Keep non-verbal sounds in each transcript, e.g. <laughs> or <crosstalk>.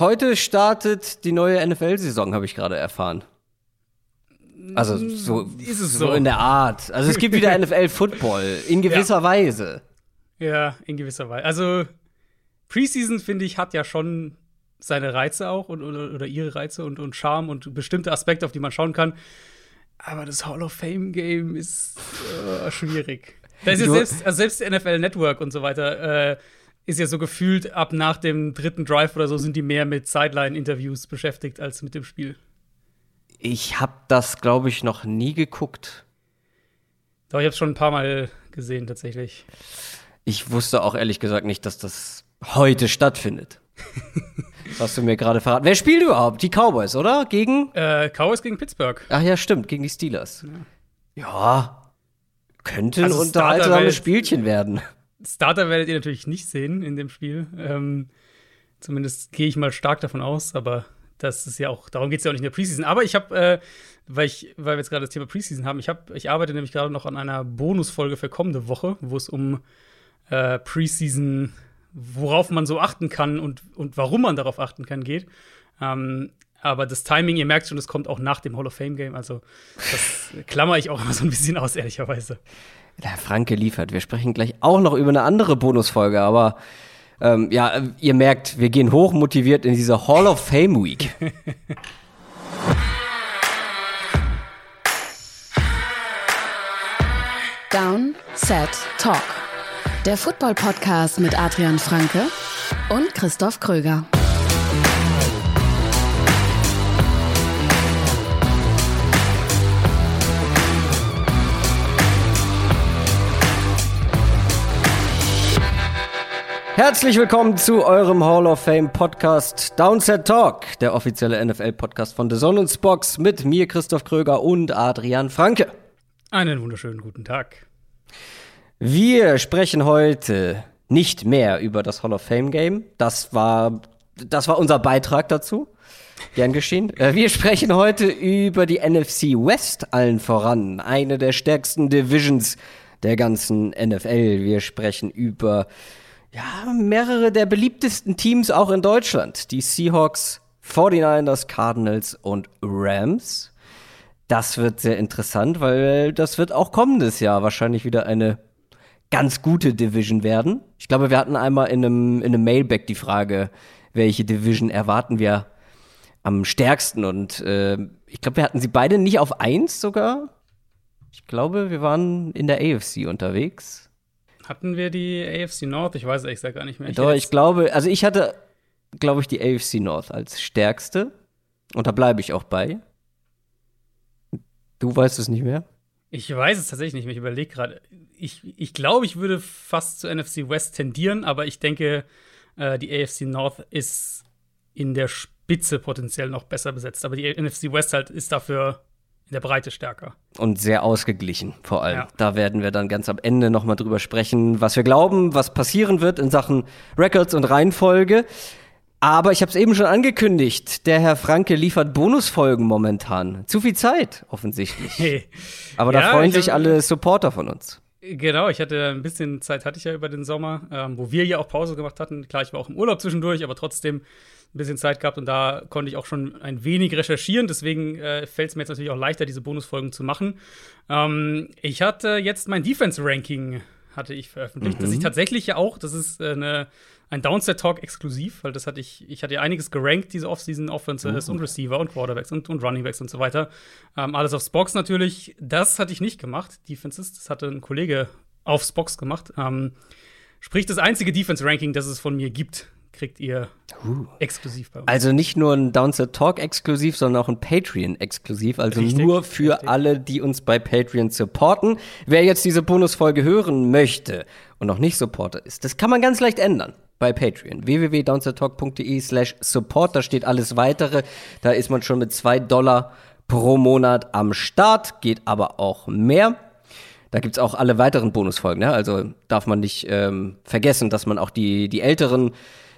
Heute startet die neue NFL-Saison, habe ich gerade erfahren. Also so, Ist es so so? in der Art. Also es gibt wieder <laughs> NFL-Football in gewisser Weise. Ja, in gewisser Weise. Also, Preseason, finde ich, hat ja schon seine Reize auch und, oder, oder ihre Reize und, und Charme und bestimmte Aspekte, auf die man schauen kann. Aber das Hall of Fame Game ist äh, schwierig. Da ist ja selbst, also selbst NFL Network und so weiter äh, ist ja so gefühlt, ab nach dem dritten Drive oder so sind die mehr mit Sideline-Interviews beschäftigt als mit dem Spiel. Ich habe das, glaube ich, noch nie geguckt. Doch, ich habe es schon ein paar Mal gesehen, tatsächlich. Ich wusste auch ehrlich gesagt nicht, dass das heute stattfindet. <laughs> Hast du mir gerade verraten. Wer spielt überhaupt? Die Cowboys, oder? Gegen? Äh, Cowboys gegen Pittsburgh. Ach ja, stimmt, gegen die Steelers. Ja. Könnte ein Also unterhaltsames Starterwelt- Spielchen werden. Starter werdet ihr natürlich nicht sehen in dem Spiel. Ähm, zumindest gehe ich mal stark davon aus, aber das ist ja auch, darum geht es ja auch nicht in der Preseason. Aber ich habe, äh, weil, weil wir jetzt gerade das Thema Preseason haben, ich, hab, ich arbeite nämlich gerade noch an einer Bonusfolge für kommende Woche, wo es um äh, Preseason, worauf man so achten kann und, und warum man darauf achten kann, geht. Ähm, aber das Timing, ihr merkt schon, das kommt auch nach dem Hall of Fame Game. Also, das klammer ich auch immer so ein bisschen aus, ehrlicherweise. Der Franke liefert. Wir sprechen gleich auch noch über eine andere Bonusfolge, aber ähm, ja, ihr merkt, wir gehen hoch motiviert in diese Hall of Fame Week. <laughs> Down, Set, Talk. Der Football-Podcast mit Adrian Franke und Christoph Kröger. Herzlich willkommen zu eurem Hall of Fame Podcast Downset Talk, der offizielle NFL-Podcast von The Spox mit mir, Christoph Kröger und Adrian Franke. Einen wunderschönen guten Tag. Wir sprechen heute nicht mehr über das Hall of Fame Game. Das war, das war unser Beitrag dazu. Gern geschehen. Äh, Wir sprechen heute über die NFC West allen voran. Eine der stärksten Divisions der ganzen NFL. Wir sprechen über ja, mehrere der beliebtesten Teams auch in Deutschland. Die Seahawks, 49ers, Cardinals und Rams. Das wird sehr interessant, weil das wird auch kommendes Jahr wahrscheinlich wieder eine ganz gute Division werden. Ich glaube, wir hatten einmal in einem, in einem Mailback die Frage, welche Division erwarten wir am stärksten. Und äh, ich glaube, wir hatten sie beide nicht auf eins sogar. Ich glaube, wir waren in der AFC unterwegs. Hatten wir die AFC North? Ich weiß es ehrlich gesagt gar nicht mehr. Doch, hätte ich glaube, also ich hatte, glaube ich, die AFC North als stärkste. Und da bleibe ich auch bei. Du weißt es nicht mehr? Ich weiß es tatsächlich nicht mehr. Ich überlege gerade. Ich, ich glaube, ich würde fast zur NFC West tendieren, aber ich denke, äh, die AFC North ist in der Spitze potenziell noch besser besetzt. Aber die NFC West halt ist dafür in der Breite stärker. und sehr ausgeglichen vor allem. Ja. Da werden wir dann ganz am Ende nochmal drüber sprechen, was wir glauben, was passieren wird in Sachen Records und Reihenfolge. Aber ich habe es eben schon angekündigt, der Herr Franke liefert Bonusfolgen momentan. Zu viel Zeit, offensichtlich. <laughs> Hey. Aber da Ja, freuen ich sich alle Supporter von uns. Genau, ich hatte ein bisschen Zeit, hatte ich ja über den Sommer, ähm, wo wir ja auch Pause gemacht hatten. Klar, ich war auch im Urlaub zwischendurch, aber trotzdem ein bisschen Zeit gehabt und da konnte ich auch schon ein wenig recherchieren. Deswegen äh, fällt es mir jetzt natürlich auch leichter, diese Bonusfolgen zu machen. Ähm, ich hatte jetzt mein Defense-Ranking hatte ich veröffentlicht, das ich tatsächlich ja auch, das ist äh, eine, ein Downset-Talk exklusiv, weil das hatte ich, ich hatte ja einiges gerankt, diese Offseason Offenses und Receiver und Quarterbacks und, und Runningbacks und so weiter. Ähm, alles auf Spox natürlich. Das hatte ich nicht gemacht, Defenses. Das hatte ein Kollege auf Spox gemacht. Ähm, sprich, das einzige Defense-Ranking, das es von mir gibt, kriegt ihr exklusiv bei uns. Also nicht nur ein Downset Talk exklusiv, sondern auch ein Patreon exklusiv. Also Richtig, nur für richtig. alle, die uns bei Patreon supporten. Wer jetzt diese Bonusfolge hören möchte und noch nicht Supporter ist, das kann man ganz leicht ändern bei Patreon. www.downsettalk.de slash support. Da steht alles weitere. Da ist man schon mit zwei Dollar pro Monat am Start. Geht aber auch mehr. Da gibt's auch alle weiteren Bonusfolgen. Ne? Also darf man nicht ähm, vergessen, dass man auch die, die älteren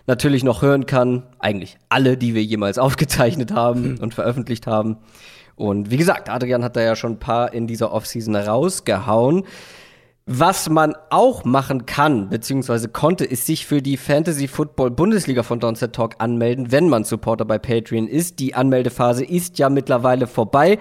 natürlich noch hören kann. Eigentlich alle, die wir jemals <laughs> aufgezeichnet haben und veröffentlicht haben. Und wie gesagt, Adrian hat da ja schon ein paar in dieser Offseason rausgehauen. Was man auch machen kann, beziehungsweise konnte, ist sich für die Fantasy Football Bundesliga von Downset Talk anmelden, wenn man Supporter bei Patreon ist. Die Anmeldephase ist ja mittlerweile vorbei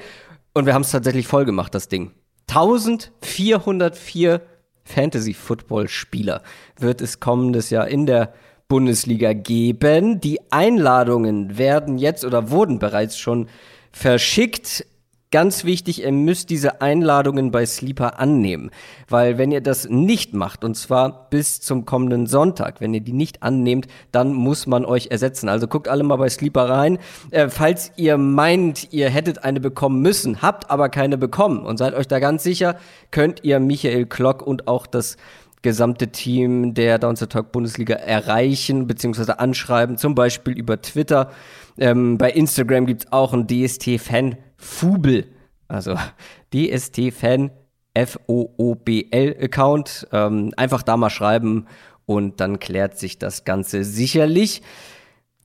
und wir haben es tatsächlich voll gemacht, das Ding. 1404 Fantasy Football Spieler wird es kommendes Jahr in der Bundesliga geben. Die Einladungen werden jetzt oder wurden bereits schon verschickt. Ganz wichtig, ihr müsst diese Einladungen bei Sleeper annehmen, weil wenn ihr das nicht macht, und zwar bis zum kommenden Sonntag, wenn ihr die nicht annehmt, dann muss man euch ersetzen. Also guckt alle mal bei Sleeper rein. Äh, falls ihr meint, ihr hättet eine bekommen müssen, habt aber keine bekommen und seid euch da ganz sicher, könnt ihr Michael Klock und auch das gesamte Team der Downset Talk Bundesliga erreichen bzw. anschreiben, zum Beispiel über Twitter. Ähm, bei Instagram gibt's auch einen DST-Fan Fubel, also <laughs> DST-Fan F-O-O-B-L-Account. Ähm, einfach da mal schreiben und dann klärt sich das Ganze sicherlich.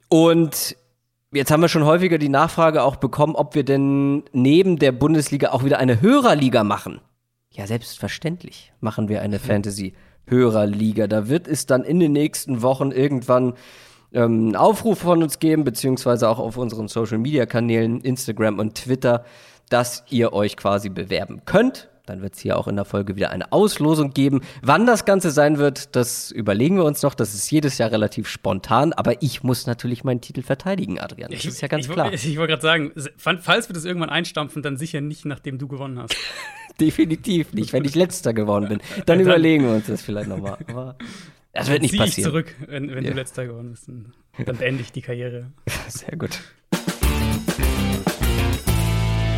Und jetzt haben wir schon häufiger die Nachfrage auch bekommen, ob wir denn neben der Bundesliga auch wieder eine Hörerliga machen. Ja, selbstverständlich machen wir eine Fantasy-Hörerliga. Da wird es dann in den nächsten Wochen irgendwann ähm, einen Aufruf von uns geben, beziehungsweise auch auf unseren Social-Media-Kanälen, Instagram und Twitter, dass ihr euch quasi bewerben könnt. Dann wird es hier auch in der Folge wieder eine Auslosung geben. Wann das Ganze sein wird, das überlegen wir uns noch. Das ist jedes Jahr relativ spontan. Aber ich muss natürlich meinen Titel verteidigen, Adrian. Das ich, ist ja ganz ich, klar. Ich, <laughs> ich wollte gerade sagen, falls wir das irgendwann einstampfen, dann sicher nicht, nachdem du gewonnen hast. <laughs> <laughs> Definitiv nicht. Wenn ich letzter geworden bin, dann, dann überlegen wir uns das vielleicht nochmal. Aber das wird nicht passieren. Ich zurück, wenn, wenn ja. du letzter geworden bist. Dann beende ich die Karriere. <laughs> Sehr gut.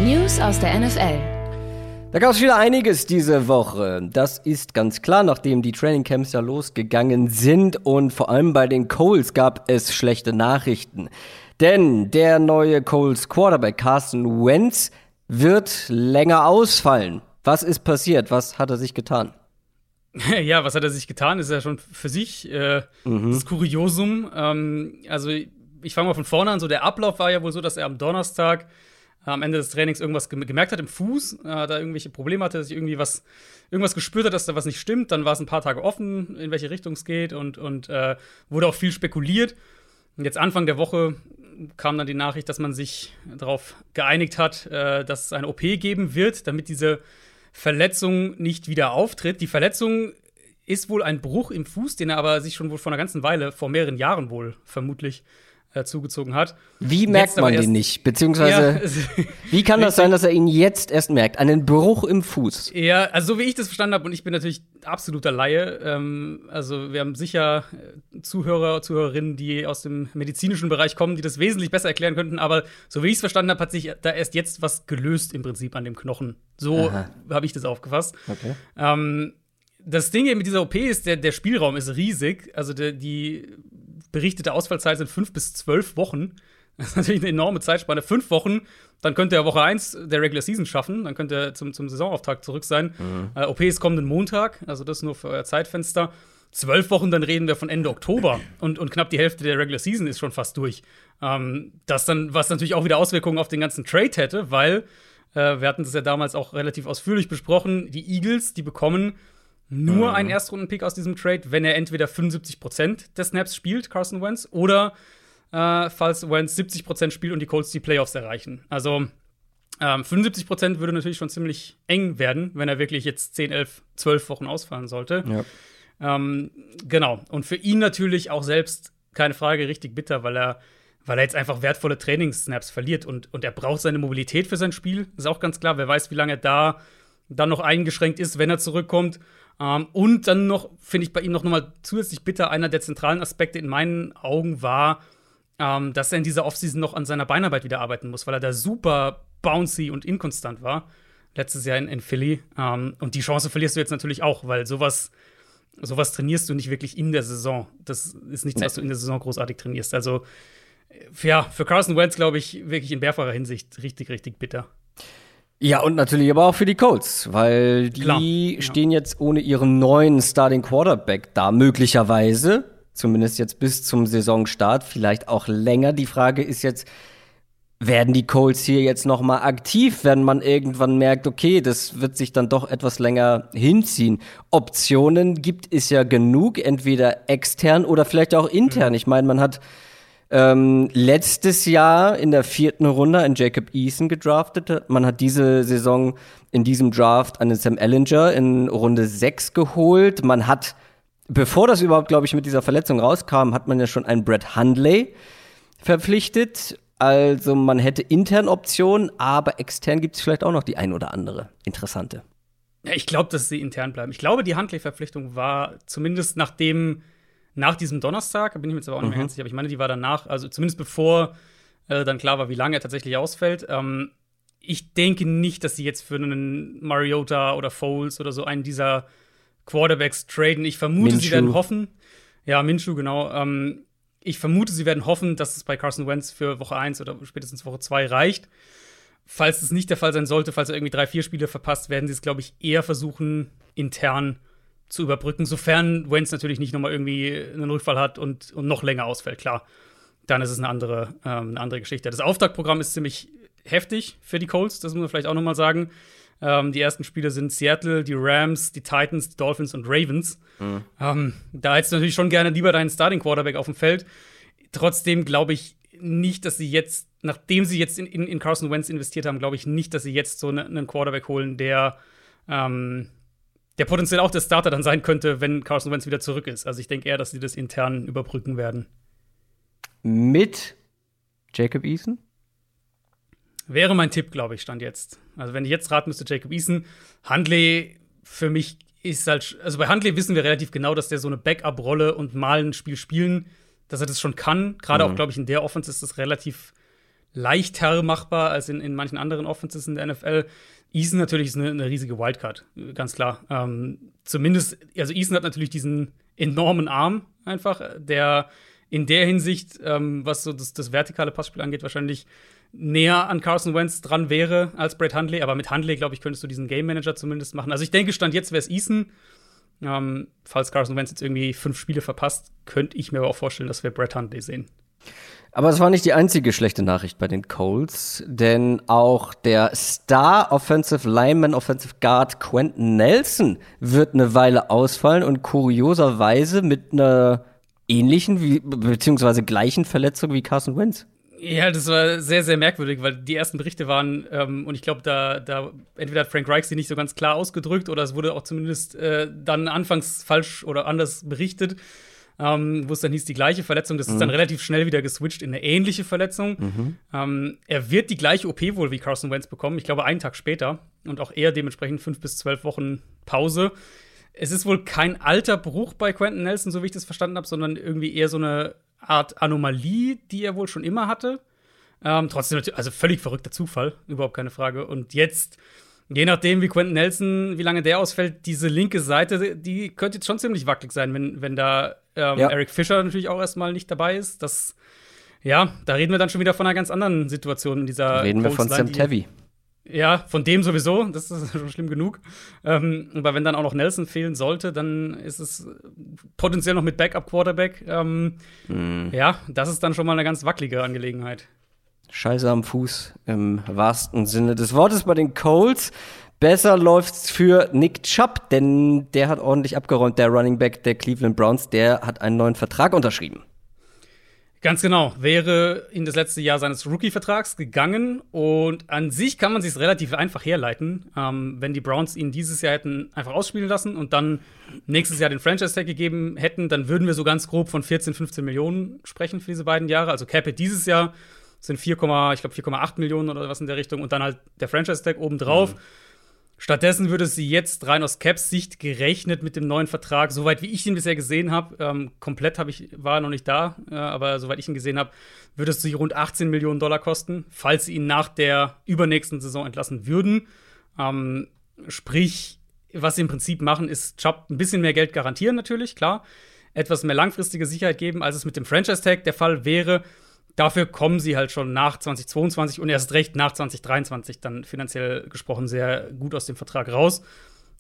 News aus der NFL. Da gab es wieder einiges diese Woche. Das ist ganz klar, nachdem die Trainingcamps ja losgegangen sind und vor allem bei den Coles gab es schlechte Nachrichten. Denn der neue Coles Quarterback Carson Wentz wird länger ausfallen. Was ist passiert? Was hat er sich getan? <laughs> Ja, was hat er sich getan? Ist ja schon für sich äh, mhm. das Kuriosum. Ähm, also, ich fange mal von vorne an. So, der Ablauf war ja wohl so, dass er am Donnerstag äh, am Ende des Trainings irgendwas gemerkt hat im Fuß, äh, da irgendwelche Probleme hatte, dass ich irgendwie was, irgendwas gespürt hat, dass da was nicht stimmt. Dann war es ein paar Tage offen, in welche Richtung es geht und, und äh, wurde auch viel spekuliert. Und jetzt Anfang der Woche kam dann die Nachricht, dass man sich darauf geeinigt hat, äh, dass es eine OP geben wird, damit diese Verletzung nicht wieder auftritt. Die Verletzung ist wohl ein Bruch im Fuß, den er aber sich schon wohl vor einer ganzen Weile, vor mehreren Jahren wohl vermutlich äh, zugezogen hat. Wie merkt man den nicht? Beziehungsweise, ja, <laughs> wie kann das sein, dass er ihn jetzt erst merkt? Einen Bruch im Fuß? Ja, also so wie ich das verstanden habe, und ich bin natürlich absoluter Laie, ähm, also wir haben sicher äh, Zuhörer, Zuhörerinnen, die aus dem medizinischen Bereich kommen, die das wesentlich besser erklären könnten, aber so wie ich es verstanden habe, hat sich da erst jetzt was gelöst im Prinzip an dem Knochen. So habe ich das aufgefasst. Okay. Ähm, das Ding mit dieser OP ist, der, der Spielraum ist riesig. Also der, die berichtete Ausfallzeit sind fünf bis zwölf Wochen. Das ist natürlich eine enorme Zeitspanne. Fünf Wochen, dann könnte er Woche 1 der Regular Season schaffen, dann könnte er zum, zum Saisonauftakt zurück sein. Mhm. Äh, OP ist kommenden Montag, also das nur für euer Zeitfenster. Zwölf Wochen, dann reden wir von Ende Oktober und, und knapp die Hälfte der Regular Season ist schon fast durch. Ähm, das dann, was natürlich auch wieder Auswirkungen auf den ganzen Trade hätte, weil äh, wir hatten das ja damals auch relativ ausführlich besprochen. Die Eagles, die bekommen nur mhm. einen Erstrunden-Pick aus diesem Trade, wenn er entweder 75% des Snaps spielt, Carson Wentz, oder äh, falls Wentz 70% spielt und die Colts die Playoffs erreichen. Also ähm, 75% würde natürlich schon ziemlich eng werden, wenn er wirklich jetzt 10, 11, 12 Wochen ausfallen sollte. Ja. Ähm, genau. Und für ihn natürlich auch selbst keine Frage richtig bitter, weil er, weil er jetzt einfach wertvolle Trainingssnaps verliert und, und er braucht seine Mobilität für sein Spiel. Ist auch ganz klar. Wer weiß, wie lange er da dann noch eingeschränkt ist, wenn er zurückkommt. Ähm, und dann noch, finde ich bei ihm noch mal zusätzlich bitter, einer der zentralen Aspekte in meinen Augen war, ähm, dass er in dieser Offseason noch an seiner Beinarbeit wieder arbeiten muss, weil er da super bouncy und inkonstant war. Letztes Jahr in, in Philly. Ähm, und die Chance verlierst du jetzt natürlich auch, weil sowas, sowas trainierst du nicht wirklich in der Saison. Das ist nichts, was du in der Saison großartig trainierst. Also, ja, für Carson Wentz, glaube ich, wirklich in mehrfacher Hinsicht richtig, richtig bitter. Ja, und natürlich aber auch für die Colts, weil die Klar, ja. stehen jetzt ohne ihren neuen Starting Quarterback da, möglicherweise, zumindest jetzt bis zum Saisonstart, vielleicht auch länger. Die Frage ist jetzt, werden die Colts hier jetzt noch mal aktiv, wenn man irgendwann merkt, okay, das wird sich dann doch etwas länger hinziehen. Optionen gibt es ja genug, entweder extern oder vielleicht auch intern. Mhm. Ich meine, man hat ähm, letztes Jahr in der vierten Runde einen Jacob Eason gedraftet. Man hat diese Saison in diesem Draft einen Sam Ellinger in Runde 6 geholt. Man hat, bevor das überhaupt, glaube ich, mit dieser Verletzung rauskam, hat man ja schon einen Brett Hundley verpflichtet also man hätte intern Optionen, aber extern gibt es vielleicht auch noch die ein oder andere interessante. Ja, ich glaube, dass sie intern bleiben. Ich glaube, die Handley-Verpflichtung war zumindest nach dem, nach diesem Donnerstag, bin ich mir jetzt aber auch nicht mehr mhm. ganz sicher, aber ich meine, die war danach, also zumindest bevor äh, dann klar war, wie lange er tatsächlich ausfällt. Ähm, ich denke nicht, dass sie jetzt für einen Mariota oder Foles oder so einen dieser Quarterbacks traden. Ich vermute, Minshew. sie werden hoffen. Ja, Minshew, genau. Ähm, ich vermute, sie werden hoffen, dass es bei Carson Wentz für Woche 1 oder spätestens Woche 2 reicht. Falls es nicht der Fall sein sollte, falls er irgendwie drei, vier Spiele verpasst, werden sie es, glaube ich, eher versuchen, intern zu überbrücken, sofern Wentz natürlich nicht nochmal irgendwie einen Rückfall hat und, und noch länger ausfällt, klar. Dann ist es eine andere, ähm, eine andere Geschichte. Das Auftaktprogramm ist ziemlich heftig für die Colts, das muss man vielleicht auch nochmal sagen. Ähm, die ersten Spiele sind Seattle, die Rams, die Titans, die Dolphins und Ravens. Mhm. Ähm, da hättest du natürlich schon gerne lieber deinen Starting Quarterback auf dem Feld. Trotzdem glaube ich nicht, dass sie jetzt, nachdem sie jetzt in, in, in Carson Wentz investiert haben, glaube ich nicht, dass sie jetzt so ne, einen Quarterback holen, der, ähm, der potenziell auch der Starter dann sein könnte, wenn Carson Wentz wieder zurück ist. Also ich denke eher, dass sie das intern überbrücken werden. Mit Jacob Eason? Wäre mein Tipp, glaube ich, stand jetzt. Also, wenn ich jetzt raten müsste, Jacob Eason. Handley für mich ist halt, also bei Handley wissen wir relativ genau, dass der so eine Backup-Rolle und mal ein Spiel spielen, dass er das schon kann. Gerade mhm. auch, glaube ich, in der Offense ist das relativ leichter machbar als in, in manchen anderen Offenses in der NFL. Eason natürlich ist eine, eine riesige Wildcard, ganz klar. Ähm, zumindest, also Eason hat natürlich diesen enormen Arm einfach, der in der Hinsicht, ähm, was so das, das vertikale Passspiel angeht, wahrscheinlich näher an Carson Wentz dran wäre als Brett Hundley. Aber mit Hundley, glaube ich, könntest du diesen Game Manager zumindest machen. Also ich denke, Stand jetzt wäre es Eason. Ähm, falls Carson Wentz jetzt irgendwie fünf Spiele verpasst, könnte ich mir aber auch vorstellen, dass wir Brett Hundley sehen. Aber es war nicht die einzige schlechte Nachricht bei den Colts, denn auch der Star Offensive Lineman, Offensive Guard Quentin Nelson wird eine Weile ausfallen und kurioserweise mit einer ähnlichen wie, beziehungsweise gleichen Verletzung wie Carson Wentz. Ja, das war sehr, sehr merkwürdig, weil die ersten Berichte waren, ähm, und ich glaube, da, da entweder hat Frank Reich sie nicht so ganz klar ausgedrückt oder es wurde auch zumindest äh, dann anfangs falsch oder anders berichtet, ähm, wo es dann hieß, die gleiche Verletzung. Das mhm. ist dann mhm. relativ schnell wieder geswitcht in eine ähnliche Verletzung. Mhm. Ähm, er wird die gleiche OP wohl wie Carson Wentz bekommen, ich glaube, einen Tag später und auch eher dementsprechend fünf bis zwölf Wochen Pause. Es ist wohl kein alter Bruch bei Quentin Nelson, so wie ich das verstanden habe, sondern irgendwie eher so eine Art Anomalie, die er wohl schon immer hatte. Ähm, trotzdem, also völlig verrückter Zufall, überhaupt keine Frage. Und jetzt, je nachdem, wie Quentin Nelson, wie lange der ausfällt, diese linke Seite, die könnte jetzt schon ziemlich wackelig sein, wenn, wenn da ähm, ja. Eric Fischer natürlich auch erstmal nicht dabei ist. Das, ja, da reden wir dann schon wieder von einer ganz anderen Situation in dieser. Reden wir von Sam Tevy. Ja, von dem sowieso, das ist <laughs> schon schlimm genug. Ähm, aber wenn dann auch noch Nelson fehlen sollte, dann ist es potenziell noch mit Backup-Quarterback. Ähm, mm. Ja, das ist dann schon mal eine ganz wackelige Angelegenheit. Scheiße am Fuß im wahrsten Sinne des Wortes bei den Colts. Besser läuft's für Nick Chubb, denn der hat ordentlich abgeräumt, der Running Back der Cleveland Browns, der hat einen neuen Vertrag unterschrieben. Ganz genau, wäre in das letzte Jahr seines Rookie-Vertrags gegangen und an sich kann man sich relativ einfach herleiten, ähm, wenn die Browns ihn dieses Jahr hätten einfach ausspielen lassen und dann nächstes Jahr den Franchise-Tag gegeben hätten, dann würden wir so ganz grob von 14, 15 Millionen sprechen für diese beiden Jahre. Also Capit dieses Jahr sind 4, ich glaube 4,8 Millionen oder was in der Richtung und dann halt der Franchise-Tag obendrauf. Mhm. Stattdessen würde sie jetzt rein aus Caps Sicht gerechnet mit dem neuen Vertrag, soweit wie ich ihn bisher gesehen habe, ähm, komplett habe ich war noch nicht da, äh, aber soweit ich ihn gesehen habe, würde es sich rund 18 Millionen Dollar kosten, falls sie ihn nach der übernächsten Saison entlassen würden. Ähm, sprich, was sie im Prinzip machen, ist Chubb ein bisschen mehr Geld garantieren natürlich, klar, etwas mehr langfristige Sicherheit geben, als es mit dem Franchise Tag der Fall wäre. Dafür kommen sie halt schon nach 2022 und erst recht nach 2023 dann finanziell gesprochen sehr gut aus dem Vertrag raus.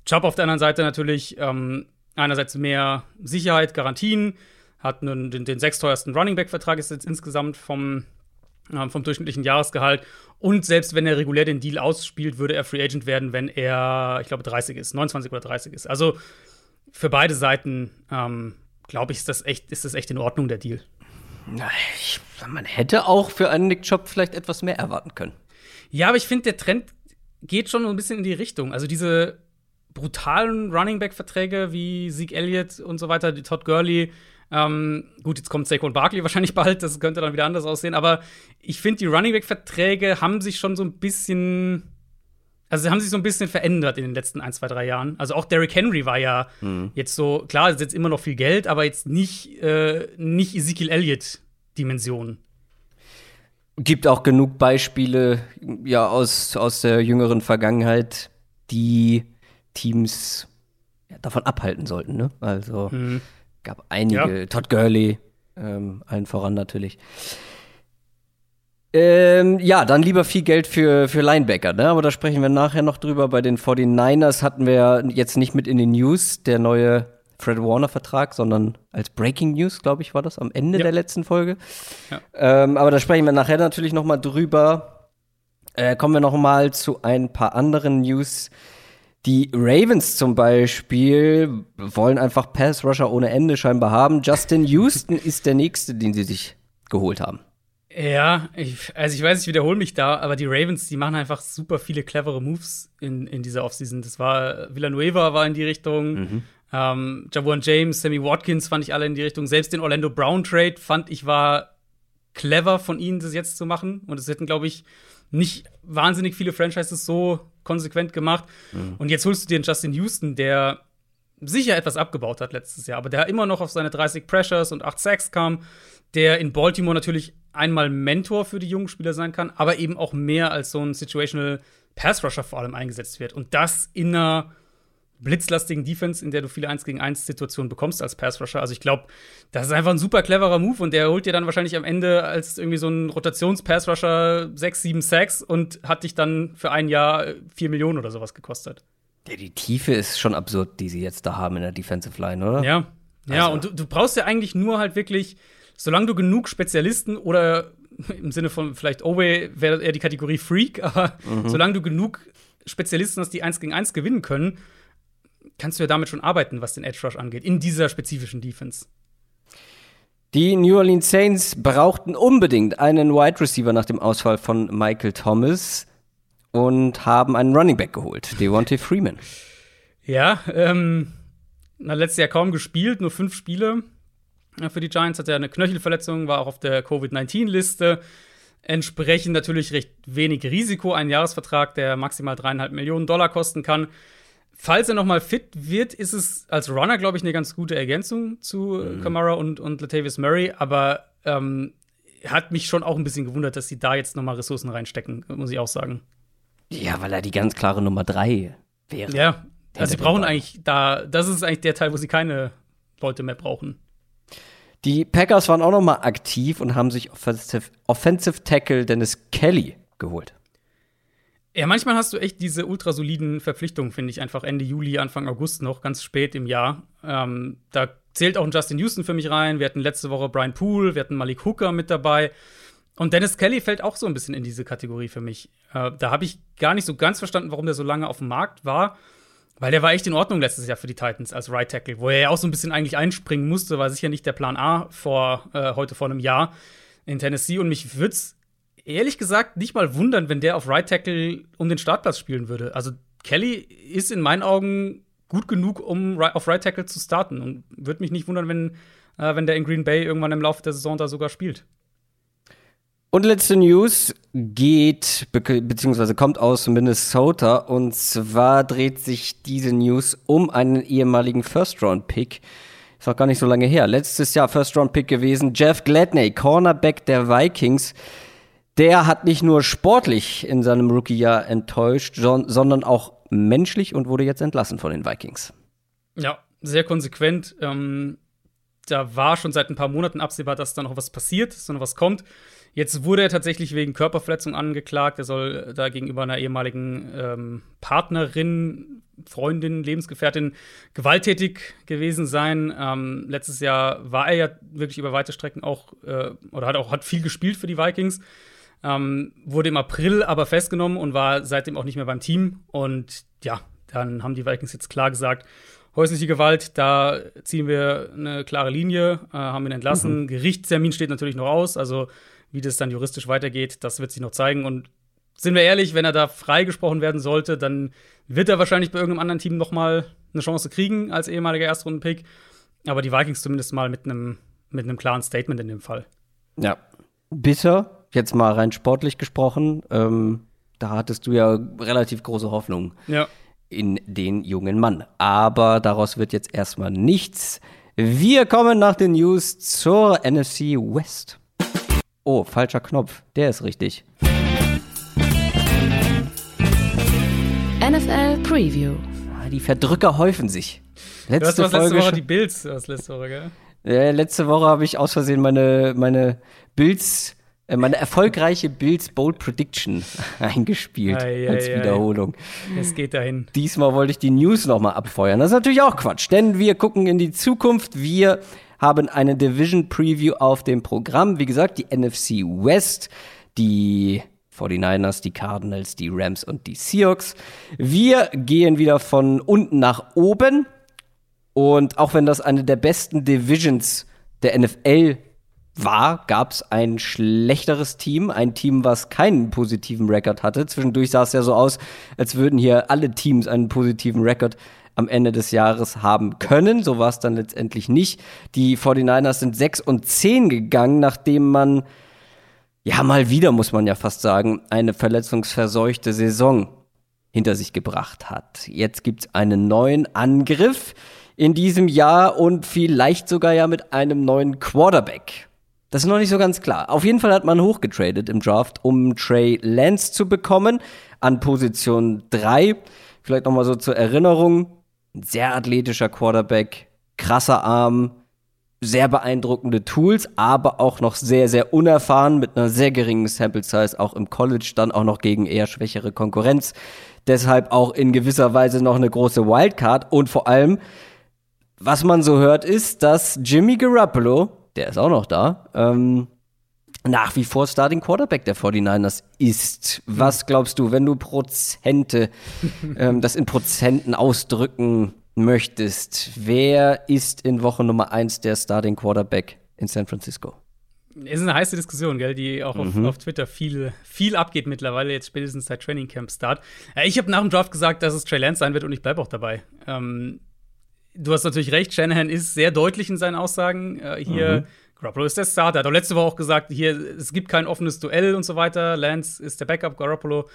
Chubb auf der anderen Seite natürlich ähm, einerseits mehr Sicherheit, Garantien, hat nun den, den sechsteuersten Running Back Vertrag ist jetzt insgesamt vom äh, vom durchschnittlichen Jahresgehalt. Und selbst wenn er regulär den Deal ausspielt, würde er Free Agent werden, wenn er, ich glaube, 30 ist, 29 oder 30 ist. Also für beide Seiten, ähm, glaube ich, ist das, echt, ist das echt in Ordnung, der Deal. Ich, man hätte auch für einen Nick Job vielleicht etwas mehr erwarten können. Ja, aber ich finde, der Trend geht schon ein bisschen in die Richtung. Also diese brutalen Running Back Verträge wie Zeke Elliott und so weiter, die Todd Gurley. Ähm, gut, jetzt kommt Saquon Barkley <laughs> wahrscheinlich bald, das könnte dann wieder anders aussehen, aber ich finde, die Running Back Verträge haben sich schon so ein bisschen also sie haben sich so ein bisschen verändert in den letzten ein, zwei, drei Jahren. Also auch Derrick Henry war ja mhm. jetzt so, klar, ist jetzt immer noch viel Geld, aber jetzt nicht, äh, nicht Ezekiel Elliott-Dimension. Gibt auch genug Beispiele ja, aus, aus der jüngeren Vergangenheit, die Teams davon abhalten sollten. Ne? Also mhm. gab einige, ja. Todd Gurley, ähm, allen voran natürlich. Ähm, ja, dann lieber viel Geld für, für Linebacker, ne? Aber da sprechen wir nachher noch drüber. Bei den 49ers hatten wir jetzt nicht mit in den News der neue Fred Warner-Vertrag, sondern als Breaking News, glaube ich, war das am Ende ja. der letzten Folge. Ja. Ähm, aber da sprechen wir nachher natürlich noch mal drüber. Äh, kommen wir noch mal zu ein paar anderen News. Die Ravens zum Beispiel wollen einfach Pass-Rusher ohne Ende scheinbar haben. Justin <laughs> Houston ist der nächste, den sie sich geholt haben. Ja, ich, also ich weiß, ich wiederhole mich da, aber die Ravens, die machen einfach super viele clevere Moves in, in dieser Offseason. Das war Villanueva war in die Richtung, mhm. ähm, Jawan James, Sammy Watkins fand ich alle in die Richtung. Selbst den Orlando Brown Trade fand ich war clever von ihnen, das jetzt zu machen. Und es hätten, glaube ich, nicht wahnsinnig viele Franchises so konsequent gemacht. Mhm. Und jetzt holst du dir den Justin Houston, der sicher etwas abgebaut hat letztes Jahr, aber der immer noch auf seine 30 Pressures und 8 Sacks kam der in Baltimore natürlich einmal Mentor für die jungen Spieler sein kann, aber eben auch mehr als so ein Situational Pass Rusher vor allem eingesetzt wird. Und das in einer blitzlastigen Defense, in der du viele 1 gegen 1 Situationen bekommst als Pass Rusher. Also ich glaube, das ist einfach ein super cleverer Move und der holt dir dann wahrscheinlich am Ende als irgendwie so ein Rotations-Pass Rusher 6, 7 Sacks und hat dich dann für ein Jahr 4 Millionen oder sowas gekostet. Ja, die Tiefe ist schon absurd, die sie jetzt da haben in der Defensive Line, oder? Ja. Ja, also. und du, du brauchst ja eigentlich nur halt wirklich solange du genug Spezialisten oder im Sinne von vielleicht Owe wäre eher die Kategorie Freak, <laughs> aber mhm. solange du genug Spezialisten hast, die eins gegen eins gewinnen können, kannst du ja damit schon arbeiten, was den Edge Rush angeht, in dieser spezifischen Defense. Die New Orleans Saints brauchten unbedingt einen Wide Receiver nach dem Ausfall von Michael Thomas und haben einen Running Back geholt, Devontae Freeman. Ja, ähm, na, letztes Jahr kaum gespielt, nur fünf Spiele für die Giants hat er eine Knöchelverletzung, war auch auf der Covid-19-Liste. Entsprechend natürlich recht wenig Risiko, ein Jahresvertrag, der maximal dreieinhalb Millionen Dollar kosten kann. Falls er noch mal fit wird, ist es als Runner, glaube ich, eine ganz gute Ergänzung zu mhm. Kamara und, und Latavius Murray. Aber ähm, hat mich schon auch ein bisschen gewundert, dass sie da jetzt noch mal Ressourcen reinstecken, muss ich auch sagen. Ja, weil er die ganz klare Nummer drei wäre. Ja, also sie brauchen eigentlich da, das ist eigentlich der Teil, wo sie keine Leute mehr brauchen. Die Packers waren auch noch mal aktiv und haben sich Offensive, Offensive Tackle Dennis Kelly geholt. Ja, manchmal hast du echt diese ultrasoliden Verpflichtungen, finde ich, einfach Ende Juli, Anfang August noch, ganz spät im Jahr. Ähm, da zählt auch ein Justin Houston für mich rein. Wir hatten letzte Woche Brian Poole, wir hatten Malik Hooker mit dabei. Und Dennis Kelly fällt auch so ein bisschen in diese Kategorie für mich. Äh, da habe ich gar nicht so ganz verstanden, warum der so lange auf dem Markt war. Weil der war echt in Ordnung letztes Jahr für die Titans als Right Tackle, wo er ja auch so ein bisschen eigentlich einspringen musste, war sicher nicht der Plan A vor äh, heute vor einem Jahr in Tennessee. Und mich würde es ehrlich gesagt nicht mal wundern, wenn der auf Right Tackle um den Startplatz spielen würde. Also Kelly ist in meinen Augen gut genug, um auf Right Tackle zu starten. Und würde mich nicht wundern, wenn, äh, wenn der in Green Bay irgendwann im Laufe der Saison da sogar spielt. Und letzte News geht, be beziehungsweise kommt aus Minnesota. Und zwar dreht sich diese News um einen ehemaligen First-Round-Pick. Ist noch gar nicht so lange her. Letztes Jahr First-Round-Pick gewesen. Jeff Gladney, Cornerback der Vikings. Der hat nicht nur sportlich in seinem Rookie-Jahr enttäuscht, sondern auch menschlich und wurde jetzt entlassen von den Vikings. Ja, sehr konsequent. Ähm, da war schon seit ein paar Monaten absehbar, dass da noch was passiert, dass da noch was kommt. Jetzt wurde er tatsächlich wegen Körperverletzung angeklagt. Er soll da gegenüber einer ehemaligen ähm, Partnerin, Freundin, Lebensgefährtin gewalttätig gewesen sein. Ähm, letztes Jahr war er ja wirklich über weite Strecken auch, äh, oder hat auch hat viel gespielt für die Vikings. Ähm, wurde im April aber festgenommen und war seitdem auch nicht mehr beim Team. Und ja, dann haben die Vikings jetzt klar gesagt, häusliche Gewalt, da ziehen wir eine klare Linie, äh, haben ihn entlassen. Mhm. Gerichtstermin steht natürlich noch aus, also wie das dann juristisch weitergeht, das wird sich noch zeigen. Und sind wir ehrlich, wenn er da freigesprochen werden sollte, dann wird er wahrscheinlich bei irgendeinem anderen Team noch mal eine Chance kriegen als ehemaliger Erstrundenpick. Aber die Vikings zumindest mal mit einem mit einem klaren Statement in dem Fall. Ja. Bisher, jetzt mal rein sportlich gesprochen, ähm, da hattest du ja relativ große Hoffnung ja. in den jungen Mann. Aber daraus wird jetzt erstmal nichts. Wir kommen nach den News zur NFC West. Oh, falscher Knopf. Der ist richtig. NFL Preview. Ah, die Verdrücker häufen sich. Letzte du hast letzte Woche die Bills, du hast letzte Woche, gell? Ja, letzte Woche habe ich aus Versehen meine, meine Bills, äh, meine erfolgreiche Bills Bold Prediction <laughs> eingespielt ei, als ei, Wiederholung. Es geht dahin. Diesmal wollte ich die News nochmal abfeuern. Das ist natürlich auch Quatsch, denn wir gucken in die Zukunft. Wir haben eine Division Preview auf dem Programm. Wie gesagt, die NFC West, die 49ers, die Cardinals, die Rams und die Seahawks. Wir gehen wieder von unten nach oben. Und auch wenn das eine der besten Divisions der NFL war, gab es ein schlechteres Team, ein Team, was keinen positiven Rekord hatte. Zwischendurch sah es ja so aus, als würden hier alle Teams einen positiven Rekord am Ende des Jahres haben können. So war es dann letztendlich nicht. Die 49ers sind 6 und 10 gegangen, nachdem man, ja, mal wieder, muss man ja fast sagen, eine verletzungsverseuchte Saison hinter sich gebracht hat. Jetzt gibt es einen neuen Angriff in diesem Jahr und vielleicht sogar ja mit einem neuen Quarterback. Das ist noch nicht so ganz klar. Auf jeden Fall hat man hochgetradet im Draft, um Trey Lance zu bekommen an Position 3. Vielleicht nochmal so zur Erinnerung. Sehr athletischer Quarterback, krasser Arm, sehr beeindruckende Tools, aber auch noch sehr, sehr unerfahren mit einer sehr geringen Sample Size, auch im College, dann auch noch gegen eher schwächere Konkurrenz. Deshalb auch in gewisser Weise noch eine große Wildcard und vor allem was man so hört, ist, dass Jimmy Garoppolo, der ist auch noch da, ähm, nach wie vor Starting Quarterback der 49ers ist. Was glaubst du, wenn du Prozente, <laughs> ähm, das in Prozenten ausdrücken möchtest, wer ist in Woche Nummer 1 der Starting Quarterback in San Francisco? ist eine heiße Diskussion, gell, die auch mhm. auf, auf, Twitter viel, viel abgeht mittlerweile, jetzt spätestens seit Training Camp Start. Ich habe nach dem Draft gesagt, dass es Trey Lance sein wird und ich bleibe auch dabei. Ähm, du hast natürlich recht, Shanahan ist sehr deutlich in seinen Aussagen. Äh, hier, mhm. Garoppolo ist der Starter. Er hat auch letzte Woche auch gesagt, hier, es gibt kein offenes Duell und so weiter. Lance ist der Backup, Garoppolo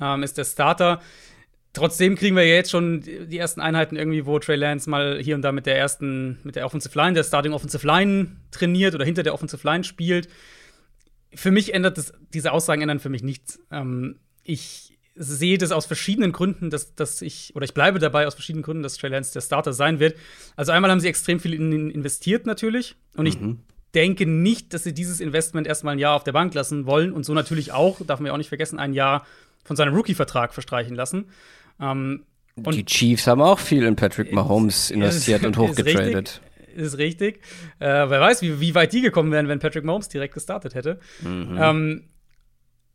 ähm, ist der Starter. Trotzdem kriegen wir ja jetzt schon die ersten Einheiten irgendwie, wo Trey Lance mal hier und da mit der ersten, mit der Offensive Line, der Starting Offensive Line trainiert oder hinter der Offensive Line spielt. Für mich ändert das, diese Aussagen ändern für mich nichts. Ähm, ich sehe das aus verschiedenen Gründen, dass, dass ich, oder ich bleibe dabei aus verschiedenen Gründen, dass Trey Lance der Starter sein wird. Also einmal haben sie extrem viel in ihn investiert natürlich. Und ich mhm. Denke nicht, dass sie dieses Investment erstmal ein Jahr auf der Bank lassen wollen und so natürlich auch, darf man ja auch nicht vergessen, ein Jahr von seinem Rookie-Vertrag verstreichen lassen. Ähm, und die Chiefs haben auch viel in Patrick Mahomes investiert und <laughs> hochgetradet. Ist richtig. Äh, wer weiß, wie, wie, weit die gekommen wären, wenn Patrick Mahomes direkt gestartet hätte. Mhm. Ähm,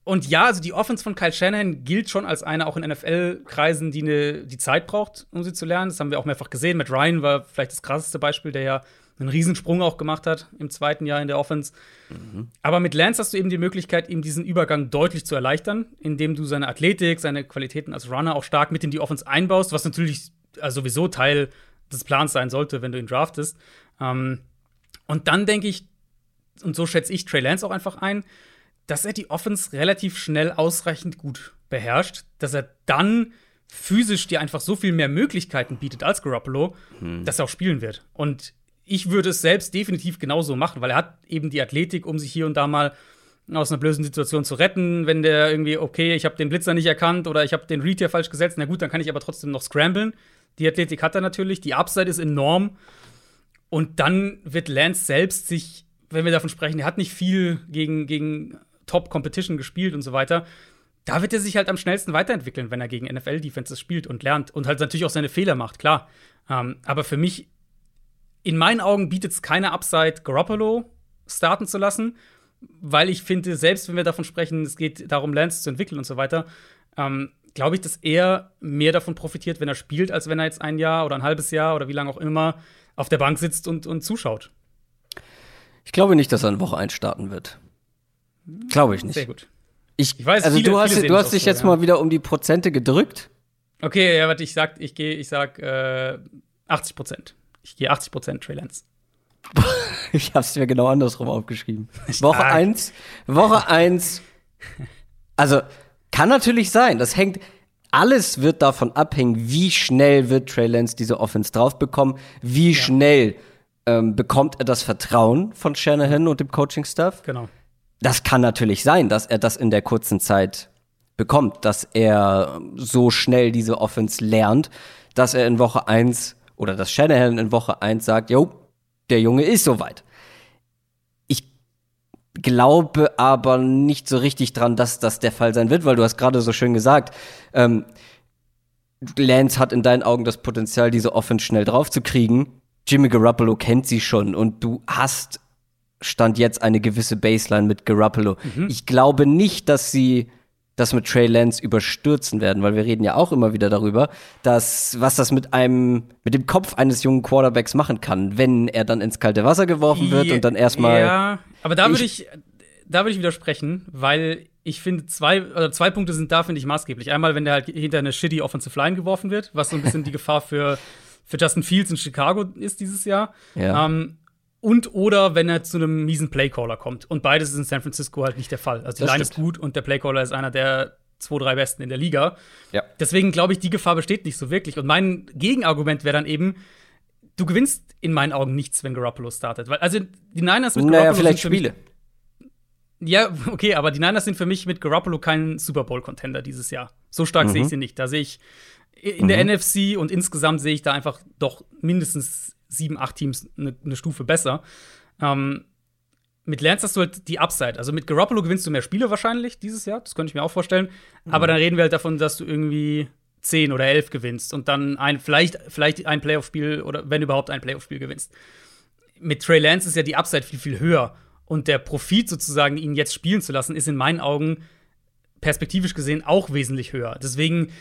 und ja, also die Offense von Kyle Shanahan gilt schon als eine auch in NFL-Kreisen, die eine, die Zeit braucht, um sie zu lernen. Das haben wir auch mehrfach gesehen. Matt Ryan war vielleicht das krasseste Beispiel, der ja einen Riesensprung auch gemacht hat im zweiten Jahr in der Offense. Mhm. Aber mit Lance hast du eben die Möglichkeit, ihm diesen Übergang deutlich zu erleichtern, indem du seine Athletik, seine Qualitäten als Runner auch stark mit in die Offense einbaust, was natürlich also sowieso Teil des Plans sein sollte, wenn du ihn draftest. Ähm, und dann denke ich, und so schätze ich Trey Lance auch einfach ein, dass er die Offense relativ schnell ausreichend gut beherrscht, dass er dann physisch dir einfach so viel mehr Möglichkeiten bietet als Garoppolo, hm. dass er auch spielen wird. Und ich würde es selbst definitiv genauso machen, weil er hat eben die Athletik, um sich hier und da mal aus einer blöden Situation zu retten, wenn der irgendwie, okay, ich habe den Blitzer nicht erkannt oder ich habe den Read hier falsch gesetzt, na gut, dann kann ich aber trotzdem noch scramblen. Die Athletik hat er natürlich, die Upside ist enorm. Und dann wird Lance selbst sich, wenn wir davon sprechen, er hat nicht viel gegen, gegen Top-Competition gespielt und so weiter. Da wird er sich halt am schnellsten weiterentwickeln, wenn er gegen NFL-Defenses spielt und lernt und halt natürlich auch seine Fehler macht, klar. Ähm, aber für mich, in meinen Augen, bietet es keine Upside, Garoppolo starten zu lassen. weil ich finde, selbst wenn wir davon sprechen, es geht darum, Lance zu entwickeln und so weiter, ähm, glaube ich, dass er mehr davon profitiert, wenn er spielt, als wenn er jetzt ein Jahr oder ein halbes Jahr oder wie lange auch immer auf der Bank sitzt und, und zuschaut. Ich glaube nicht, dass er in Woche 1 starten wird. Glaube ich nicht. Sehr gut. Ich, ich weiß, also viele, du hast, du hast dich jetzt ja. mal wieder um die Prozente gedrückt. Okay, ja, warte, ich sag, ich gehe, ich sag äh, 80 Prozent. Ich gehe 80 Prozent Trey Lance. <laughs> ich hab's mir genau andersrum aufgeschrieben. <laughs> Woche 1, Woche 1. Also, kann natürlich sein. Das hängt, alles wird davon abhängen, wie schnell wird Trey Lance diese Offense draufbekommen, wie ja. schnell ähm, bekommt er das Vertrauen von Shanahan und dem Coaching-Staff. Genau. Das kann natürlich sein, dass er das in der kurzen Zeit bekommt, dass er so schnell diese Offense lernt, dass er in Woche 1 oder dass Shanahan in Woche 1 sagt, jo, der Junge ist soweit. Ich glaube aber nicht so richtig dran, dass das der Fall sein wird, weil du hast gerade so schön gesagt, ähm, Lance hat in deinen Augen das Potenzial, diese Offense schnell draufzukriegen. Jimmy Garoppolo kennt sie schon und du hast Stand jetzt eine gewisse Baseline mit Garoppolo. Mhm. Ich glaube nicht, dass sie das mit Trey Lance überstürzen werden, weil wir reden ja auch immer wieder darüber, dass was das mit einem mit dem Kopf eines jungen Quarterbacks machen kann, wenn er dann ins kalte Wasser geworfen wird ja, und dann erstmal Ja, aber da würde ich da würde ich widersprechen, weil ich finde zwei oder zwei Punkte sind da finde ich maßgeblich. Einmal, wenn der halt hinter eine shitty offensive line geworfen wird, was so ein bisschen die <laughs> Gefahr für für Justin Fields in Chicago ist dieses Jahr. Ja. Ähm, und oder wenn er zu einem miesen Playcaller kommt. Und beides ist in San Francisco halt nicht der Fall. Also die das Line stimmt. ist gut und der Playcaller ist einer der zwei, drei besten in der Liga. Ja. Deswegen glaube ich, die Gefahr besteht nicht so wirklich. Und mein Gegenargument wäre dann eben, du gewinnst in meinen Augen nichts, wenn Garoppolo startet. Weil, also die Niners mit naja, Garoppolo vielleicht sind Spiele. Ja, okay, aber die Niners sind für mich mit Garoppolo kein Super Bowl-Contender dieses Jahr. So stark mhm. sehe ich sie nicht. Da sehe ich in mhm. der NFC und insgesamt sehe ich da einfach doch mindestens sieben, acht Teams eine, eine Stufe besser. Ähm, mit Lance hast du halt die Upside. Also mit Garoppolo gewinnst du mehr Spiele wahrscheinlich dieses Jahr, das könnte ich mir auch vorstellen. Mhm. Aber dann reden wir halt davon, dass du irgendwie zehn oder elf gewinnst und dann ein, vielleicht, vielleicht ein Playoff-Spiel oder wenn überhaupt ein Playoff-Spiel gewinnst. Mit Trey Lance ist ja die Upside viel, viel höher. Und der Profit sozusagen, ihn jetzt spielen zu lassen, ist in meinen Augen perspektivisch gesehen auch wesentlich höher. Deswegen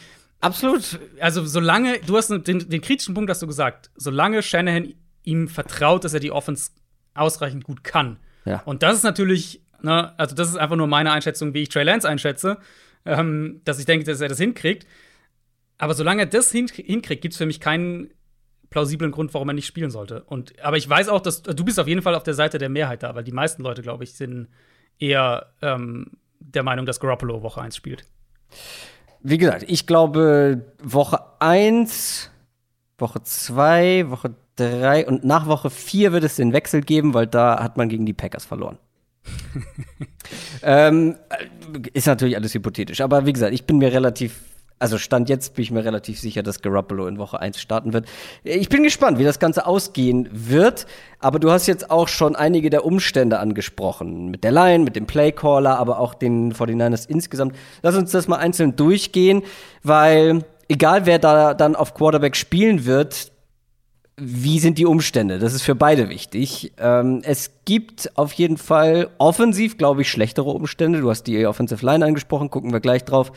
Absolut. Also, solange, du hast den, den kritischen Punkt hast du gesagt, solange Shanahan ihm vertraut, dass er die Offense ausreichend gut kann. Ja. Und das ist natürlich, ne, also das ist einfach nur meine Einschätzung, wie ich Trey Lance einschätze, ähm, dass ich denke, dass er das hinkriegt. Aber solange er das hin hinkriegt, gibt es für mich keinen plausiblen Grund, warum er nicht spielen sollte. Und, aber ich weiß auch, dass du bist auf jeden Fall auf der Seite der Mehrheit da, weil die meisten Leute, glaube ich, sind eher ähm, der Meinung, dass Garoppolo Woche 1 spielt wie gesagt, ich glaube, Woche 1, Woche 2, Woche 3 und nach Woche 4 wird es den Wechsel geben, weil da hat man gegen die Packers verloren. <laughs> ähm, ist natürlich alles hypothetisch, aber wie gesagt, ich bin mir relativ also Stand jetzt bin ich mir relativ sicher, dass Garoppolo in Woche 1 starten wird. Ich bin gespannt, wie das Ganze ausgehen wird. Aber du hast jetzt auch schon einige der Umstände angesprochen. Mit der Line, mit dem Playcaller, aber auch den 49ers insgesamt. Lass uns das mal einzeln durchgehen, weil egal wer da dann auf Quarterback spielen wird, wie sind die Umstände? Das ist für beide wichtig. Ähm, es gibt auf jeden Fall offensiv, glaube ich, schlechtere Umstände. Du hast die Offensive Line angesprochen, gucken wir gleich drauf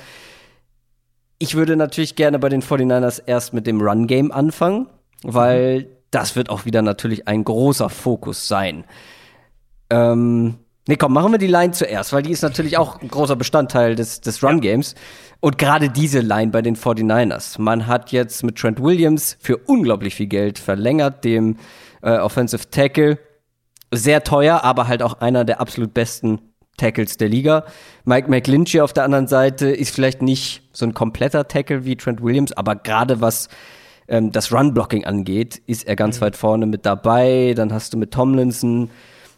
ich würde natürlich gerne bei den 49ers erst mit dem Run-Game anfangen, weil das wird auch wieder natürlich ein großer Fokus sein. Ähm, nee, komm, machen wir die Line zuerst, weil die ist natürlich auch ein großer Bestandteil des, des Run-Games. Und gerade diese Line bei den 49ers. Man hat jetzt mit Trent Williams für unglaublich viel Geld verlängert, dem äh, Offensive Tackle. Sehr teuer, aber halt auch einer der absolut besten Tackles der Liga. Mike McGlinchey auf der anderen Seite ist vielleicht nicht so ein kompletter Tackle wie Trent Williams, aber gerade was ähm, das Run-Blocking angeht, ist er ganz mhm. weit vorne mit dabei. Dann hast du mit Tomlinson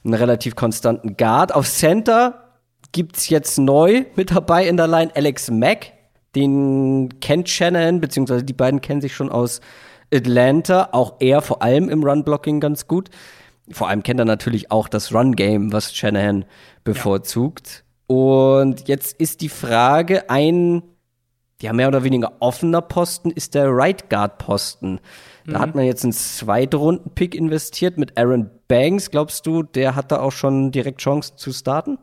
einen relativ konstanten Guard. Auf Center gibt's jetzt neu mit dabei in der Line Alex Mack. Den kennt Shannon, beziehungsweise die beiden kennen sich schon aus Atlanta. Auch er vor allem im Run-Blocking ganz gut. Vor allem kennt er natürlich auch das Run-Game, was Shanahan bevorzugt. Ja. Und jetzt ist die Frage, ein ja, mehr oder weniger offener Posten ist der Right Guard Posten. Da mhm. hat man jetzt einen Zweitrunden-Pick investiert mit Aaron Banks. Glaubst du, der hat da auch schon direkt Chancen zu starten?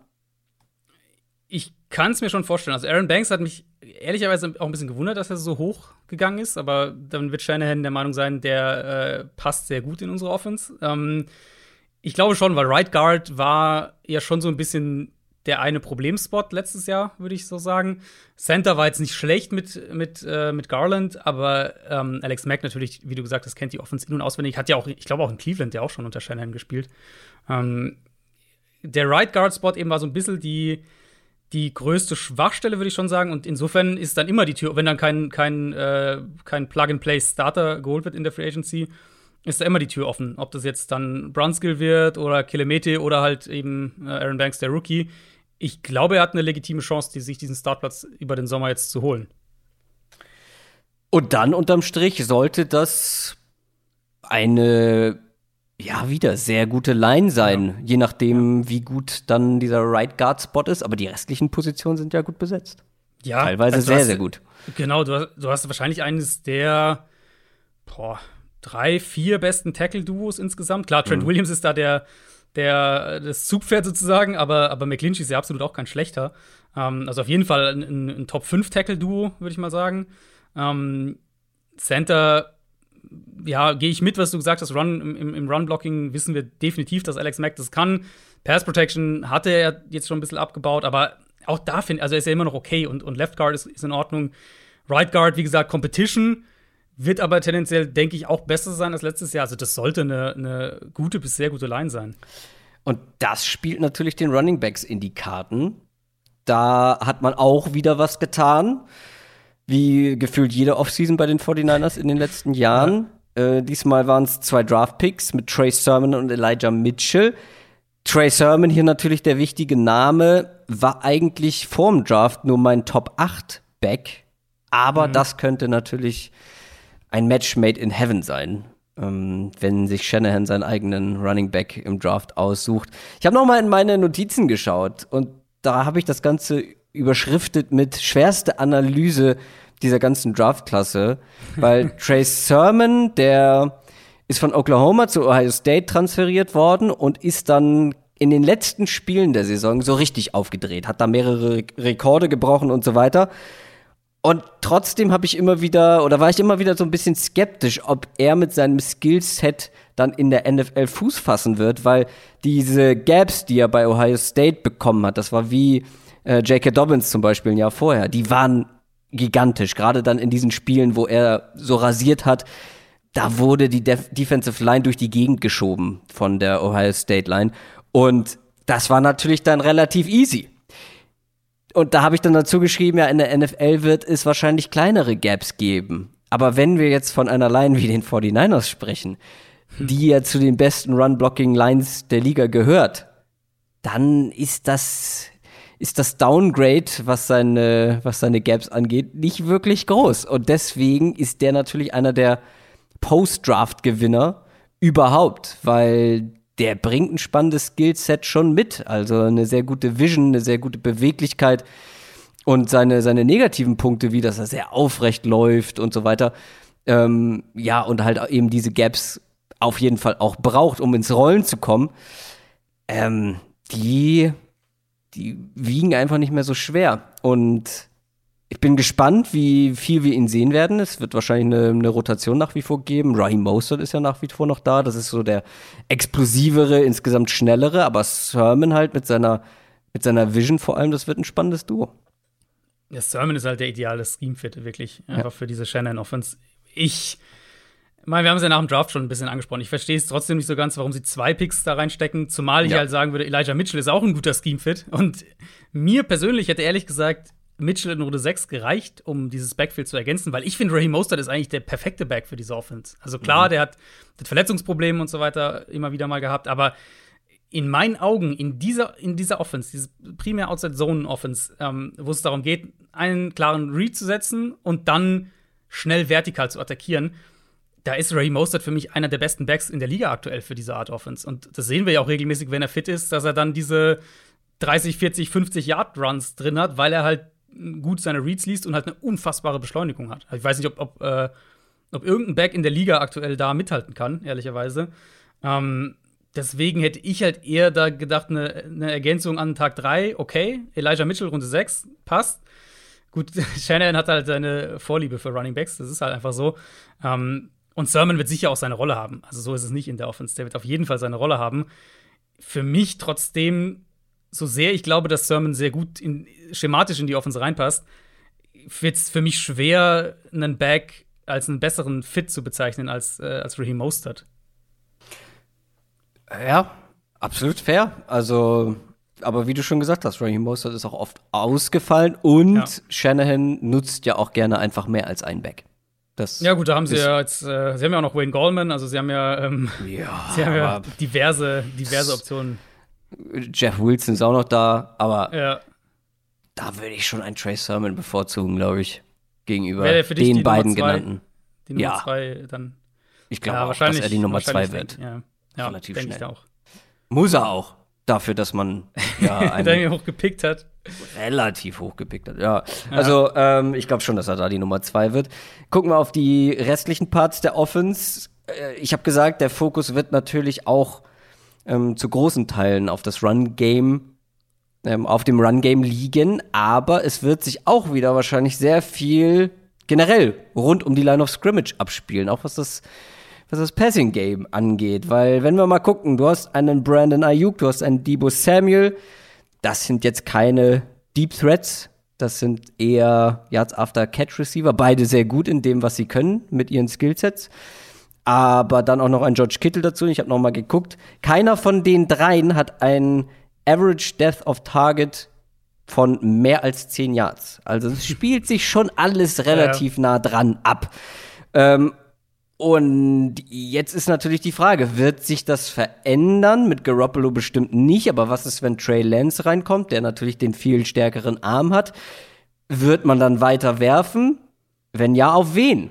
Ich kann es mir schon vorstellen. Also Aaron Banks hat mich ehrlicherweise auch ein bisschen gewundert, dass er so hoch gegangen ist, aber dann wird Shanahan der Meinung sein, der äh, passt sehr gut in unsere Offense. Ähm, ich glaube schon, weil Right Guard war ja schon so ein bisschen der eine Problemspot letztes Jahr, würde ich so sagen. Center war jetzt nicht schlecht mit, mit, äh, mit Garland, aber ähm, Alex Mack natürlich, wie du gesagt hast, kennt die Offense in- und auswendig. Hat ja auch, ich glaube auch in Cleveland, der auch schon unter Shanahan gespielt. Ähm, der Right Guard Spot eben war so ein bisschen die, die größte Schwachstelle, würde ich schon sagen. Und insofern ist dann immer die Tür, wenn dann kein, kein, äh, kein Plug-and-Play-Starter geholt wird in der Free Agency, ist da immer die Tür offen. Ob das jetzt dann Brunskill wird oder Kilemete oder halt eben äh, Aaron Banks, der Rookie. Ich glaube, er hat eine legitime Chance, die, sich diesen Startplatz über den Sommer jetzt zu holen. Und dann unterm Strich sollte das eine ja, wieder sehr gute Line sein, ja. je nachdem, wie gut dann dieser Right Guard Spot ist. Aber die restlichen Positionen sind ja gut besetzt. Ja, teilweise also sehr, hast, sehr gut. Genau, du hast, du hast wahrscheinlich eines der boah, drei, vier besten Tackle-Duos insgesamt. Klar, Trent mhm. Williams ist da der, der das Zugpferd sozusagen, aber, aber McClinchy ist ja absolut auch kein schlechter. Ähm, also auf jeden Fall ein, ein, ein Top 5 Tackle-Duo, würde ich mal sagen. Ähm, Center ja, gehe ich mit, was du gesagt hast. Run, im, im Run-Blocking wissen wir definitiv, dass Alex Mack das kann. Pass Protection hatte er jetzt schon ein bisschen abgebaut, aber auch da finde also ist er immer noch okay und, und Left Guard ist, ist in Ordnung. Right Guard, wie gesagt, Competition wird aber tendenziell, denke ich, auch besser sein als letztes Jahr. Also, das sollte eine, eine gute bis sehr gute Line sein. Und das spielt natürlich den Running Backs in die Karten. Da hat man auch wieder was getan wie gefühlt jede Offseason bei den 49ers in den letzten Jahren. Ja. Äh, diesmal waren es zwei Draft-Picks mit Trey Sermon und Elijah Mitchell. Trey Sermon hier natürlich der wichtige Name, war eigentlich vorm Draft nur mein Top 8 Back, aber mhm. das könnte natürlich ein Match made in heaven sein, ähm, wenn sich Shanahan seinen eigenen Running Back im Draft aussucht. Ich habe noch mal in meine Notizen geschaut und da habe ich das Ganze überschriftet mit schwerste Analyse dieser ganzen Draftklasse, <laughs> weil Trace Sermon, der ist von Oklahoma zu Ohio State transferiert worden und ist dann in den letzten Spielen der Saison so richtig aufgedreht, hat da mehrere Rekorde gebrochen und so weiter. Und trotzdem habe ich immer wieder, oder war ich immer wieder so ein bisschen skeptisch, ob er mit seinem Skillset dann in der NFL Fuß fassen wird, weil diese Gaps, die er bei Ohio State bekommen hat, das war wie äh, J.K. Dobbins zum Beispiel ein Jahr vorher, die waren gigantisch. Gerade dann in diesen Spielen, wo er so rasiert hat, da wurde die Def Defensive Line durch die Gegend geschoben von der Ohio State Line. Und das war natürlich dann relativ easy. Und da habe ich dann dazu geschrieben, ja, in der NFL wird es wahrscheinlich kleinere Gaps geben. Aber wenn wir jetzt von einer Line wie den 49ers sprechen, hm. die ja zu den besten Run-Blocking-Lines der Liga gehört, dann ist das ist das Downgrade, was seine, was seine Gaps angeht, nicht wirklich groß. Und deswegen ist der natürlich einer der Post-Draft-Gewinner überhaupt, weil der bringt ein spannendes Skillset schon mit. Also eine sehr gute Vision, eine sehr gute Beweglichkeit und seine, seine negativen Punkte, wie dass er sehr aufrecht läuft und so weiter. Ähm, ja, und halt eben diese Gaps auf jeden Fall auch braucht, um ins Rollen zu kommen. Ähm, die die wiegen einfach nicht mehr so schwer. Und ich bin gespannt, wie viel wir ihn sehen werden. Es wird wahrscheinlich eine, eine Rotation nach wie vor geben. Raheem Mostert ist ja nach wie vor noch da. Das ist so der explosivere, insgesamt schnellere. Aber Sermon halt mit seiner, mit seiner Vision vor allem, das wird ein spannendes Duo. Ja, Sermon ist halt der ideale Scheme-Fit, wirklich. Einfach ja. für diese Shannon-Offense. Ich meine, wir haben es ja nach dem Draft schon ein bisschen angesprochen. Ich verstehe es trotzdem nicht so ganz, warum sie zwei Picks da reinstecken. Zumal ich ja. halt sagen würde, Elijah Mitchell ist auch ein guter Scheme-Fit. Und mir persönlich hätte ehrlich gesagt Mitchell in Runde 6 gereicht, um dieses Backfield zu ergänzen, weil ich finde, Raheem Mostert ist eigentlich der perfekte Back für diese Offense. Also klar, mhm. der hat das Verletzungsproblem und so weiter immer wieder mal gehabt, aber in meinen Augen, in dieser, in dieser Offense, diese primär Outside-Zone-Offense, ähm, wo es darum geht, einen klaren Read zu setzen und dann schnell vertikal zu attackieren, da ist Ray Mostert für mich einer der besten Backs in der Liga aktuell für diese Art Offense. Und das sehen wir ja auch regelmäßig, wenn er fit ist, dass er dann diese 30, 40, 50 Yard Runs drin hat, weil er halt gut seine Reads liest und halt eine unfassbare Beschleunigung hat. Also ich weiß nicht, ob, ob, äh, ob irgendein Back in der Liga aktuell da mithalten kann, ehrlicherweise. Ähm, deswegen hätte ich halt eher da gedacht, eine, eine Ergänzung an Tag 3, okay. Elijah Mitchell, Runde 6, passt. Gut, <laughs> Shannon hat halt seine Vorliebe für Running Backs, das ist halt einfach so. Ähm, und Sermon wird sicher auch seine Rolle haben. Also so ist es nicht in der Offense. Der wird auf jeden Fall seine Rolle haben. Für mich trotzdem, so sehr ich glaube, dass Sermon sehr gut in, schematisch in die Offense reinpasst, wird es für mich schwer, einen Back als einen besseren Fit zu bezeichnen als, äh, als Raheem Mostert. Ja, absolut fair. Also, aber wie du schon gesagt hast, Raheem Mostert ist auch oft ausgefallen und ja. Shanahan nutzt ja auch gerne einfach mehr als ein Back. Das ja, gut, da haben sie ja jetzt, äh, sie haben ja auch noch Wayne Goldman, also sie haben ja, ähm, ja, sie haben ja diverse, diverse Optionen. Jeff Wilson ist auch noch da, aber ja. da würde ich schon einen Trey Sermon bevorzugen, glaube ich, gegenüber den beiden genannten. Die Nummer ja. zwei dann. Ich glaube ja, auch, dass er die Nummer zwei wird. Ja, ja relativ schnell. Ich auch. Muss er auch. Dafür, dass man ja <laughs> einen hoch gepickt hat. Relativ hoch gepickt hat, ja. ja. Also, ähm, ich glaube schon, dass er da die Nummer zwei wird. Gucken wir auf die restlichen Parts der Offense. Äh, ich habe gesagt, der Fokus wird natürlich auch ähm, zu großen Teilen auf das Run-Game, ähm, auf dem Run-Game liegen, aber es wird sich auch wieder wahrscheinlich sehr viel generell rund um die Line of Scrimmage abspielen, auch was das was das Passing Game angeht, weil wenn wir mal gucken, du hast einen Brandon Ayuk, du hast einen Debo Samuel, das sind jetzt keine Deep Threats, das sind eher Yards After Catch Receiver, beide sehr gut in dem, was sie können mit ihren Skillsets. Aber dann auch noch ein George Kittle dazu. Ich habe noch mal geguckt. Keiner von den dreien hat ein Average Death of Target von mehr als 10 Yards. Also es spielt sich schon alles relativ ja. nah dran ab. Ähm, und jetzt ist natürlich die Frage, wird sich das verändern? Mit Garoppolo bestimmt nicht, aber was ist, wenn Trey Lance reinkommt, der natürlich den viel stärkeren Arm hat? Wird man dann weiter werfen? Wenn ja, auf wen?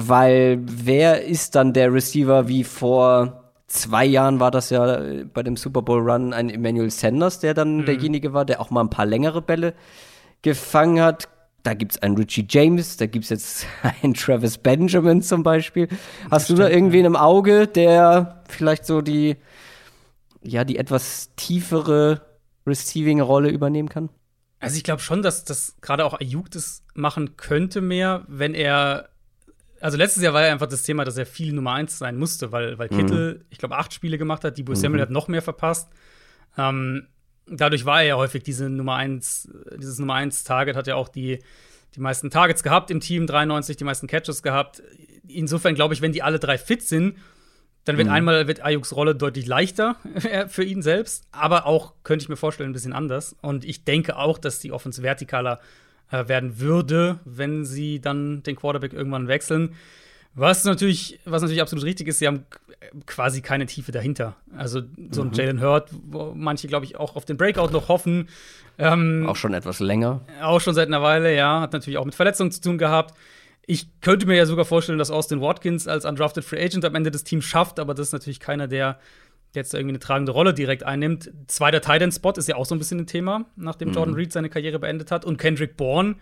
Weil wer ist dann der Receiver wie vor zwei Jahren war das ja bei dem Super Bowl Run ein Emmanuel Sanders, der dann mhm. derjenige war, der auch mal ein paar längere Bälle gefangen hat. Da gibt es einen Richie James, da gibt es jetzt <laughs> einen Travis Benjamin zum Beispiel. Hast Stimmt, du da irgendwen ja. im Auge, der vielleicht so die, ja, die etwas tiefere Receiving-Rolle übernehmen kann? Also ich glaube schon, dass das gerade auch Ayuk das machen könnte mehr, wenn er also letztes Jahr war ja einfach das Thema, dass er viel Nummer 1 sein musste, weil, weil Kittel, mhm. ich glaube, acht Spiele gemacht hat, die Samuel mhm. hat noch mehr verpasst. Ähm, dadurch war er ja häufig diese Nummer 1, dieses Nummer 1 Target, hat ja auch die, die meisten Targets gehabt im Team, 93, die meisten Catches gehabt. Insofern glaube ich, wenn die alle drei fit sind, dann wird mhm. einmal wird Ayuks Rolle deutlich leichter <laughs> für ihn selbst, aber auch könnte ich mir vorstellen ein bisschen anders. Und ich denke auch, dass die Offense vertikaler äh, werden würde, wenn sie dann den Quarterback irgendwann wechseln. Was natürlich, was natürlich absolut richtig ist, sie haben quasi keine Tiefe dahinter. Also so ein mhm. Jalen Hurt, wo manche, glaube ich, auch auf den Breakout noch hoffen. Ähm, auch schon etwas länger. Auch schon seit einer Weile, ja. Hat natürlich auch mit Verletzungen zu tun gehabt. Ich könnte mir ja sogar vorstellen, dass Austin Watkins als undrafted Free Agent am Ende des Teams schafft, aber das ist natürlich keiner, der jetzt irgendwie eine tragende Rolle direkt einnimmt. Zweiter Titan-Spot ist ja auch so ein bisschen ein Thema, nachdem mhm. Jordan Reed seine Karriere beendet hat. Und Kendrick Bourne,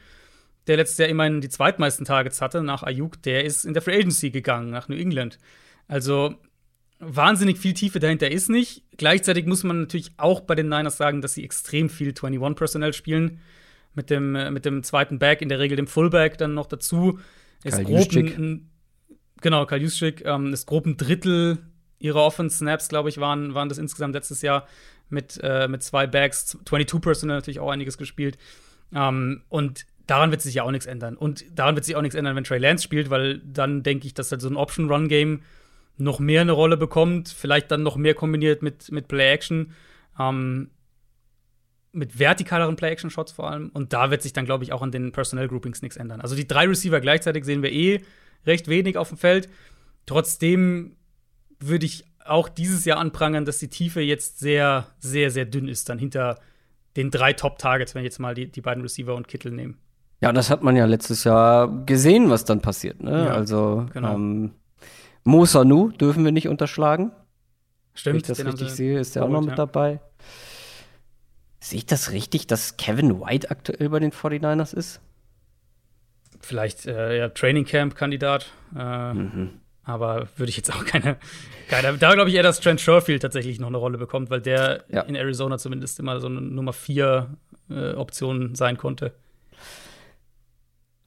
der letztes Jahr immerhin die zweitmeisten Targets hatte nach Ayuk, der ist in der Free Agency gegangen nach New England. Also wahnsinnig viel Tiefe dahinter ist nicht. Gleichzeitig muss man natürlich auch bei den Niners sagen, dass sie extrem viel 21-Personell spielen. Mit dem, äh, mit dem zweiten Back, in der Regel dem Fullback dann noch dazu. Ist grob ein, genau, Karl Juszczyk, ähm, ist grob ein Drittel ihre Offense-Snaps, glaube ich, waren, waren das insgesamt letztes Jahr mit, äh, mit zwei Bags, 22 Personal natürlich auch einiges gespielt. Ähm, und daran wird sich ja auch nichts ändern. Und daran wird sich auch nichts ändern, wenn Trey Lance spielt, weil dann denke ich, dass halt so ein Option-Run-Game noch mehr eine Rolle bekommt, vielleicht dann noch mehr kombiniert mit, mit Play-Action, ähm, mit vertikaleren Play-Action-Shots vor allem. Und da wird sich dann, glaube ich, auch an den Personnel-Groupings nichts ändern. Also die drei Receiver gleichzeitig sehen wir eh recht wenig auf dem Feld. Trotzdem würde ich auch dieses Jahr anprangern, dass die Tiefe jetzt sehr, sehr, sehr dünn ist, dann hinter den drei Top-Targets, wenn ich jetzt mal die, die beiden Receiver und Kittel nehmen. Ja, das hat man ja letztes Jahr gesehen, was dann passiert. Ne? Ja, also genau. ähm, Mo Sanu dürfen wir nicht unterschlagen. Stimmt. Wenn ich das richtig sehe, ist der auch noch mit ja. dabei. Sehe ich das richtig, dass Kevin White aktuell bei den 49ers ist? Vielleicht äh, ja, Training Camp-Kandidat. Äh, mhm. Aber würde ich jetzt auch keine. keine da glaube ich eher, dass Trent Sherfield tatsächlich noch eine Rolle bekommt, weil der ja. in Arizona zumindest immer so eine Nummer 4 äh, Option sein konnte.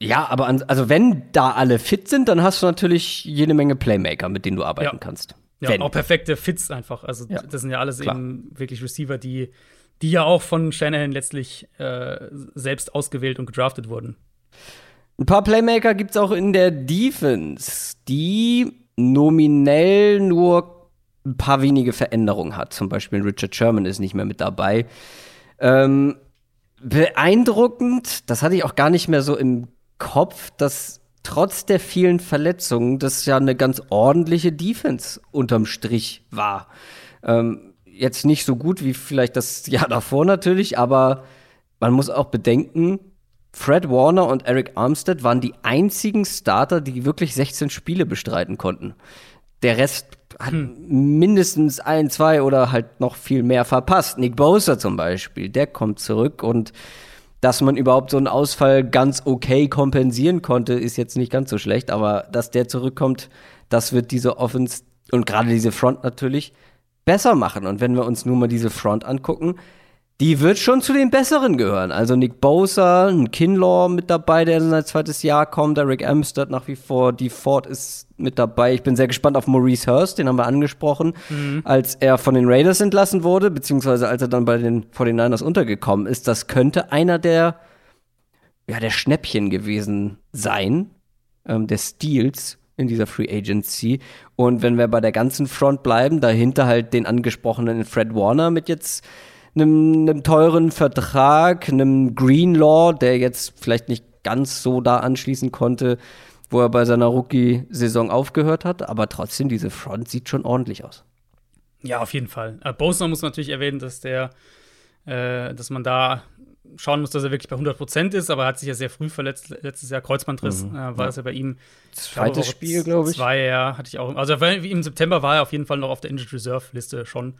Ja, aber an, also wenn da alle fit sind, dann hast du natürlich jede Menge Playmaker, mit denen du arbeiten ja. kannst. Ja, wenn. auch perfekte Fits einfach. Also ja. das sind ja alles Klar. eben wirklich Receiver, die, die ja auch von Shanahan letztlich äh, selbst ausgewählt und gedraftet wurden. Ein paar Playmaker gibt es auch in der Defense, die nominell nur ein paar wenige Veränderungen hat. Zum Beispiel Richard Sherman ist nicht mehr mit dabei. Ähm, beeindruckend, das hatte ich auch gar nicht mehr so im Kopf, dass trotz der vielen Verletzungen das ja eine ganz ordentliche Defense unterm Strich war. Ähm, jetzt nicht so gut wie vielleicht das Jahr davor natürlich, aber man muss auch bedenken, Fred Warner und Eric Armstead waren die einzigen Starter, die wirklich 16 Spiele bestreiten konnten. Der Rest hat hm. mindestens ein, zwei oder halt noch viel mehr verpasst. Nick Bosa zum Beispiel, der kommt zurück und dass man überhaupt so einen Ausfall ganz okay kompensieren konnte, ist jetzt nicht ganz so schlecht, aber dass der zurückkommt, das wird diese Offense und gerade diese Front natürlich besser machen. Und wenn wir uns nur mal diese Front angucken, die wird schon zu den Besseren gehören. Also Nick Bosa, ein Kinlaw mit dabei, der in sein zweites Jahr kommt, Eric Amstead nach wie vor, die Ford ist mit dabei. Ich bin sehr gespannt auf Maurice Hurst, den haben wir angesprochen, mhm. als er von den Raiders entlassen wurde, beziehungsweise als er dann bei den 49ers untergekommen ist. Das könnte einer der, ja, der Schnäppchen gewesen sein, ähm, der Steals in dieser Free Agency. Und wenn wir bei der ganzen Front bleiben, dahinter halt den angesprochenen Fred Warner mit jetzt einem, einem teuren Vertrag, einem Greenlaw, der jetzt vielleicht nicht ganz so da anschließen konnte, wo er bei seiner Rookie-Saison aufgehört hat, aber trotzdem, diese Front sieht schon ordentlich aus. Ja, auf jeden Fall. Äh, Bosner muss natürlich erwähnen, dass der, äh, dass man da schauen muss, dass er wirklich bei 100% ist, aber er hat sich ja sehr früh verletzt, letztes Jahr Kreuzbandriss, mhm, äh, war es ja. ja bei ihm. Zweites Spiel, glaube ich. Zwei, ja, hatte ich auch. Also im September war er auf jeden Fall noch auf der Injured Reserve Liste schon.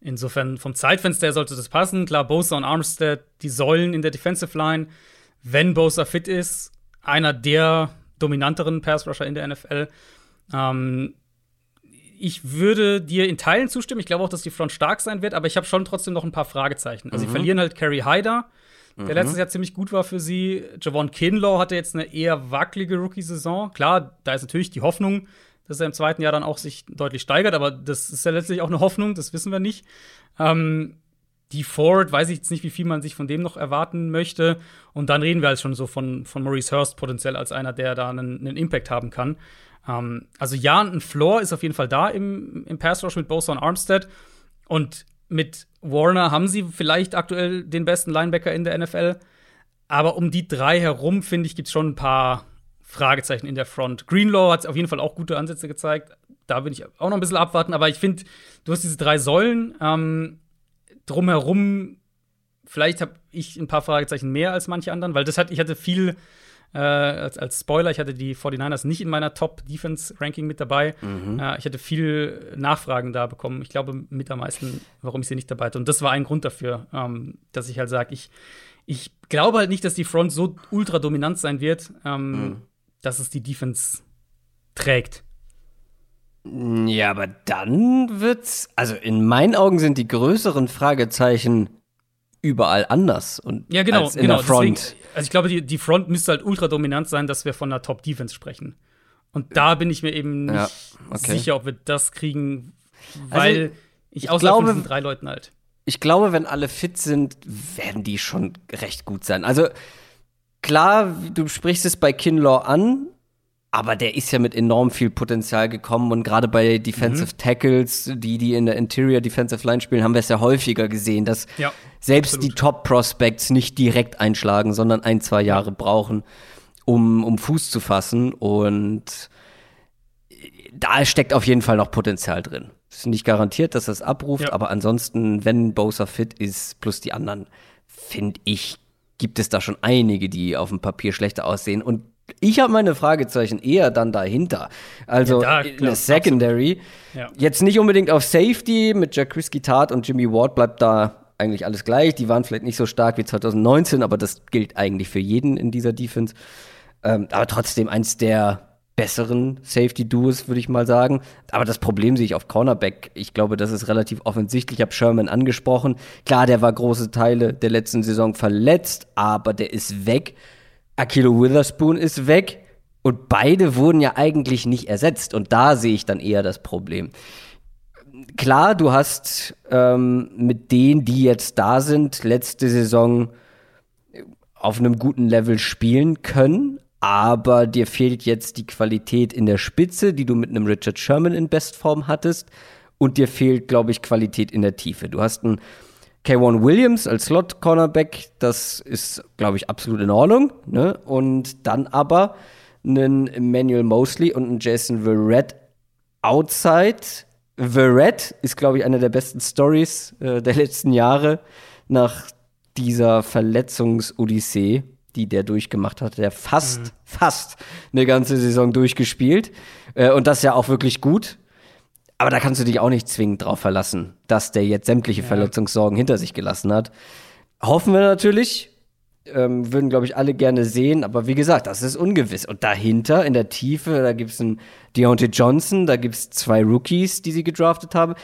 Insofern vom Zeitfenster her sollte das passen. Klar, Bosa und Armstead, die Säulen in der Defensive Line. Wenn Bosa fit ist, einer der dominanteren Pass-Rusher in der NFL. Ähm, ich würde dir in Teilen zustimmen. Ich glaube auch, dass die Front stark sein wird, aber ich habe schon trotzdem noch ein paar Fragezeichen. Also, mhm. sie verlieren halt Carrie Hyder, der mhm. letztes Jahr ziemlich gut war für sie. Javon Kinlaw hatte jetzt eine eher wackelige Rookie-Saison. Klar, da ist natürlich die Hoffnung, dass er im zweiten Jahr dann auch sich deutlich steigert, aber das ist ja letztlich auch eine Hoffnung, das wissen wir nicht. Ähm, die Ford, weiß ich jetzt nicht, wie viel man sich von dem noch erwarten möchte. Und dann reden wir halt schon so von, von Maurice Hurst potenziell als einer, der da einen, einen Impact haben kann. Ähm, also ja, ein Floor ist auf jeden Fall da im, im Pass Rush mit Bosa und Armstead. Und mit Warner haben sie vielleicht aktuell den besten Linebacker in der NFL. Aber um die drei herum, finde ich, gibt es schon ein paar Fragezeichen in der Front. Greenlaw hat auf jeden Fall auch gute Ansätze gezeigt. Da bin ich auch noch ein bisschen abwarten. Aber ich finde, du hast diese drei Säulen. Ähm, drumherum, vielleicht habe ich ein paar Fragezeichen mehr als manche anderen, weil das hat, ich hatte viel. Äh, als, als Spoiler, ich hatte die 49ers nicht in meiner Top-Defense-Ranking mit dabei. Mhm. Äh, ich hatte viel Nachfragen da bekommen. Ich glaube, mit am meisten, warum ich sie nicht dabei hatte. Und das war ein Grund dafür, ähm, dass ich halt sage, ich, ich glaube halt nicht, dass die Front so ultra dominant sein wird. Ähm, mhm dass es die Defense trägt. Ja, aber dann wird's. Also in meinen Augen sind die größeren Fragezeichen überall anders und ja genau als in genau der Front. Deswegen, also ich glaube die, die Front müsste halt ultra dominant sein, dass wir von einer Top Defense sprechen. Und da bin ich mir eben nicht ja, okay. sicher, ob wir das kriegen, weil also, ich, ich außer glaube, drei Leuten halt. Ich glaube, wenn alle fit sind, werden die schon recht gut sein. Also klar, du sprichst es bei Kinlaw an, aber der ist ja mit enorm viel Potenzial gekommen und gerade bei Defensive mhm. Tackles, die die in der Interior Defensive Line spielen, haben wir es ja häufiger gesehen, dass ja, selbst absolut. die Top Prospects nicht direkt einschlagen, sondern ein, zwei Jahre brauchen, um, um Fuß zu fassen und da steckt auf jeden Fall noch Potenzial drin. Es ist nicht garantiert, dass es abruft, ja. aber ansonsten, wenn Bosa fit ist, plus die anderen, finde ich, gibt es da schon einige, die auf dem Papier schlechter aussehen. Und ich habe meine Fragezeichen eher dann dahinter. Also ja, da, in der Secondary. Ja. Jetzt nicht unbedingt auf Safety mit Jack Risky Tart und Jimmy Ward bleibt da eigentlich alles gleich. Die waren vielleicht nicht so stark wie 2019, aber das gilt eigentlich für jeden in dieser Defense. Ähm, aber trotzdem eins der besseren Safety-Duos, würde ich mal sagen. Aber das Problem sehe ich auf Cornerback. Ich glaube, das ist relativ offensichtlich. Ich habe Sherman angesprochen. Klar, der war große Teile der letzten Saison verletzt, aber der ist weg. Akilo Witherspoon ist weg. Und beide wurden ja eigentlich nicht ersetzt. Und da sehe ich dann eher das Problem. Klar, du hast ähm, mit denen, die jetzt da sind, letzte Saison auf einem guten Level spielen können, aber dir fehlt jetzt die Qualität in der Spitze, die du mit einem Richard Sherman in Bestform hattest. Und dir fehlt, glaube ich, Qualität in der Tiefe. Du hast einen K1 Williams als Slot-Cornerback, das ist, glaube ich, absolut in Ordnung. Ne? Und dann aber einen Emmanuel Mosley und einen Jason Verrett outside. Verrett ist, glaube ich, eine der besten Stories äh, der letzten Jahre nach dieser Verletzungsodyssee die der durchgemacht hat. Der fast, mhm. fast eine ganze Saison durchgespielt. Äh, und das ja auch wirklich gut. Aber da kannst du dich auch nicht zwingend drauf verlassen, dass der jetzt sämtliche ja. Verletzungssorgen hinter sich gelassen hat. Hoffen wir natürlich. Ähm, würden, glaube ich, alle gerne sehen. Aber wie gesagt, das ist ungewiss. Und dahinter, in der Tiefe, da gibt es einen Deontay Johnson, da gibt es zwei Rookies, die sie gedraftet haben.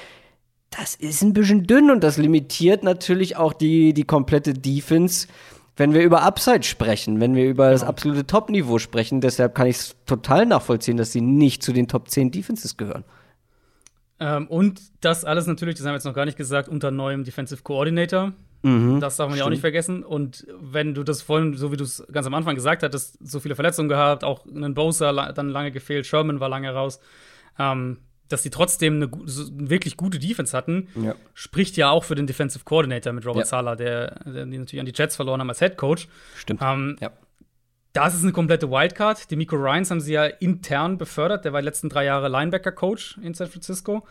Das ist ein bisschen dünn und das limitiert natürlich auch die, die komplette Defense wenn wir über Upside sprechen, wenn wir über das genau. absolute Top-Niveau sprechen. Deshalb kann ich es total nachvollziehen, dass sie nicht zu den Top 10 Defenses gehören. Ähm, und das alles natürlich, das haben wir jetzt noch gar nicht gesagt, unter neuem Defensive Coordinator. Mhm, das darf man stimmt. ja auch nicht vergessen. Und wenn du das vorhin, so wie du es ganz am Anfang gesagt hattest, so viele Verletzungen gehabt, auch einen Bosa dann lange gefehlt, Sherman war lange raus. Ähm, dass sie trotzdem eine, eine, wirklich gute Defense hatten, ja. spricht ja auch für den Defensive Coordinator mit Robert ja. Sala, der, der, die natürlich an die Jets verloren haben als Head Coach. Stimmt. Ähm, ja. Das ist eine komplette Wildcard. Die Miko Ryans haben sie ja intern befördert. Der war die letzten drei Jahre Linebacker-Coach in San Francisco.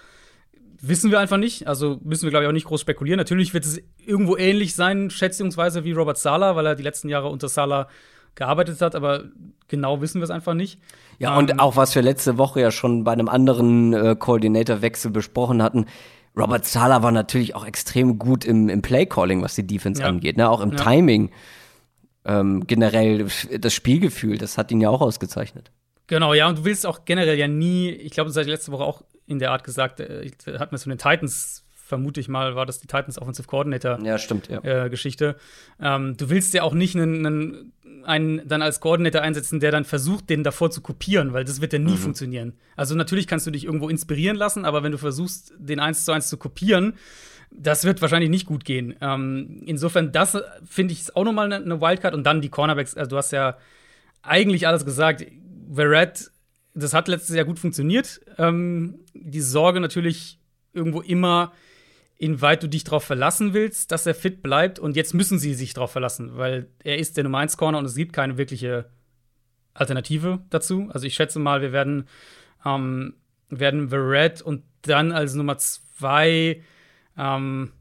Wissen wir einfach nicht. Also müssen wir, glaube ich, auch nicht groß spekulieren. Natürlich wird es irgendwo ähnlich sein, schätzungsweise wie Robert Sala, weil er die letzten Jahre unter Sala gearbeitet hat, aber genau wissen wir es einfach nicht. Ja, ähm, und auch was wir letzte Woche ja schon bei einem anderen äh, Coordinator-Wechsel besprochen hatten, Robert Sala war natürlich auch extrem gut im, im Play-Calling, was die Defense ja. angeht, ne? auch im ja. Timing. Ähm, generell das Spielgefühl, das hat ihn ja auch ausgezeichnet. Genau, ja, und du willst auch generell ja nie, ich glaube, das hat letzte Woche auch in der Art gesagt, äh, hat man es von den Titans vermute ich mal, war das die Titans Offensive Coordinator ja, stimmt, ja. Äh, Geschichte. Ähm, du willst ja auch nicht einen, einen, einen, dann als Coordinator einsetzen, der dann versucht, den davor zu kopieren, weil das wird ja nie mhm. funktionieren. Also natürlich kannst du dich irgendwo inspirieren lassen, aber wenn du versuchst, den eins zu eins zu kopieren, das wird wahrscheinlich nicht gut gehen. Ähm, insofern, das finde ich auch nochmal eine, eine Wildcard und dann die Cornerbacks. Also, du hast ja eigentlich alles gesagt. Verrett, das hat letztes Jahr gut funktioniert. Ähm, die Sorge natürlich irgendwo immer, inwieweit du dich darauf verlassen willst, dass er fit bleibt. Und jetzt müssen sie sich darauf verlassen, weil er ist der Nummer 1 Corner und es gibt keine wirkliche Alternative dazu. Also ich schätze mal, wir werden, ähm, werden Verrett und dann als Nummer 2 ähm,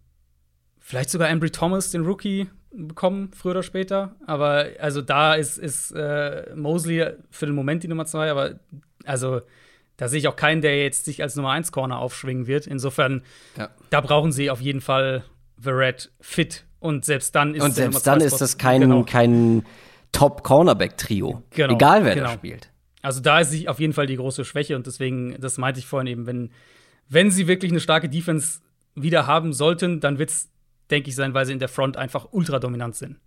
vielleicht sogar Ambry Thomas, den Rookie, bekommen, früher oder später. Aber also da ist, ist äh, Mosley für den Moment die Nummer 2, aber also da sehe ich auch keinen, der jetzt sich als Nummer 1 Corner aufschwingen wird. Insofern, ja. da brauchen sie auf jeden Fall Verrett fit. Und selbst dann ist Und selbst dann ist das kein, genau. kein Top-Cornerback-Trio. Genau. Egal, wer genau. da spielt. Also da ist sich auf jeden Fall die große Schwäche. Und deswegen, das meinte ich vorhin eben, wenn, wenn sie wirklich eine starke Defense wieder haben sollten, dann wird es, denke ich, sein, weil sie in der Front einfach ultra dominant sind.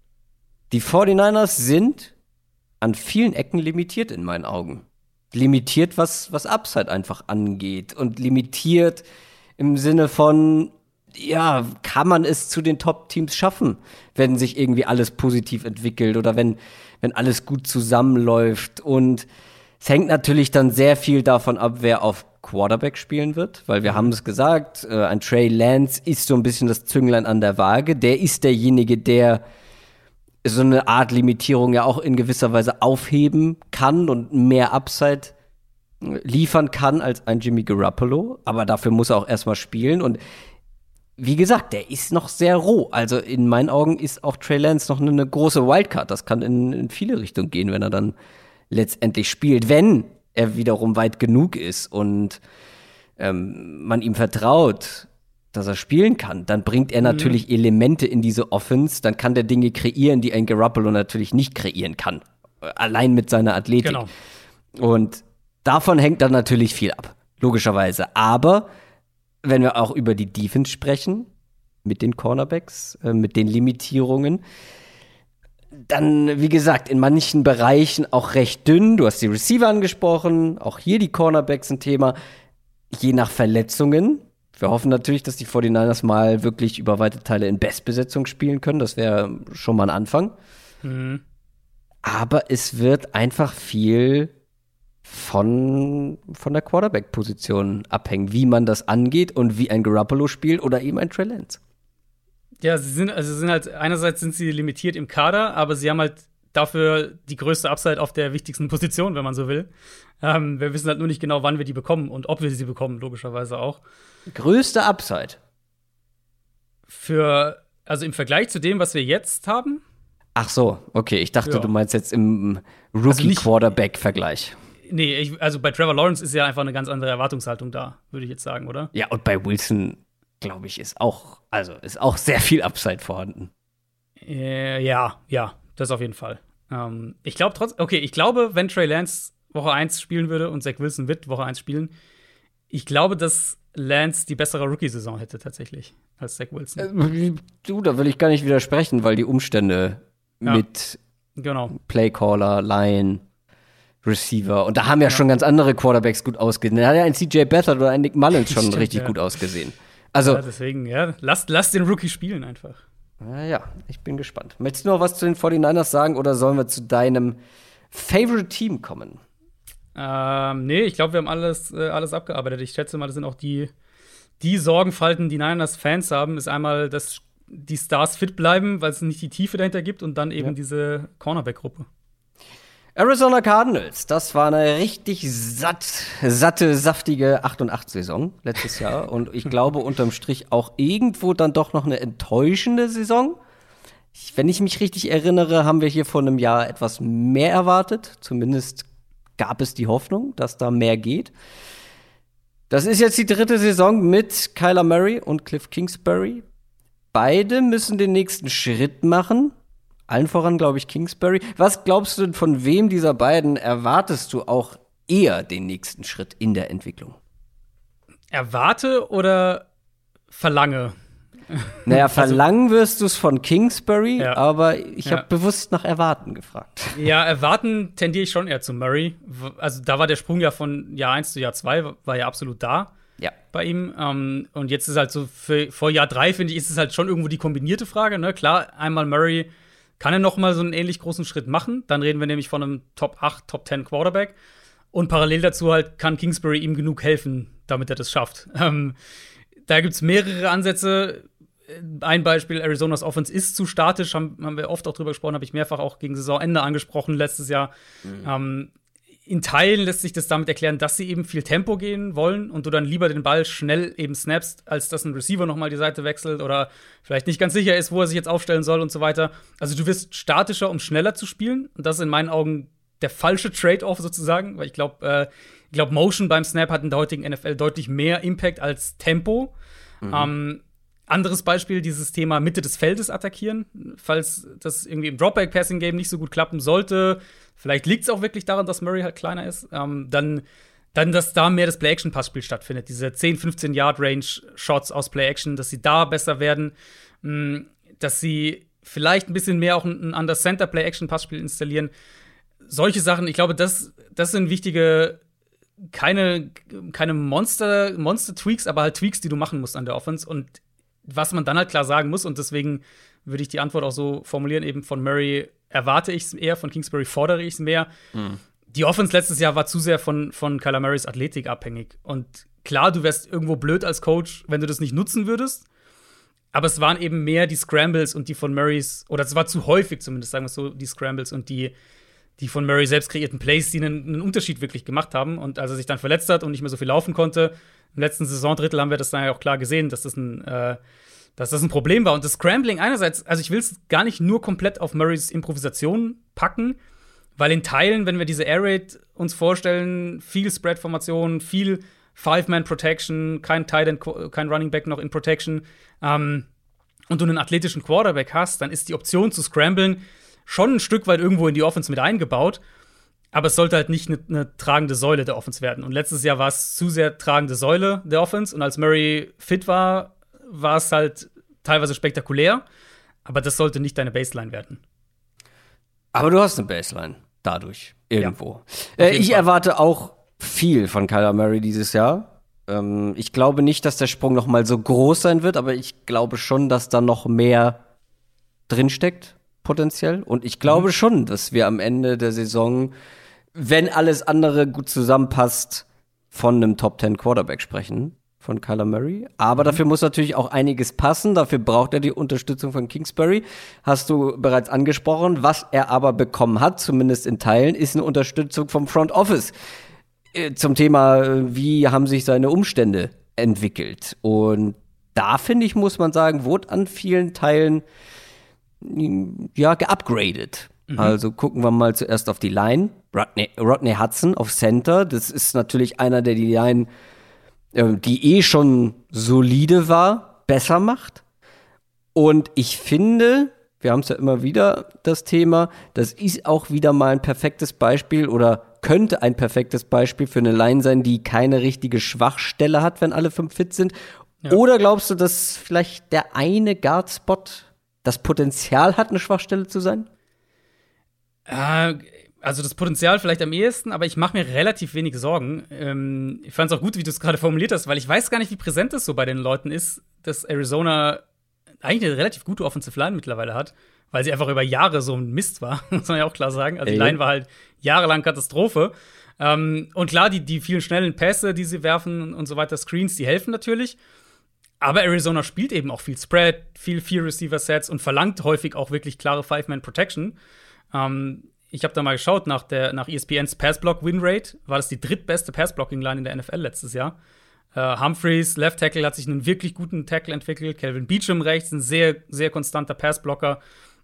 Die 49ers sind an vielen Ecken limitiert in meinen Augen limitiert, was, was Upside einfach angeht. Und limitiert im Sinne von, ja, kann man es zu den Top-Teams schaffen, wenn sich irgendwie alles positiv entwickelt oder wenn, wenn alles gut zusammenläuft. Und es hängt natürlich dann sehr viel davon ab, wer auf Quarterback spielen wird, weil wir haben es gesagt, äh, ein Trey Lance ist so ein bisschen das Zünglein an der Waage. Der ist derjenige, der so eine Art Limitierung ja auch in gewisser Weise aufheben kann und mehr Upside liefern kann als ein Jimmy Garoppolo. Aber dafür muss er auch erstmal spielen. Und wie gesagt, der ist noch sehr roh. Also in meinen Augen ist auch Trey Lance noch eine, große Wildcard. Das kann in, in viele Richtungen gehen, wenn er dann letztendlich spielt. Wenn er wiederum weit genug ist und ähm, man ihm vertraut, dass er spielen kann, dann bringt er natürlich Elemente in diese Offense, dann kann der Dinge kreieren, die ein Garoppolo natürlich nicht kreieren kann. Allein mit seiner Athletik. Genau. Und davon hängt dann natürlich viel ab, logischerweise. Aber wenn wir auch über die Defense sprechen, mit den Cornerbacks, äh, mit den Limitierungen, dann, wie gesagt, in manchen Bereichen auch recht dünn. Du hast die Receiver angesprochen, auch hier die Cornerbacks ein Thema. Je nach Verletzungen. Wir hoffen natürlich, dass die 49ers mal wirklich über weite Teile in Bestbesetzung spielen können. Das wäre schon mal ein Anfang. Mhm. Aber es wird einfach viel von, von der Quarterback-Position abhängen, wie man das angeht und wie ein Garoppolo spielt oder eben ein Trey Lance. Ja, sie sind, also sie sind halt, einerseits sind sie limitiert im Kader, aber sie haben halt dafür die größte Upside auf der wichtigsten Position, wenn man so will. Ähm, wir wissen halt nur nicht genau, wann wir die bekommen und ob wir sie bekommen, logischerweise auch. Größte Upside. Für, also im Vergleich zu dem, was wir jetzt haben, Ach so, okay. Ich dachte, Ja. du meinst jetzt im Also Rookie-Quarterback-Vergleich. nee, ich, also bei Trevor Lawrence ist ja einfach eine ganz andere Erwartungshaltung da, würde ich jetzt sagen, oder? Ja, und bei Wilson, glaube ich, ist auch, also ist auch sehr viel Upside vorhanden. Äh, ja, ja, das auf jeden Fall. Ähm, ich glaube trotzdem, okay, ich glaube, wenn Trey Lance Woche 1 spielen würde und Zach Wilson wird Woche 1 spielen, ich glaube, dass Lance die bessere Rookie-Saison hätte tatsächlich als Zach Wilson. Äh, Du, da will ich gar nicht widersprechen, weil die Umstände Ja. mit genau. Playcaller, Line, Receiver. Und da haben ja, schon ganz andere Quarterbacks gut ausgesehen. Da hat ja ein CJ Beathard oder ein Nick Mullins <laughs> schon Stimmt, richtig ja. gut ausgesehen. Also, Ja, deswegen, ja, lasst, lasst den Rookie spielen einfach. Naja, ich bin gespannt. Möchtest du noch was zu den 49ers sagen oder sollen wir zu deinem Favorite Team kommen? Ähm, nee, ich glaube, wir haben alles, äh, alles abgearbeitet. Ich schätze mal, das sind auch die, die Sorgenfalten, die Niners-Fans haben, ist einmal, dass die Stars fit bleiben, weil es nicht die Tiefe dahinter gibt und dann eben Ja. diese Cornerback-Gruppe. Arizona Cardinals, das war eine richtig satt, satte, saftige 8-8-Saison letztes Jahr. Und ich glaube, unterm Strich auch irgendwo dann doch noch eine enttäuschende Saison. Ich, wenn ich mich richtig erinnere, haben wir hier vor einem Jahr etwas mehr erwartet. Zumindest gab es die Hoffnung, dass da mehr geht. Das ist jetzt die dritte Saison mit Kyler Murray und Cliff Kingsbury. Beide müssen den nächsten Schritt machen. Allen voran, glaube ich, Kingsbury. Was glaubst du denn, von wem dieser beiden erwartest du auch eher den nächsten Schritt in der Entwicklung? Erwarte oder verlange? Naja, <laughs> verlangen wirst du es von Kingsbury, Ja. aber ich Ja. habe bewusst nach Erwarten gefragt. <laughs> Ja, erwarten tendiere ich schon eher zu Murray. Also da war der Sprung ja von Jahr 1 zu Jahr 2, war ja absolut da Ja. bei ihm. Ähm, und jetzt ist halt so, für, vor Jahr 3, finde ich, ist es halt schon irgendwo die kombinierte Frage. Ne? Klar, einmal Murray kann er noch mal so einen ähnlich großen Schritt machen. Dann reden wir nämlich von einem Top 8, Top 10 Quarterback. Und parallel dazu halt kann Kingsbury ihm genug helfen, damit er das schafft. <laughs> Ähm, da gibt es mehrere Ansätze. Ein Beispiel, Arizonas Offense ist zu statisch, haben, haben wir oft auch drüber gesprochen, habe ich mehrfach auch gegen Saisonende angesprochen letztes Jahr. Ähm, in Teilen lässt sich das damit erklären, dass sie eben viel Tempo gehen wollen und du dann lieber den Ball schnell eben snappst, als dass ein Receiver nochmal die Seite wechselt oder vielleicht nicht ganz sicher ist, wo er sich jetzt aufstellen soll und so weiter. Also du wirst statischer, um schneller zu spielen. Und das ist in meinen Augen der falsche Trade-off sozusagen, weil ich glaube, äh, ich glaube, Motion beim Snap hat in der heutigen NFL deutlich mehr Impact als Tempo. Ähm, anderes Beispiel, dieses Thema Mitte des Feldes attackieren. Falls das irgendwie im Dropback-Passing-Game nicht so gut klappen sollte, vielleicht liegt es auch wirklich daran, dass Murray halt kleiner ist, ähm, dann, dann, dass da mehr das Play-Action-Passspiel stattfindet. Diese 10, 15 Yard-Range-Shots aus Play-Action, dass sie da besser werden, mh, dass sie vielleicht ein bisschen mehr auch ein, ein Under-Center-Play-Action-Passspiel installieren. Solche Sachen, ich glaube, das, das sind wichtige keine, keine Monster, Monster-Tweaks, aber halt Tweaks, die du machen musst an der Offense. Und was man dann halt klar sagen muss, und deswegen würde ich die Antwort auch so formulieren, eben von Murray erwarte ich es eher, von Kingsbury fordere ich es mehr. Die Offense letztes Jahr war zu sehr von, von Kyler Murrays Athletik abhängig. Und klar, du wärst irgendwo blöd als Coach, wenn du das nicht nutzen würdest. Aber es waren eben mehr die Scrambles und die von Murrays, oder es war zu häufig zumindest, sagen wir es so, die Scrambles und die, die von Murray selbst kreierten Plays, die einen, einen Unterschied wirklich gemacht haben. Und als er sich dann verletzt hat und nicht mehr so viel laufen konnte, im letzten Saisondrittel haben wir das dann ja auch klar gesehen, dass das ein, äh, dass das ein Problem war. Und das Scrambling einerseits, also ich will es gar nicht nur komplett auf Murrays Improvisation packen, weil in Teilen, wenn wir diese Air Raid uns vorstellen, viel Spread-Formation, viel Five-Man-Protection, kein Tight End, kein Running Back noch in Protection, ähm, und du einen athletischen Quarterback hast, dann ist die Option zu scramblen schon ein Stück weit irgendwo in die Offense mit eingebaut. Aber es sollte halt nicht eine, eine tragende Säule der Offense werden. Und letztes Jahr war es zu sehr tragende Säule der Offense. Und als Murray fit war, war es halt teilweise spektakulär. Aber das sollte nicht deine Baseline werden. Aber du hast eine Baseline dadurch irgendwo. Ja, äh, ich Fall. erwarte auch viel von Kyler Murray dieses Jahr. Ähm, ich glaube nicht, dass der Sprung noch mal so groß sein wird, aber ich glaube schon, dass da noch mehr drinsteckt potenziell. Und ich glaube mhm. schon, dass wir am Ende der Saison, wenn alles andere gut zusammenpasst, von einem Top 10 Quarterback sprechen, von Kyler Murray. Aber mhm. dafür muss natürlich auch einiges passen. Dafür braucht er die Unterstützung von Kingsbury. Hast du bereits angesprochen. Was er aber bekommen hat, zumindest in Teilen, ist eine Unterstützung vom Front Office. Äh, zum Thema, wie haben sich seine Umstände entwickelt. Und da, finde ich, muss man sagen, wurde an vielen Teilen ja, geupgradet. Mhm. Also gucken wir mal zuerst auf die Line. Rodney, Rodney Hudson auf Center. Das ist natürlich einer, der die Line, äh, die eh schon solide war, besser macht. Und ich finde, wir haben es ja immer wieder das Thema, das ist auch wieder mal ein perfektes Beispiel oder könnte ein perfektes Beispiel für eine Line sein, die keine richtige Schwachstelle hat, wenn alle fünf fit sind. Ja. Oder glaubst du, dass vielleicht der eine Guard-Spot das Potenzial hat, eine Schwachstelle zu sein? Äh, also das Potenzial vielleicht am ehesten, aber ich mache mir relativ wenig Sorgen. Ähm, ich fand es auch gut, wie du es gerade formuliert hast, weil ich weiß gar nicht, wie präsent es so bei den Leuten ist, dass Arizona eigentlich eine relativ gute Offensive Line mittlerweile hat, weil sie einfach über Jahre so ein Mist war, <laughs> muss man ja auch klar sagen. Also die Line war halt jahrelang Katastrophe. Ähm, und klar, die, die vielen schnellen Pässe, die sie werfen und so weiter, Screens, die helfen natürlich. Aber Arizona spielt eben auch viel Spread, viel Vier-Receiver-Sets und verlangt häufig auch wirklich klare Five-Man-Protection. Ähm, ich habe da mal geschaut, nach, der, nach ESPNs Pass-Block-Win-Rate war das die drittbeste Pass-Blocking-Line in der NFL letztes Jahr. Äh, Humphreys, Left Tackle, hat sich einen wirklich guten Tackle entwickelt. Calvin Beecham rechts, ein sehr, sehr konstanter Pass-Blocker.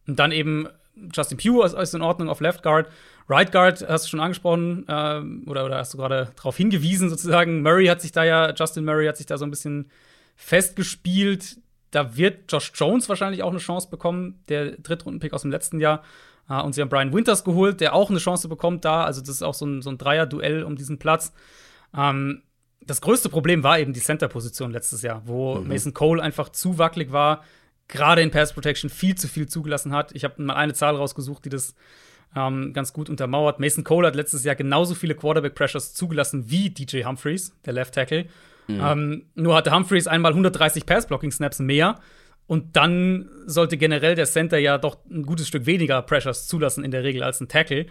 Und dann eben Justin Pugh ist, ist in Ordnung auf Left Guard. Right Guard hast du schon angesprochen, äh, oder, oder hast du gerade darauf hingewiesen, sozusagen. Murray hat sich da ja, Justin Murray hat sich da so ein bisschen festgespielt. Da wird Josh Jones wahrscheinlich auch eine Chance bekommen, der Drittrunden-Pick aus dem letzten Jahr. Uh, und sie haben Brian Winters geholt, der auch eine Chance bekommt da. Also, das ist auch so ein, so ein Dreier-Duell um diesen Platz. Ähm, das größte Problem war eben die Center-Position letztes Jahr, wo mhm. Mason Cole einfach zu wackelig war, gerade in Pass Protection viel zu viel zugelassen hat. Ich habe mal eine Zahl rausgesucht, die das ähm, ganz gut untermauert. Mason Cole hat letztes Jahr genauso viele Quarterback-Pressures zugelassen wie DJ Humphreys, der Left Tackle. Mhm. Ähm, nur hatte Humphreys einmal 130 Pass-Blocking-Snaps mehr. Und dann sollte generell der Center ja doch ein gutes Stück weniger Pressures zulassen in der Regel als ein Tackle.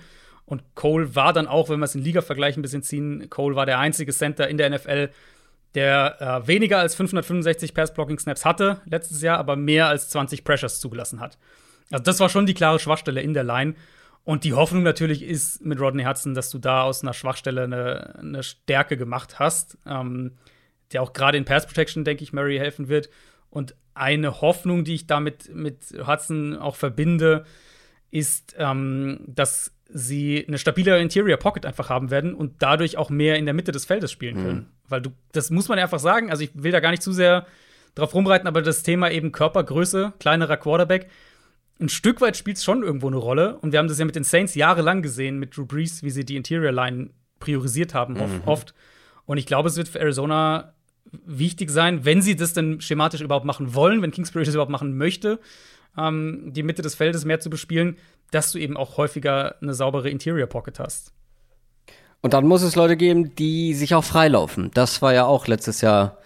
Und Cole war dann auch, wenn wir es in Liga-Vergleich ein bisschen ziehen, Cole war der einzige Center in der NFL, der äh, weniger als 565 Pass-Blocking-Snaps hatte letztes Jahr, aber mehr als 20 Pressures zugelassen hat. Also das war schon die klare Schwachstelle in der Line. Und die Hoffnung natürlich ist mit Rodney Hudson, dass du da aus einer Schwachstelle eine, eine Stärke gemacht hast. Ähm, der auch gerade in Pass Protection, denke ich, Murray helfen wird. Und eine Hoffnung, die ich damit mit Hudson auch verbinde, ist, ähm, dass sie eine stabile Interior Pocket einfach haben werden und dadurch auch mehr in der Mitte des Feldes spielen können. Mhm. Weil du, das muss man einfach sagen. Also ich will da gar nicht zu sehr drauf rumreiten, aber das Thema eben Körpergröße, kleinerer Quarterback, ein Stück weit spielt es schon irgendwo eine Rolle. Und wir haben das ja mit den Saints jahrelang gesehen, mit Drew Brees, wie sie die Interior Line priorisiert haben, mhm. oft. Und ich glaube, es wird für Arizona wichtig sein, wenn sie das denn schematisch überhaupt machen wollen, wenn Kingsbury das überhaupt machen möchte, ähm, die Mitte des Feldes mehr zu bespielen, dass du eben auch häufiger eine saubere Interior Pocket hast. Und dann muss es Leute geben, die sich auch freilaufen. Das war ja auch letztes Jahr,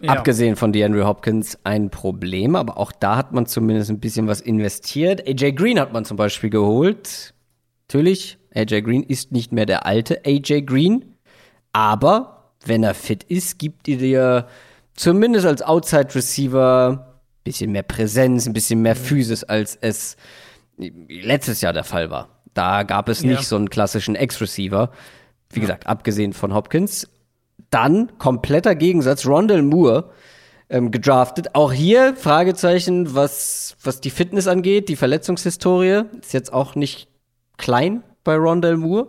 ja. abgesehen von DeAndre Hopkins, ein Problem. Aber auch da hat man zumindest ein bisschen was investiert. AJ Green hat man zum Beispiel geholt. Natürlich, AJ Green ist nicht mehr der alte AJ Green. Aber wenn er fit ist, gibt ihr dir zumindest als Outside Receiver ein bisschen mehr Präsenz, ein bisschen mehr Physis, als es letztes Jahr der Fall war. Da gab es nicht ja. so einen klassischen Ex-Receiver. Wie ja. gesagt, abgesehen von Hopkins. Dann kompletter Gegensatz, Rondell Moore ähm, gedraftet. Auch hier Fragezeichen, was, was die Fitness angeht, die Verletzungshistorie. Ist jetzt auch nicht klein bei Rondell Moore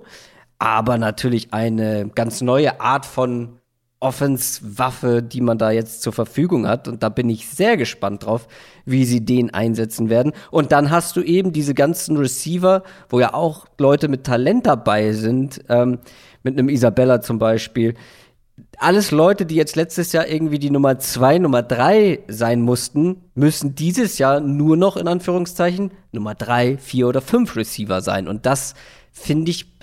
aber natürlich eine ganz neue Art von Offense-Waffe, die man da jetzt zur Verfügung hat. Und da bin ich sehr gespannt drauf, wie sie den einsetzen werden. Und dann hast du eben diese ganzen Receiver, wo ja auch Leute mit Talent dabei sind, ähm, mit einem Isabella zum Beispiel. Alles Leute, die jetzt letztes Jahr irgendwie die Nummer zwei, Nummer drei sein mussten, müssen dieses Jahr nur noch in Anführungszeichen Nummer drei, vier oder fünf Receiver sein. Und das finde ich,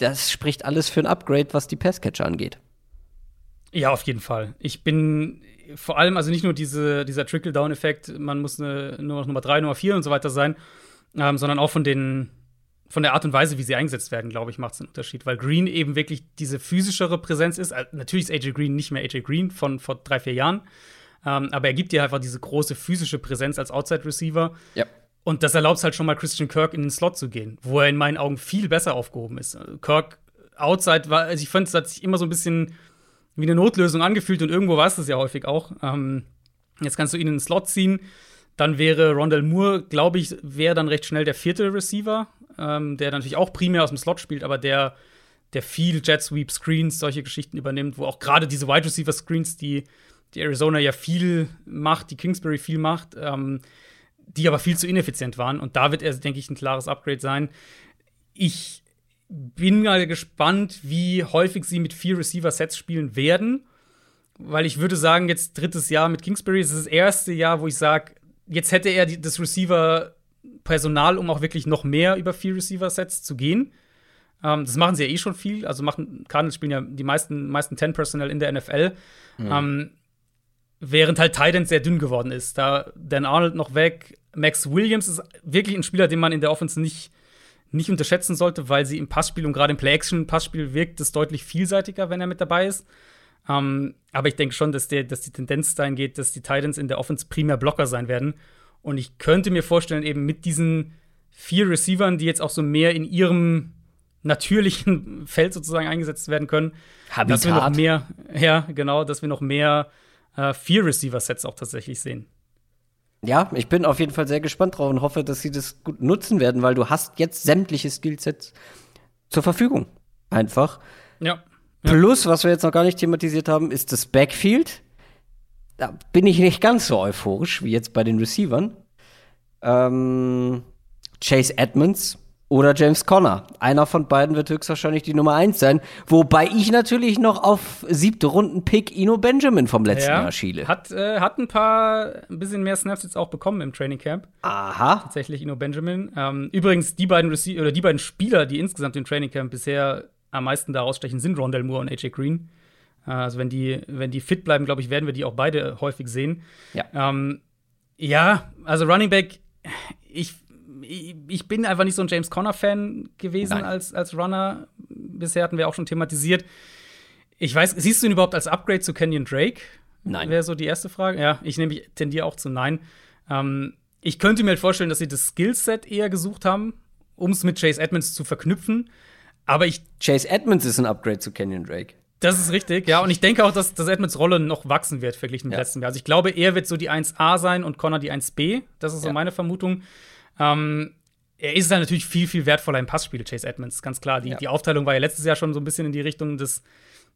das spricht alles für ein Upgrade, was die Passcatcher angeht. Ja, auf jeden Fall. Ich bin vor allem, also nicht nur diese, dieser Trickle-Down-Effekt, man muss eine, nur noch Nummer 3, Nummer 4 und so weiter sein, ähm, sondern auch von den von der Art und Weise, wie sie eingesetzt werden, glaube ich, macht es einen Unterschied, weil Green eben wirklich diese physischere Präsenz ist. Also, natürlich ist AJ Green nicht mehr AJ Green von vor drei, vier Jahren, ähm, aber er gibt dir einfach diese große physische Präsenz als Outside-Receiver. Ja. Und das erlaubt halt schon mal Christian Kirk in den Slot zu gehen, wo er in meinen Augen viel besser aufgehoben ist. Kirk Outside war, also ich fand, es hat sich immer so ein bisschen wie eine Notlösung angefühlt und irgendwo war es das ja häufig auch. Ähm, jetzt kannst du ihn in den Slot ziehen. Dann wäre Rondell Moore, glaube ich, wäre dann recht schnell der vierte Receiver, ähm, der natürlich auch primär aus dem Slot spielt, aber der, der viel Jet Sweep Screens, solche Geschichten übernimmt, wo auch gerade diese Wide Receiver Screens, die, die Arizona ja viel macht, die Kingsbury viel macht, ähm, die aber viel zu ineffizient waren. Und da wird er, denke ich, ein klares Upgrade sein. Ich bin mal gespannt, wie häufig sie mit vier Receiver-Sets spielen werden. Weil ich würde sagen, jetzt drittes Jahr mit Kingsbury ist das erste Jahr, wo ich sage, jetzt hätte er das Receiver-Personal, um auch wirklich noch mehr über vier Receiver-Sets zu gehen. Ähm, das machen sie ja eh schon viel. Also machen Cardinals spielen ja die meisten, meisten Ten-Personnel in der NFL. Mhm. Ähm, während halt Titan sehr dünn geworden ist. Da Dan Arnold noch weg. Max Williams ist wirklich ein Spieler, den man in der Offense nicht nicht unterschätzen sollte, weil sie im Passspiel und gerade im Play-Action-Passspiel wirkt es deutlich vielseitiger, wenn er mit dabei ist. Ähm, aber ich denke schon, dass, der, dass die Tendenz dahin geht, dass die Titans in der Offense primär Blocker sein werden. Und ich könnte mir vorstellen, eben mit diesen vier Receivern, die jetzt auch so mehr in ihrem natürlichen <laughs> Feld sozusagen eingesetzt werden können, Habitat. dass wir noch mehr, ja, genau, dass wir noch mehr äh, vier Receiver-Sets auch tatsächlich sehen. Ja, ich bin auf jeden Fall sehr gespannt drauf und hoffe, dass sie das gut nutzen werden, weil du hast jetzt sämtliche Skillsets zur Verfügung. Einfach. Ja. ja. Plus, was wir jetzt noch gar nicht thematisiert haben, ist das Backfield. Da bin ich nicht ganz so euphorisch wie jetzt bei den Receivern. Ähm, Chase Edmonds oder James Conner. Einer von beiden wird höchstwahrscheinlich die Nummer eins sein. Wobei ich natürlich noch auf siebte Runden-Pick Ino Benjamin vom letzten ja, Jahr schiele. Hat, äh, hat ein paar, ein bisschen mehr Snaps jetzt auch bekommen im Training Camp. Aha. Tatsächlich Ino Benjamin. Ähm, übrigens, die beiden, Rece oder die beiden Spieler, die insgesamt im Training Camp bisher am meisten da rausstechen, sind Rondell Moore und AJ Green. Äh, also, wenn die, wenn die fit bleiben, glaube ich, werden wir die auch beide häufig sehen. Ja. Ähm, ja, also Running Back, ich ich bin einfach nicht so ein James Conner-Fan gewesen als, als Runner. Bisher hatten wir auch schon thematisiert. Ich weiß, siehst du ihn überhaupt als Upgrade zu Kenyon Drake? Nein. Wäre so die erste Frage. Ja, ich nehme, ich tendiere auch zu Nein. Ähm, ich könnte mir halt vorstellen, dass sie das Skillset eher gesucht haben, um es mit Chase Edmonds zu verknüpfen. Aber ich. Chase Edmonds ist ein Upgrade zu Kenyon Drake. Das ist richtig, ja. Und ich denke auch, dass, dass Edmonds Rolle noch wachsen wird, verglichen mit ja. letzten Jahr. Also ich glaube, er wird so die 1A sein und Connor die 1B. Das ist so ja. meine Vermutung. Ähm, er ist dann natürlich viel, viel wertvoller im Passspiel, Chase Edmonds, ganz klar. Die, ja. die Aufteilung war ja letztes Jahr schon so ein bisschen in die Richtung, dass,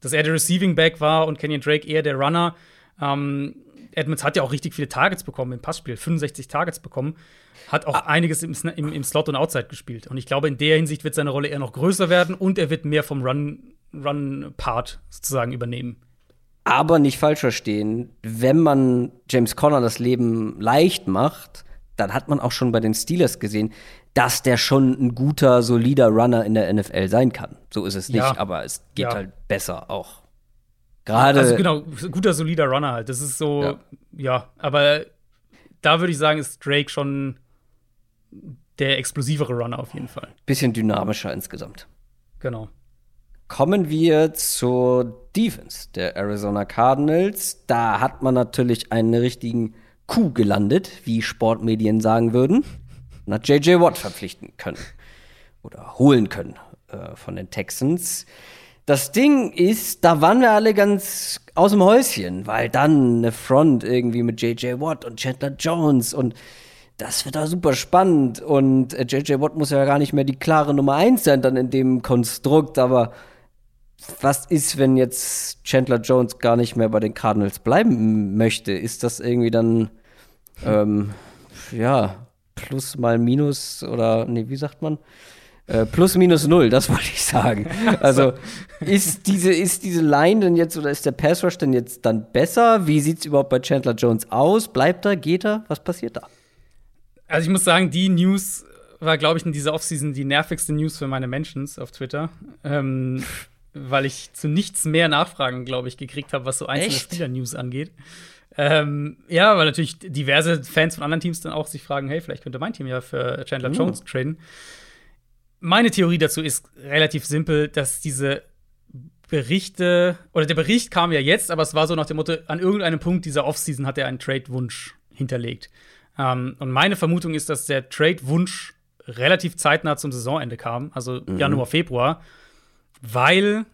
dass er der Receiving Back war und Kenyon Drake eher der Runner. Ähm, Edmonds hat ja auch richtig viele Targets bekommen im Passspiel, 65 Targets bekommen. Hat auch ah. einiges im, im, im, Slot und Outside gespielt. Und ich glaube, in der Hinsicht wird seine Rolle eher noch größer werden und er wird mehr vom Run-Part Run sozusagen übernehmen. Aber nicht falsch verstehen, wenn man James Conner das Leben leicht macht, dann hat man auch schon bei den Steelers gesehen, dass der schon ein guter, solider Runner in der NFL sein kann. So ist es nicht, ja. aber es geht ja. halt besser auch. Gerade. Also genau, guter, solider Runner halt. Das ist so, ja, ja aber da würde ich sagen, ist Drake schon der explosivere Runner auf jeden Fall. Bisschen dynamischer insgesamt. Genau. Kommen wir zur Defense der Arizona Cardinals. Da hat man natürlich einen richtigen Kuh gelandet, wie Sportmedien sagen würden, und hat JJ Watt verpflichten können oder holen können äh, von den Texans. Das Ding ist, da waren wir alle ganz aus dem Häuschen, weil dann eine Front irgendwie mit JJ Watt und Chandler Jones und das wird da super spannend und JJ äh, Watt muss ja gar nicht mehr die klare Nummer eins sein dann in dem Konstrukt, aber was ist, wenn jetzt Chandler Jones gar nicht mehr bei den Cardinals bleiben möchte? Ist das irgendwie dann, ähm, ja, plus mal minus oder, nee, wie sagt man? Äh, plus minus null, das <laughs> wollte ich sagen. Also ist diese, ist diese Line denn jetzt oder ist der Pass Rush denn jetzt dann besser? Wie sieht es überhaupt bei Chandler Jones aus? Bleibt er? Geht er? Was passiert da? Also ich muss sagen, die News war, glaube ich, in dieser Offseason die nervigste News für meine Mentions auf Twitter. Ähm, weil ich zu nichts mehr Nachfragen, glaube ich, gekriegt habe, was so einzelne Spieler-News angeht. Ähm, ja, weil natürlich diverse Fans von anderen Teams dann auch sich fragen, hey, vielleicht könnte mein Team ja für Chandler uh. Jones traden. Meine Theorie dazu ist relativ simpel, dass diese Berichte, oder der Bericht kam ja jetzt, aber es war so nach dem Motto, an irgendeinem Punkt dieser Offseason hat er einen Trade-Wunsch hinterlegt. Ähm, und meine Vermutung ist, dass der Trade-Wunsch relativ zeitnah zum Saisonende kam, also mhm. Januar, Februar, weil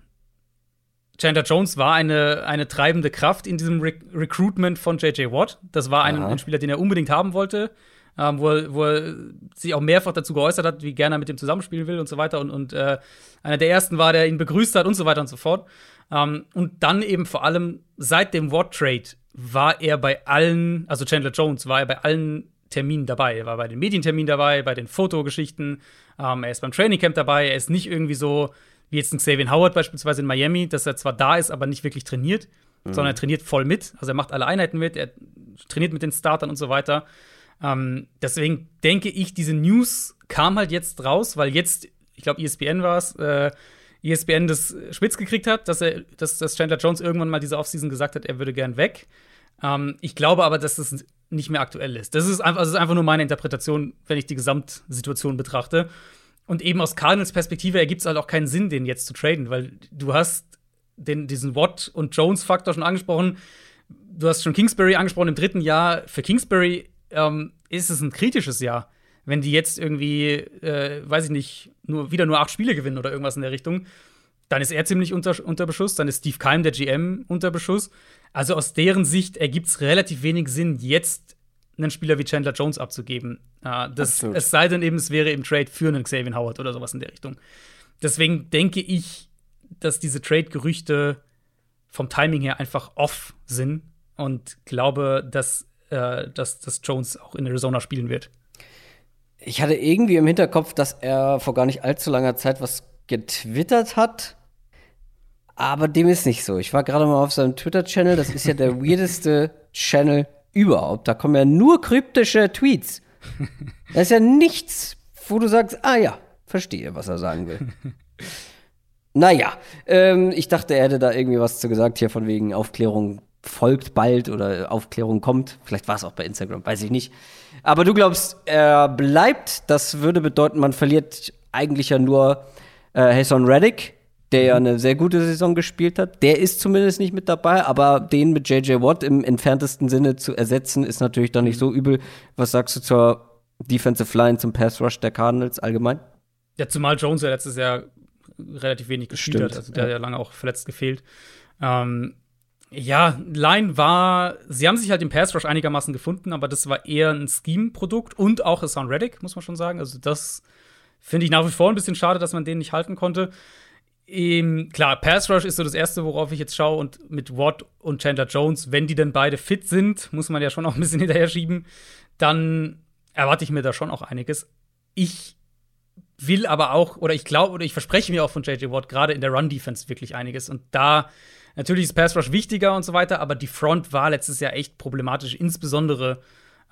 Chandler Jones war eine, eine treibende Kraft in diesem Re Recruitment von J.J. Watt. Das war ein, ein, Spieler, den er unbedingt haben wollte, ähm, wo, er, wo, er, sich auch mehrfach dazu geäußert hat, wie gerne er mit dem zusammenspielen will und so weiter. Und, und äh, einer der ersten war, der ihn begrüßt hat und so weiter und so fort. Ähm, und dann eben vor allem seit dem Watt-Trade war er bei allen, also Chandler Jones war er bei allen Terminen dabei. Er war bei den Medienterminen dabei, bei den Fotogeschichten, ähm, er ist beim Trainingcamp dabei, er ist nicht irgendwie so wie jetzt ein Xavier Howard beispielsweise in Miami, dass er zwar da ist, aber nicht wirklich trainiert, mhm. sondern er trainiert voll mit. Also er macht alle Einheiten mit, er trainiert mit den Startern und so weiter. Ähm, deswegen denke ich, diese News kam halt jetzt raus, weil jetzt, ich glaube, ESPN war es, äh, ESPN das spitz gekriegt hat, dass er, dass, dass Chandler Jones irgendwann mal diese Offseason gesagt hat, er würde gern weg. Ähm, ich glaube aber, dass das nicht mehr aktuell ist. Das ist, einfach, das ist einfach nur meine Interpretation, wenn ich die Gesamtsituation betrachte. Und eben aus Cardinals Perspektive ergibt es halt auch keinen Sinn, den jetzt zu traden, weil du hast den, diesen Watt- und Jones-Faktor schon angesprochen. Du hast schon Kingsbury angesprochen im dritten Jahr. Für Kingsbury ähm, ist es ein kritisches Jahr. Wenn die jetzt irgendwie, äh, weiß ich nicht, nur, wieder nur acht Spiele gewinnen oder irgendwas in der Richtung, dann ist er ziemlich unter, unter Beschuss, dann ist Steve Keim, der GM, unter Beschuss. Also aus deren Sicht ergibt es relativ wenig Sinn, jetzt einen Spieler wie Chandler Jones abzugeben. Uh, das, es sei denn eben, es wäre im Trade für einen Xavier Howard oder sowas in der Richtung. Deswegen denke ich, dass diese Trade-Gerüchte vom Timing her einfach off sind und glaube, dass, äh, dass, dass Jones auch in Arizona spielen wird. Ich hatte irgendwie im Hinterkopf, dass er vor gar nicht allzu langer Zeit was getwittert hat. Aber dem ist nicht so. Ich war gerade mal auf seinem Twitter-Channel. Das ist ja der <laughs> weirdeste Channel überhaupt. Da kommen ja nur kryptische Tweets. <laughs> Da ist ja nichts, wo du sagst, ah ja, verstehe, was er sagen will. <laughs> naja, ähm, ich dachte, er hätte da irgendwie was zu gesagt, hier von wegen Aufklärung folgt bald oder Aufklärung kommt. Vielleicht war es auch bei Instagram, weiß ich nicht. Aber du glaubst, er bleibt. Das würde bedeuten, man verliert eigentlich ja nur äh, Hassan Reddick, der ja mhm. eine sehr gute Saison gespielt hat. Der ist zumindest nicht mit dabei, aber den mit JJ Watt im entferntesten Sinne zu ersetzen, ist natürlich dann nicht so übel. Was sagst du zur Defensive Line, zum Pass Rush der Cardinals allgemein? Ja, zumal Jones ja letztes Jahr relativ wenig gespielt Stimmt, hat. Also der ja. hat ja lange auch verletzt gefehlt. Ähm, ja, Line war, sie haben sich halt im Pass Rush einigermaßen gefunden, aber das war eher ein Scheme-Produkt und auch Hassan Reddick, muss man schon sagen. Also das finde ich nach wie vor ein bisschen schade, dass man den nicht halten konnte. Ähm, klar, Pass Rush ist so das Erste, worauf ich jetzt schaue. Und mit Watt und Chandler Jones, wenn die denn beide fit sind, muss man ja schon auch ein bisschen <laughs> hinterher schieben, dann erwarte ich mir da schon auch einiges. Ich will aber auch, oder ich glaube, oder ich verspreche mir auch von JJ Watt gerade in der Run-Defense wirklich einiges. Und da natürlich ist Pass Rush wichtiger und so weiter, aber die Front war letztes Jahr echt problematisch, insbesondere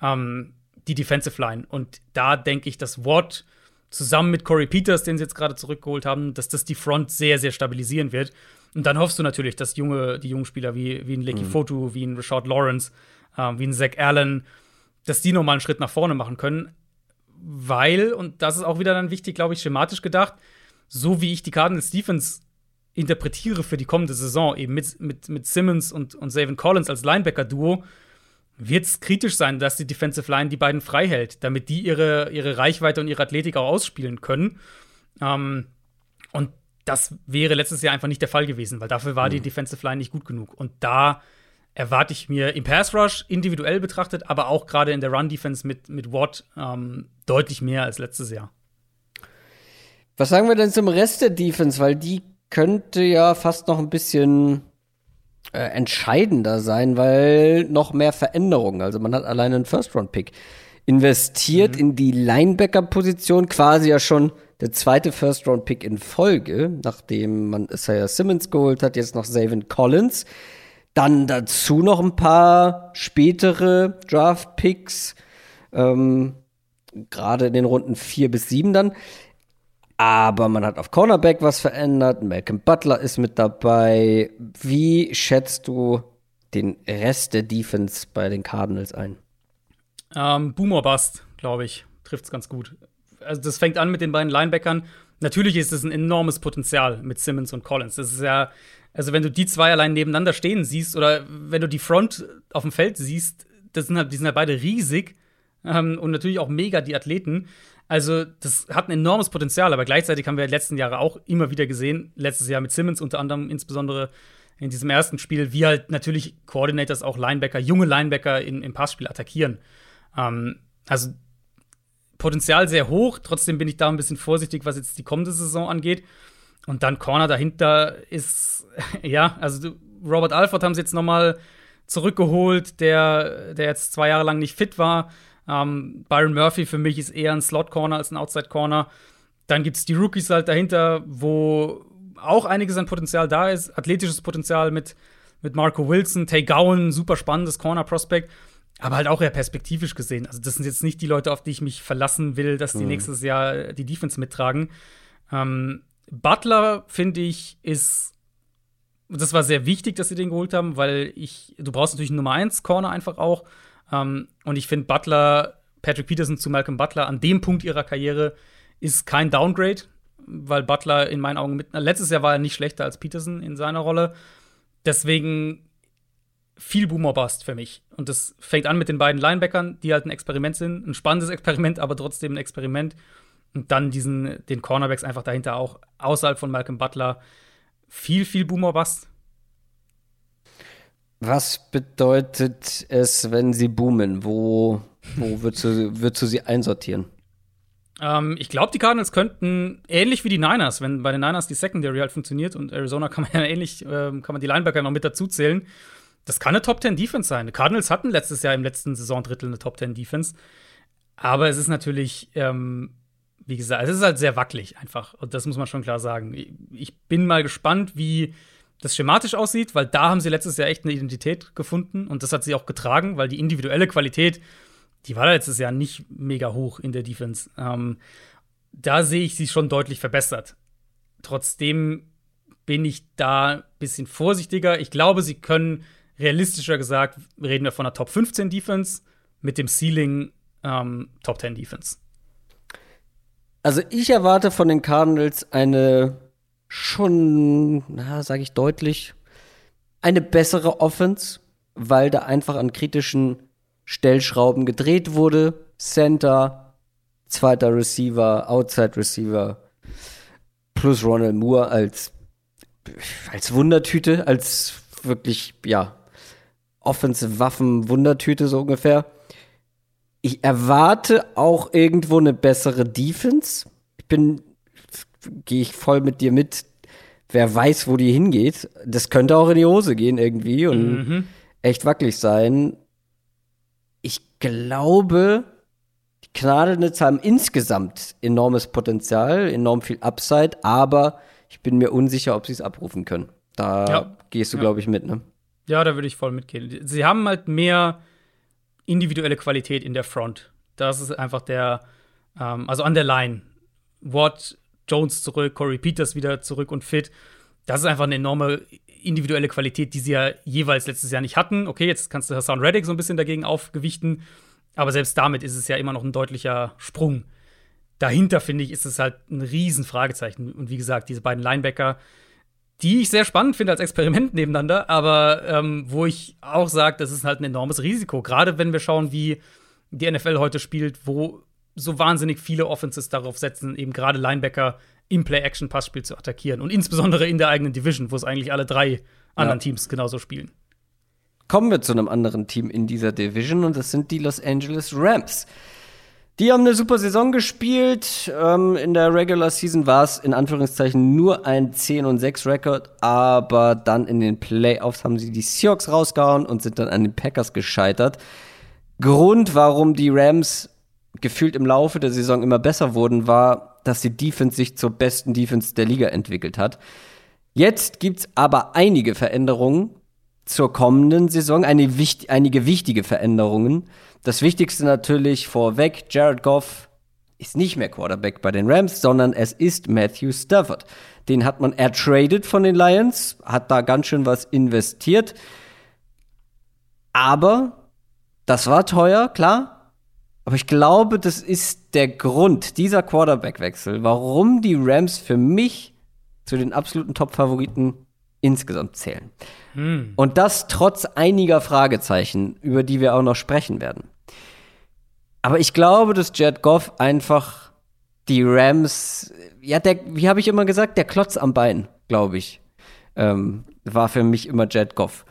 ähm, die Defensive Line. Und da denke ich, dass Watt zusammen mit Corey Peters, den sie jetzt gerade zurückgeholt haben, dass das die Front sehr, sehr stabilisieren wird. Und dann hoffst du natürlich, dass junge, die jungen Spieler wie, wie ein Lecky mhm. Fotu, wie ein Rashad Lawrence, äh, wie ein Zach Allen, dass die nochmal einen Schritt nach vorne machen können. Weil, und das ist auch wieder dann wichtig, glaube ich, schematisch gedacht, so wie ich die Cardinals Defense interpretiere für die kommende Saison, eben mit, mit, mit Simmons und, und Savin Collins als Linebacker-Duo, wird es kritisch sein, dass die Defensive Line die beiden frei hält, damit die ihre, ihre Reichweite und ihre Athletik auch ausspielen können. Ähm, und das wäre letztes Jahr einfach nicht der Fall gewesen, weil dafür war mhm. die Defensive Line nicht gut genug. Und da erwarte ich mir im Pass Rush individuell betrachtet, aber auch gerade in der Run Defense mit, mit Watt ähm, deutlich mehr als letztes Jahr. Was sagen wir denn zum Rest der Defense? Weil die könnte ja fast noch ein bisschen äh, entscheidender sein, weil noch mehr Veränderungen. Also man hat alleine einen First-Round-Pick investiert mhm. in die Linebacker-Position, quasi ja schon der zweite First-Round-Pick in Folge, nachdem man Isaiah Simmons geholt hat, jetzt noch Zavin Collins. Dann dazu noch ein paar spätere Draft-Picks, ähm, gerade in den Runden vier bis sieben dann. Aber man hat auf Cornerback was verändert. Malcolm Butler ist mit dabei. Wie schätzt du den Rest der Defense bei den Cardinals ein? Ähm, Boomer Bust, glaube ich, trifft es ganz gut. Also das fängt an mit den beiden Linebackern. Natürlich ist es ein enormes Potenzial mit Simmons und Collins. Das ist ja, also wenn du die zwei allein nebeneinander stehen siehst oder wenn du die Front auf dem Feld siehst, das sind halt, die sind ja beide riesig ähm, und natürlich auch mega die Athleten. Also, das hat ein enormes Potenzial, aber gleichzeitig haben wir die letzten Jahre auch immer wieder gesehen, letztes Jahr mit Simmons unter anderem, insbesondere in diesem ersten Spiel, wie halt natürlich Coordinators auch Linebacker, junge Linebacker in, im Passspiel attackieren. Ähm, also, Potenzial sehr hoch, trotzdem bin ich da ein bisschen vorsichtig, was jetzt die kommende Saison angeht. Und dann Corner dahinter ist, <laughs> ja, also Robert Alford haben sie jetzt noch mal zurückgeholt, der, der jetzt zwei Jahre lang nicht fit war. Ähm, Byron Murphy für mich ist eher ein Slot-Corner als ein Outside-Corner. Dann gibt es die Rookies halt dahinter, wo auch einiges an Potenzial da ist. Athletisches Potenzial mit, mit Marco Wilson, Tay Gowan, super spannendes Corner-Prospect. Aber halt auch eher perspektivisch gesehen. Also, das sind jetzt nicht die Leute, auf die ich mich verlassen will, dass die mhm. nächstes Jahr die Defense mittragen. Ähm, Butler, finde ich, ist. Das war sehr wichtig, dass sie den geholt haben, weil ich, du brauchst natürlich einen Nummer 1 Corner einfach auch. Ähm, und ich finde Butler, Patrick Peterson zu Malcolm Butler an dem Punkt ihrer Karriere ist kein Downgrade, weil Butler in meinen Augen mit, letztes Jahr war er nicht schlechter als Peterson in seiner Rolle. Deswegen viel Boomer Bust für mich. Und das fängt an mit den beiden Linebackern, die halt ein Experiment sind. Ein spannendes Experiment, aber trotzdem ein Experiment. Und dann diesen, den Cornerbacks einfach dahinter auch außerhalb von Malcolm Butler. Viel, viel Boomer Bust. Was bedeutet es, wenn sie boomen? Wo, wo würdest, du, würdest du sie einsortieren? Ähm, ich glaube, die Cardinals könnten ähnlich wie die Niners, wenn bei den Niners die Secondary halt funktioniert und Arizona kann man <laughs> ja ähnlich, ähm, kann man die Linebacker noch mit dazu zählen. Das kann eine Top 10 Defense sein. Die Cardinals hatten letztes Jahr im letzten Saisondrittel eine Top 10 Defense. Aber es ist natürlich, ähm, wie gesagt, es ist halt sehr wackelig einfach. Und das muss man schon klar sagen. Ich bin mal gespannt, wie das schematisch aussieht, weil da haben sie letztes Jahr echt eine Identität gefunden und das hat sie auch getragen, weil die individuelle Qualität, die war letztes Jahr nicht mega hoch in der Defense. Ähm, da sehe ich sie schon deutlich verbessert. Trotzdem bin ich da ein bisschen vorsichtiger. Ich glaube, sie können realistischer gesagt, reden wir von einer Top 15 Defense mit dem Ceiling ähm, Top 10 Defense. Also ich erwarte von den Cardinals eine schon, na, sage ich deutlich, eine bessere Offense, weil da einfach an kritischen Stellschrauben gedreht wurde. Center, zweiter Receiver, Outside Receiver, plus Ronald Moore als, als Wundertüte, als wirklich, ja, Offensive Waffen Wundertüte so ungefähr. Ich erwarte auch irgendwo eine bessere Defense. Ich bin gehe ich voll mit dir mit. Wer weiß, wo die hingeht. Das könnte auch in die Hose gehen irgendwie und mhm. echt wackelig sein. Ich glaube, die Gnadenitz haben insgesamt enormes Potenzial, enorm viel Upside, aber ich bin mir unsicher, ob sie es abrufen können. Da ja. gehst du, ja. glaube ich, mit, ne? Ja, da würde ich voll mitgehen. Sie haben halt mehr individuelle Qualität in der Front. Das ist einfach der, ähm, also an der Line. Watt Jones zurück, Corey Peters wieder zurück und fit. Das ist einfach eine enorme individuelle Qualität, die sie ja jeweils letztes Jahr nicht hatten. Okay, jetzt kannst du Hassan Reddick so ein bisschen dagegen aufgewichten, aber selbst damit ist es ja immer noch ein deutlicher Sprung. Dahinter, finde ich, ist es halt ein Riesenfragezeichen. Und wie gesagt, diese beiden Linebacker, die ich sehr spannend finde als Experiment nebeneinander, aber ähm, wo ich auch sage, das ist halt ein enormes Risiko. Gerade wenn wir schauen, wie die NFL heute spielt, wo so wahnsinnig viele Offenses darauf setzen, eben gerade Linebacker im Play-Action-Passspiel zu attackieren. Und insbesondere in der eigenen Division, wo es eigentlich alle drei anderen ja. Teams genauso spielen. Kommen wir zu einem anderen Team in dieser Division und das sind die Los Angeles Rams. Die haben eine super Saison gespielt. Ähm, in der Regular Season war es in Anführungszeichen nur ein 10 und 6 Rekord, aber dann in den Playoffs haben sie die Seahawks rausgehauen und sind dann an den Packers gescheitert. Grund, warum die Rams gefühlt im Laufe der Saison immer besser wurden, war, dass die Defense sich zur besten Defense der Liga entwickelt hat. Jetzt gibt's aber einige Veränderungen zur kommenden Saison, eine, einige wichtige Veränderungen. Das Wichtigste natürlich vorweg, Jared Goff ist nicht mehr Quarterback bei den Rams, sondern es ist Matthew Stafford. Den hat man ertradet von den Lions, hat da ganz schön was investiert. Aber das war teuer, klar. Aber ich glaube, das ist der Grund, dieser Quarterback-Wechsel, warum die Rams für mich zu den absoluten Top-Favoriten insgesamt zählen. Hm. Und das trotz einiger Fragezeichen, über die wir auch noch sprechen werden. Aber ich glaube, dass Jared Goff einfach die Rams, ja, der, wie habe ich immer gesagt, der Klotz am Bein, glaube ich, ähm, war für mich immer Jared Goff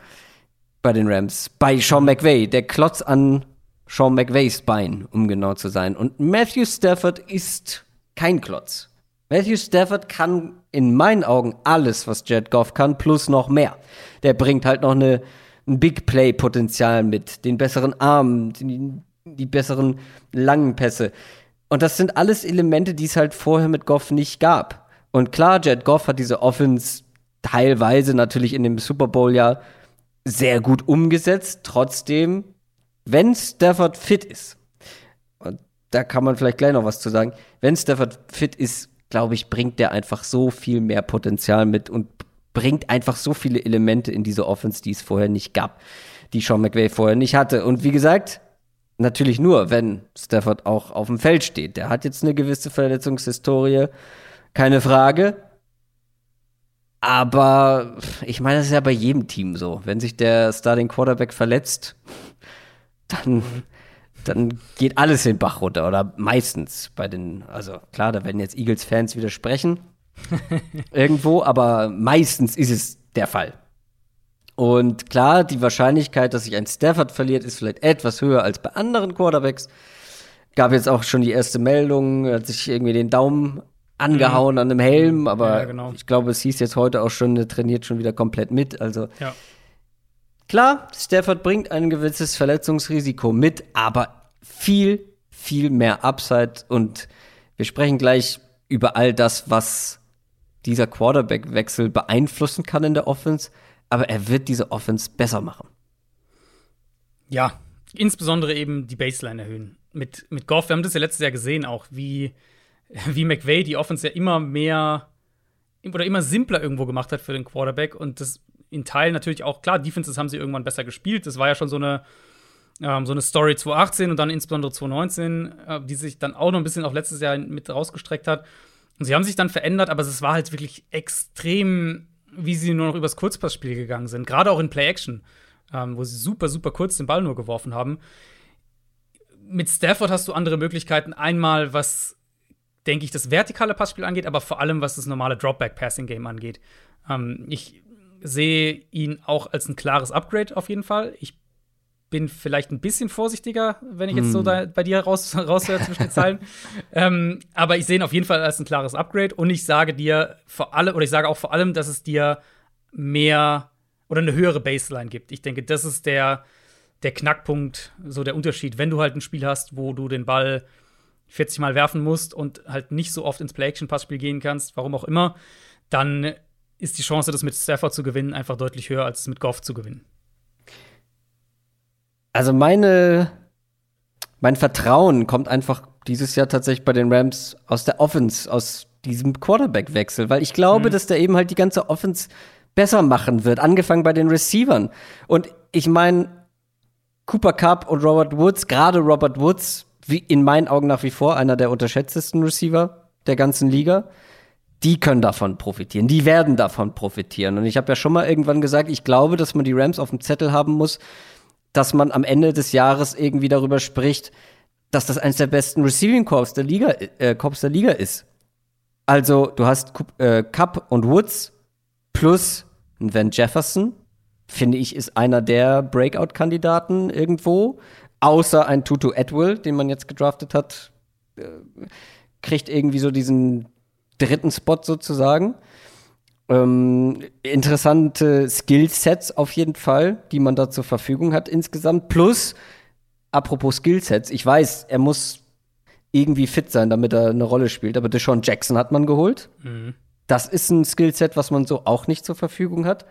bei den Rams. Bei Sean McVay, der Klotz an Sean McVays Bein, um genau zu sein. Und Matthew Stafford ist kein Klotz. Matthew Stafford kann in meinen Augen alles, was Jared Goff kann, plus noch mehr. Der bringt halt noch eine, ein Big Play-Potenzial mit, den besseren Arm, die, die besseren langen Pässe. Und das sind alles Elemente, die es halt vorher mit Goff nicht gab. Und klar, Jared Goff hat diese Offense teilweise natürlich in dem Super Bowl ja sehr gut umgesetzt. Trotzdem, wenn Stafford fit ist, und da kann man vielleicht gleich noch was zu sagen, wenn Stafford fit ist, glaube ich, bringt der einfach so viel mehr Potenzial mit und bringt einfach so viele Elemente in diese Offense, die es vorher nicht gab, die Sean McVay vorher nicht hatte. Und wie gesagt, natürlich nur, wenn Stafford auch auf dem Feld steht. Der hat jetzt eine gewisse Verletzungshistorie, keine Frage. Aber ich meine, das ist ja bei jedem Team so. Wenn sich der Starting Quarterback verletzt, dann dann geht alles den Bach runter oder meistens bei den, also klar, da werden jetzt Eagles-Fans widersprechen <laughs> irgendwo, aber meistens ist es der Fall. Und klar, die Wahrscheinlichkeit, dass sich ein Stafford verliert, ist vielleicht etwas höher als bei anderen Quarterbacks. Gab jetzt auch schon die erste Meldung, hat sich irgendwie den Daumen angehauen mhm. an einem Helm, aber ja, genau. ich glaube, es hieß jetzt heute auch schon, er trainiert schon wieder komplett mit. Also ja. Klar, Stafford bringt ein gewisses Verletzungsrisiko mit, aber viel, viel mehr Upside. Und wir sprechen gleich über all das, was dieser Quarterback-Wechsel beeinflussen kann in der Offense. Aber er wird diese Offense besser machen. Ja, insbesondere eben die Baseline erhöhen. Mit, mit Goff, wir haben das ja letztes Jahr gesehen, auch wie, wie McVay die Offense ja immer mehr oder immer simpler irgendwo gemacht hat für den Quarterback. Und das in Teilen natürlich auch, klar, Defenses haben sie irgendwann besser gespielt. Das war ja schon so eine, ähm, so eine Story 2018 und dann insbesondere 2019, äh, die sich dann auch noch ein bisschen auf letztes Jahr mit rausgestreckt hat. Und sie haben sich dann verändert, aber es war halt wirklich extrem, wie sie nur noch übers Kurzpassspiel gegangen sind. Gerade auch in Play-Action, ähm, wo sie super, super kurz den Ball nur geworfen haben. Mit Stafford hast du andere Möglichkeiten. Einmal, was, denke ich, das vertikale Passspiel angeht, aber vor allem, was das normale Dropback-Passing-Game angeht. Ähm, ich sehe ihn auch als ein klares Upgrade auf jeden Fall. Ich bin vielleicht ein bisschen vorsichtiger, wenn ich jetzt so hm. da bei dir raus, <laughs> raushöre zwischen den Zeilen. ähm, aber ich sehe ihn auf jeden Fall als ein klares Upgrade und ich sage dir vor allem, oder ich sage auch vor allem, dass es dir mehr oder eine höhere Baseline gibt. Ich denke, das ist der, der Knackpunkt, so der Unterschied. Wenn du halt ein Spiel hast, wo du den Ball 40 Mal werfen musst und halt nicht so oft ins Play-Action-Passspiel gehen kannst, warum auch immer, dann ist die Chance, das mit Stafford zu gewinnen, einfach deutlich höher, als es mit Goff zu gewinnen. Also meine, mein Vertrauen kommt einfach dieses Jahr tatsächlich bei den Rams aus der Offense, aus diesem Quarterback-Wechsel, weil ich glaube, mhm. dass der eben halt die ganze Offense besser machen wird, angefangen bei den Receivern. Und ich meine, Cooper Cup und Robert Woods, gerade Robert Woods, wie in meinen Augen nach wie vor einer der unterschätztesten Receiver der ganzen Liga die können davon profitieren, die werden davon profitieren. Und ich habe ja schon mal irgendwann gesagt, ich glaube, dass man die Rams auf dem Zettel haben muss, dass man am Ende des Jahres irgendwie darüber spricht, dass das eines der besten Receiving Corps der Liga, äh, Corps der Liga ist. Also, du hast äh, Cup und Woods plus Van Jefferson, finde ich, ist einer der Breakout-Kandidaten irgendwo. Außer ein Tutu Atwell, den man jetzt gedraftet hat, äh, kriegt irgendwie so diesen dritten Spot sozusagen. Ähm, interessante Skillsets auf jeden Fall, die man da zur Verfügung hat insgesamt. Plus, apropos Skillsets, ich weiß, er muss irgendwie fit sein, damit er eine Rolle spielt. Aber Deshaun Jackson hat man geholt. Mhm. Das ist ein Skillset, was man so auch nicht zur Verfügung hat.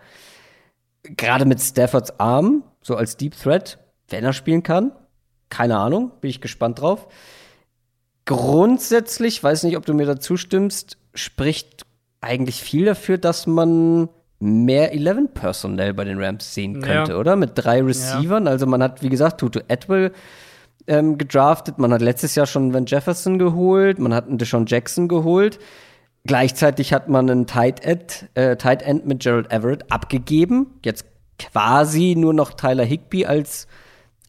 Gerade mit Staffords Arm, so als Deep Threat, wenn er spielen kann. Keine Ahnung, bin ich gespannt drauf. Grundsätzlich, weiß nicht, ob du mir dazu stimmst, spricht eigentlich viel dafür, dass man mehr 11 Personell bei den Rams sehen könnte, ja. oder? Mit drei Receivern. Ja. Also man hat, wie gesagt, Tutu Atwell ähm, gedraftet. Man hat letztes Jahr schon Van Jefferson geholt. Man hat einen Deshaun Jackson geholt. Gleichzeitig hat man einen Tight End, äh, Tight End mit Gerald Everett abgegeben. Jetzt quasi nur noch Tyler Higby als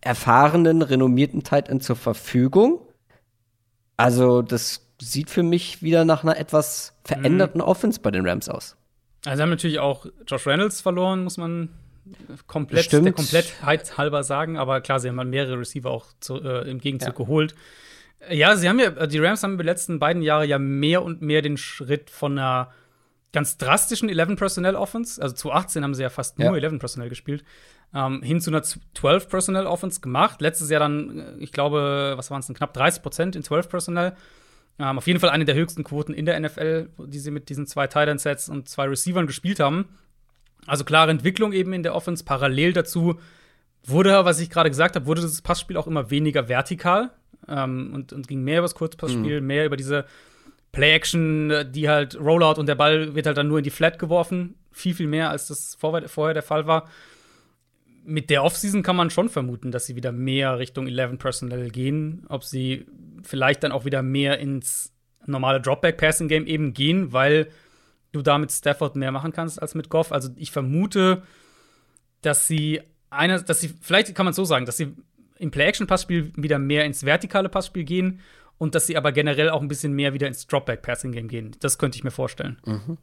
erfahrenen, renommierten Tight End zur Verfügung. Also, das sieht für mich wieder nach einer etwas veränderten mhm. Offense bei den Rams aus. Also, sie haben natürlich auch Josh Reynolds verloren, muss man komplett, Stimmt. der Komplettheit halber sagen. Aber klar, sie haben halt mehrere Receiver auch zu, äh, im Gegenzug ja. geholt. Ja, sie haben ja, die Rams haben in den letzten beiden Jahren ja mehr und mehr den Schritt von einer ganz drastischen 11 Personnel Offense, also zu 18 haben sie ja fast nur ja. 11 Personnel gespielt, ähm, hin zu einer 12 Personnel Offense gemacht. Letztes Jahr dann, äh, ich glaube, was waren es denn, knapp 30 Prozent in 12 Personnel. Ähm, auf jeden Fall eine der höchsten Quoten in der NFL, die sie mit diesen zwei Tight End Sets und zwei Receivern gespielt haben. Also klare Entwicklung eben in der Offense. Parallel dazu wurde, was ich gerade gesagt habe, wurde das Passspiel auch immer weniger vertikal ähm, und, und ging mehr über das Kurzpassspiel, mhm. mehr über diese Play-Action, die halt Rollout und der Ball wird halt dann nur in die Flat geworfen. Viel, viel mehr, als das vorher der Fall war. Mit der Offseason kann man schon vermuten, dass sie wieder mehr Richtung 11 Personnel gehen. Ob sie vielleicht dann auch wieder mehr ins normale Dropback-Passing-Game eben gehen, weil du da mit Stafford mehr machen kannst als mit Goff. Also ich vermute, dass sie einer, dass sie, vielleicht kann man es so sagen, dass sie im Play-Action-Passspiel wieder mehr ins vertikale Passspiel gehen und dass sie aber generell auch ein bisschen mehr wieder ins Dropback-Passing-Game gehen. Das könnte ich mir vorstellen. Mhm.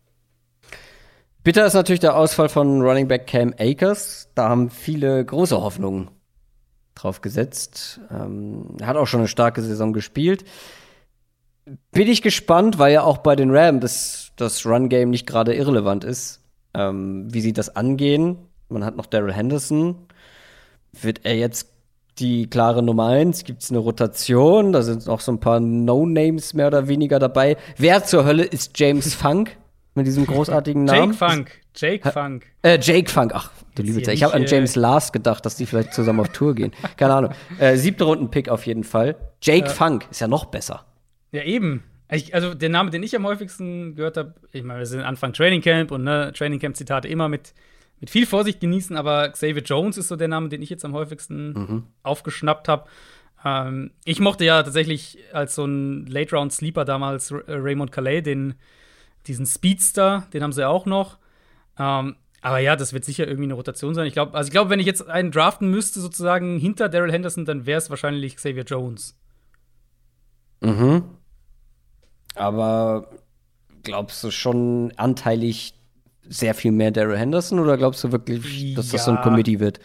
Bitter ist natürlich der Ausfall von Running Back Cam Akers. Da haben viele große Hoffnungen drauf gesetzt. Ähm, er hat auch schon eine starke Saison gespielt. Bin ich gespannt, weil ja auch bei den Rams das, das Run-Game nicht gerade irrelevant ist, ähm, wie sie das angehen. Man hat noch Daryl Henderson. Wird er jetzt die klare Nummer eins? Gibt es eine Rotation? Da sind noch so ein paar No-Names mehr oder weniger dabei. Wer zur Hölle ist James Funk mit diesem großartigen <laughs> Namen? Jake Funk. Jake Funk. Äh, Jake Funk. Ach, du liebe Zeit. Ich habe an James Last gedacht, dass die vielleicht zusammen auf Tour gehen. Keine Ahnung. <laughs> Äh, siebte Runden-Pick auf jeden Fall. Jake äh, Funk ist ja noch besser. Ja, eben. Ich, also der Name, den ich am häufigsten gehört habe, ich meine, wir sind Anfang Training Camp und ne, Training Camp Zitate immer mit mit viel Vorsicht genießen, aber Xavier Jones ist so der Name, den ich jetzt am häufigsten mhm. aufgeschnappt habe. Ähm, ich mochte ja tatsächlich als so ein Late-Round-Sleeper damals äh, Raymond Calais, den, diesen Speedster, den haben sie auch noch. Ähm, aber ja, das wird sicher irgendwie eine Rotation sein. Ich glaube, also ich glaube, wenn ich jetzt einen draften müsste, sozusagen hinter Daryl Henderson, dann wäre es wahrscheinlich Xavier Jones. Mhm. Aber glaubst du schon anteilig sehr viel mehr Daryl Henderson oder glaubst du wirklich, dass das so ein Committee wird?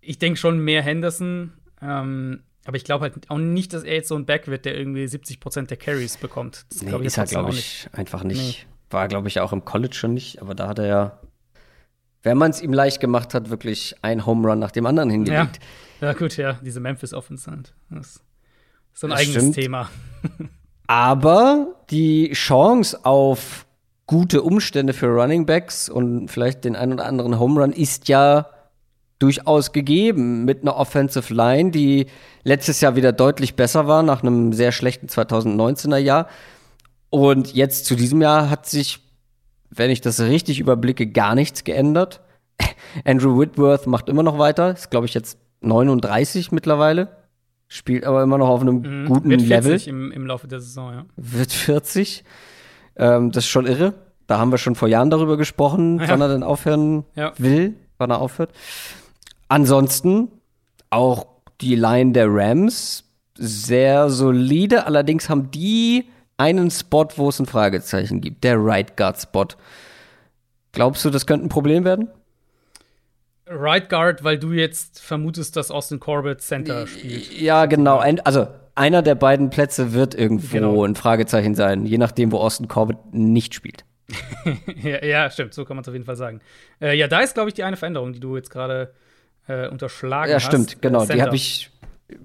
Ich denke schon mehr Henderson. Ähm, aber ich glaube halt auch nicht, dass er jetzt so ein Back wird, der irgendwie 70% der Carries bekommt. Das nee, ich ist er, glaube ich, einfach nicht. Nee. War, glaube ich, auch im College schon nicht. Aber da hat er ja, wenn man es ihm leicht gemacht hat, wirklich ein Home Run nach dem anderen hingelegt. Ja, ja gut, ja. Diese Memphis Offense. Halt. Das ist so ein das eigenes stimmt. Thema. <laughs> aber die Chance auf gute Umstände für Running Backs und vielleicht den einen oder anderen Home Run ist ja durchaus gegeben mit einer Offensive Line, die letztes Jahr wieder deutlich besser war nach einem sehr schlechten 2019er Jahr. Und jetzt zu diesem Jahr hat sich, wenn ich das richtig überblicke, gar nichts geändert. <laughs> Andrew Whitworth macht immer noch weiter, ist glaube ich jetzt 39 mittlerweile, spielt aber immer noch auf einem mhm, guten wird 40 Level. Im, Im Laufe der Saison, ja. Wird 40. Ähm, das ist schon irre. Da haben wir schon vor Jahren darüber gesprochen, ja. wann er denn aufhören ja. will, wann er aufhört. Ansonsten auch die Line der Rams sehr solide. Allerdings haben die einen Spot, wo es ein Fragezeichen gibt. Der Right Guard Spot. Glaubst du, das könnte ein Problem werden? Right Guard, weil du jetzt vermutest, dass Austin Corbett Center spielt. Ja, genau. Also einer der beiden Plätze wird irgendwo Genau. ein Fragezeichen sein, je nachdem, wo Austin Corbett nicht spielt. <laughs> ja, ja, stimmt, so kann man es auf jeden Fall sagen. Äh, ja, da ist, glaube ich, die eine Veränderung, die du jetzt gerade äh, unterschlagen Ja, hast. stimmt, Äh, genau. Die Center. habe ich.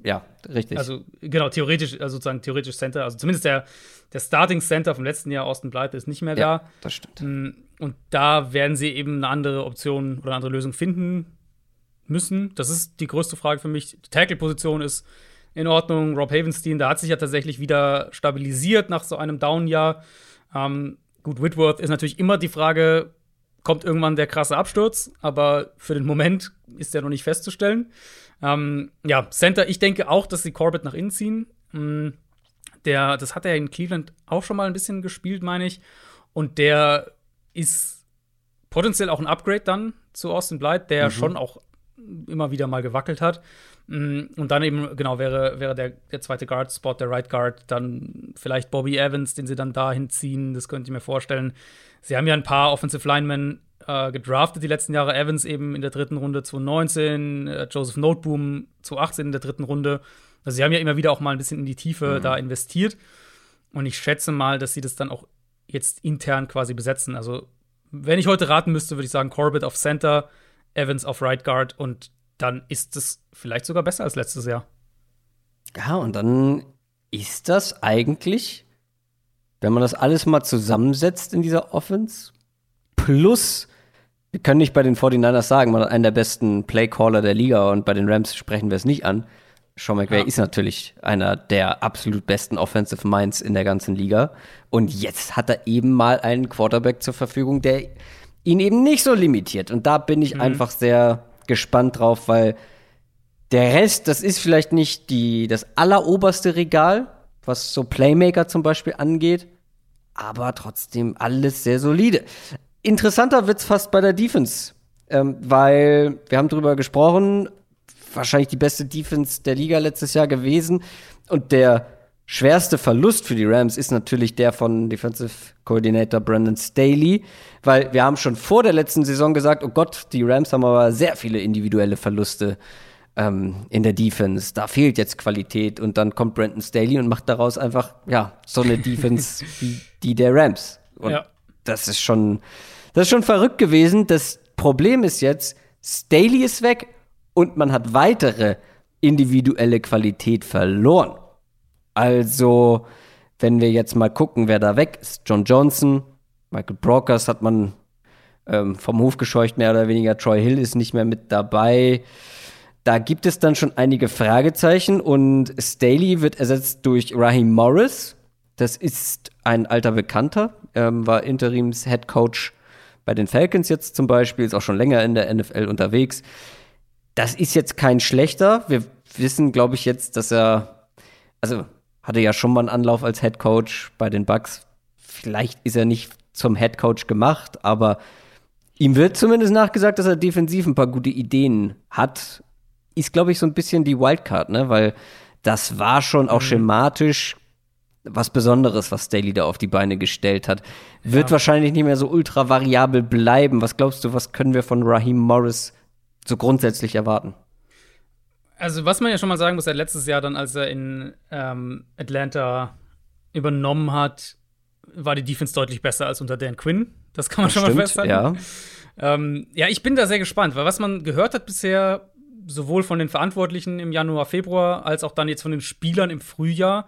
Ja, richtig. Also, genau, theoretisch, also sozusagen theoretisch Center. Also zumindest der, der Starting Center vom letzten Jahr, Austin Blythe, ist nicht mehr ja, da. das stimmt. Mm, Und da werden sie eben eine andere Option oder eine andere Lösung finden müssen. Das ist die größte Frage für mich. Die Tackle-Position ist in Ordnung. Rob Havenstein, da hat sich ja tatsächlich wieder stabilisiert nach so einem Down-Jahr. Ähm, gut, Whitworth ist natürlich immer die Frage, kommt irgendwann der krasse Absturz, aber für den Moment ist der noch nicht festzustellen. Ähm, ja, Center, ich denke auch, dass sie Corbett nach innen ziehen. Mm, Der, das hat er in Cleveland auch schon mal ein bisschen gespielt, meine ich. Und der ist potenziell auch ein Upgrade dann zu Austin Blythe, der schon auch immer wieder mal gewackelt hat. Mm, Und dann eben, genau, wäre, wäre der, der zweite Guard-Spot, der Right Guard, dann vielleicht Bobby Evans, den sie dann dahin ziehen. Das könnte ich mir vorstellen. Sie haben ja ein paar Offensive Linemen äh, gedraftet die letzten Jahre. Evans eben in der dritten Runde 2019, äh, Joseph Noteboom 2018 in der dritten Runde. Also sie haben ja immer wieder auch mal ein bisschen in die Tiefe da investiert. Und ich schätze mal, dass sie das dann auch jetzt intern quasi besetzen. Also, wenn ich heute raten müsste, würde ich sagen, Corbett auf Center, Evans auf Right Guard und dann ist es vielleicht sogar besser als letztes Jahr. Ja, und dann ist das eigentlich, wenn man das alles mal zusammensetzt in dieser Offense, plus, wir können nicht bei den 49ers sagen, man hat einen der besten Playcaller der Liga und bei den Rams sprechen wir es nicht an. Sean McVay Ja. ist natürlich einer der absolut besten Offensive Minds in der ganzen Liga. Und jetzt hat er eben mal einen Quarterback zur Verfügung, der ihn eben nicht so limitiert. Und da bin ich einfach sehr gespannt drauf, weil der Rest, das ist vielleicht nicht die, das alleroberste Regal, was so Playmaker zum Beispiel angeht, aber trotzdem alles sehr solide. Interessanter wird's fast bei der Defense, ähm, weil wir haben drüber gesprochen, wahrscheinlich die beste Defense der Liga letztes Jahr gewesen und der schwerste Verlust für die Rams ist natürlich der von Defensive Coordinator Brandon Staley, weil wir haben schon vor der letzten Saison gesagt, oh Gott, die Rams haben aber sehr viele individuelle Verluste ähm, in der Defense. Da fehlt jetzt Qualität und dann kommt Brandon Staley und macht daraus einfach ja so eine Defense <laughs> wie die der Rams. Und Ja. Das ist schon, das ist schon verrückt gewesen. Das Problem ist jetzt, Staley ist weg und man hat weitere individuelle Qualität verloren. Also, wenn wir jetzt mal gucken, wer da weg ist, John Johnson, Michael Brockers hat man ähm, vom Hof gescheucht, mehr oder weniger. Troy Hill ist nicht mehr mit dabei. Da gibt es dann schon einige Fragezeichen und Staley wird ersetzt durch Raheem Morris. Das ist ein alter Bekannter, ähm, war Interims-Head Coach bei den Falcons jetzt zum Beispiel, ist auch schon länger in der NFL unterwegs. Das ist jetzt kein schlechter. Wir wissen, glaube ich, jetzt, dass er, also hatte ja schon mal einen Anlauf als Head Coach bei den Bucks. Vielleicht ist er nicht zum Head Coach gemacht, aber ihm wird zumindest nachgesagt, dass er defensiv ein paar gute Ideen hat. Ist, glaube ich, so ein bisschen die Wildcard, ne? Weil das war schon auch schematisch was Besonderes, was Staley da auf die Beine gestellt hat. Wird wahrscheinlich nicht mehr so ultra variabel bleiben. Was glaubst du, was können wir von Raheem Morris so grundsätzlich erwarten? Also, was man ja schon mal sagen muss, seit letztes Jahr dann, als er in ähm, Atlanta übernommen hat, war die Defense deutlich besser als unter Dan Quinn. Das kann man schon mal festhalten. ja. Ähm, ja, ich bin da sehr gespannt, weil was man gehört hat bisher, sowohl von den Verantwortlichen im Januar, Februar, als auch dann jetzt von den Spielern im Frühjahr,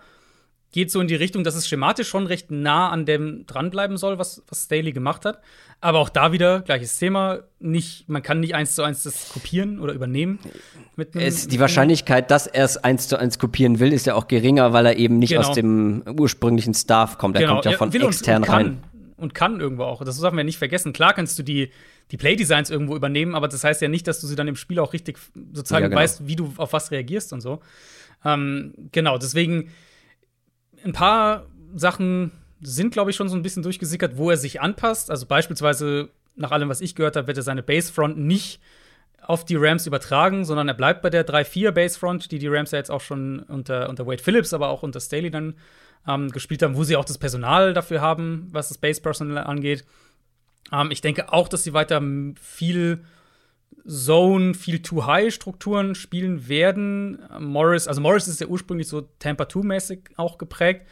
geht so in die Richtung, dass es schematisch schon recht nah an dem dranbleiben soll, was, was Staley gemacht hat. Aber auch da wieder, gleiches Thema, nicht, man kann nicht eins zu eins das kopieren oder übernehmen. Mit einem- Es, die Wahrscheinlichkeit, dass er es eins zu eins kopieren will, ist ja auch geringer, weil er eben nicht Genau. aus dem ursprünglichen Staff kommt. Er kommt ja von und- extern und kann, rein. Und kann irgendwo auch. Das darf man ja nicht vergessen. Klar kannst du die, die Playdesigns irgendwo übernehmen, aber das heißt ja nicht, dass du sie dann im Spiel auch richtig sozusagen Ja, genau. weißt, wie du auf was reagierst und so. Ähm, genau, deswegen ein paar Sachen sind, glaube ich, schon so ein bisschen durchgesickert, wo er sich anpasst. Also beispielsweise, nach allem, was ich gehört habe, wird er seine Basefront nicht auf die Rams übertragen, sondern er bleibt bei der 3-4 Basefront, die die Rams ja jetzt auch schon unter, unter Wade Phillips, aber auch unter Staley dann ähm, gespielt haben, wo sie auch das Personal dafür haben, was das Base-Personal angeht. Ähm, ich denke auch, dass sie weiter viel Zone, viel too high Strukturen spielen werden. Morris, also Morris ist ja ursprünglich so Tampa 2-mäßig auch geprägt.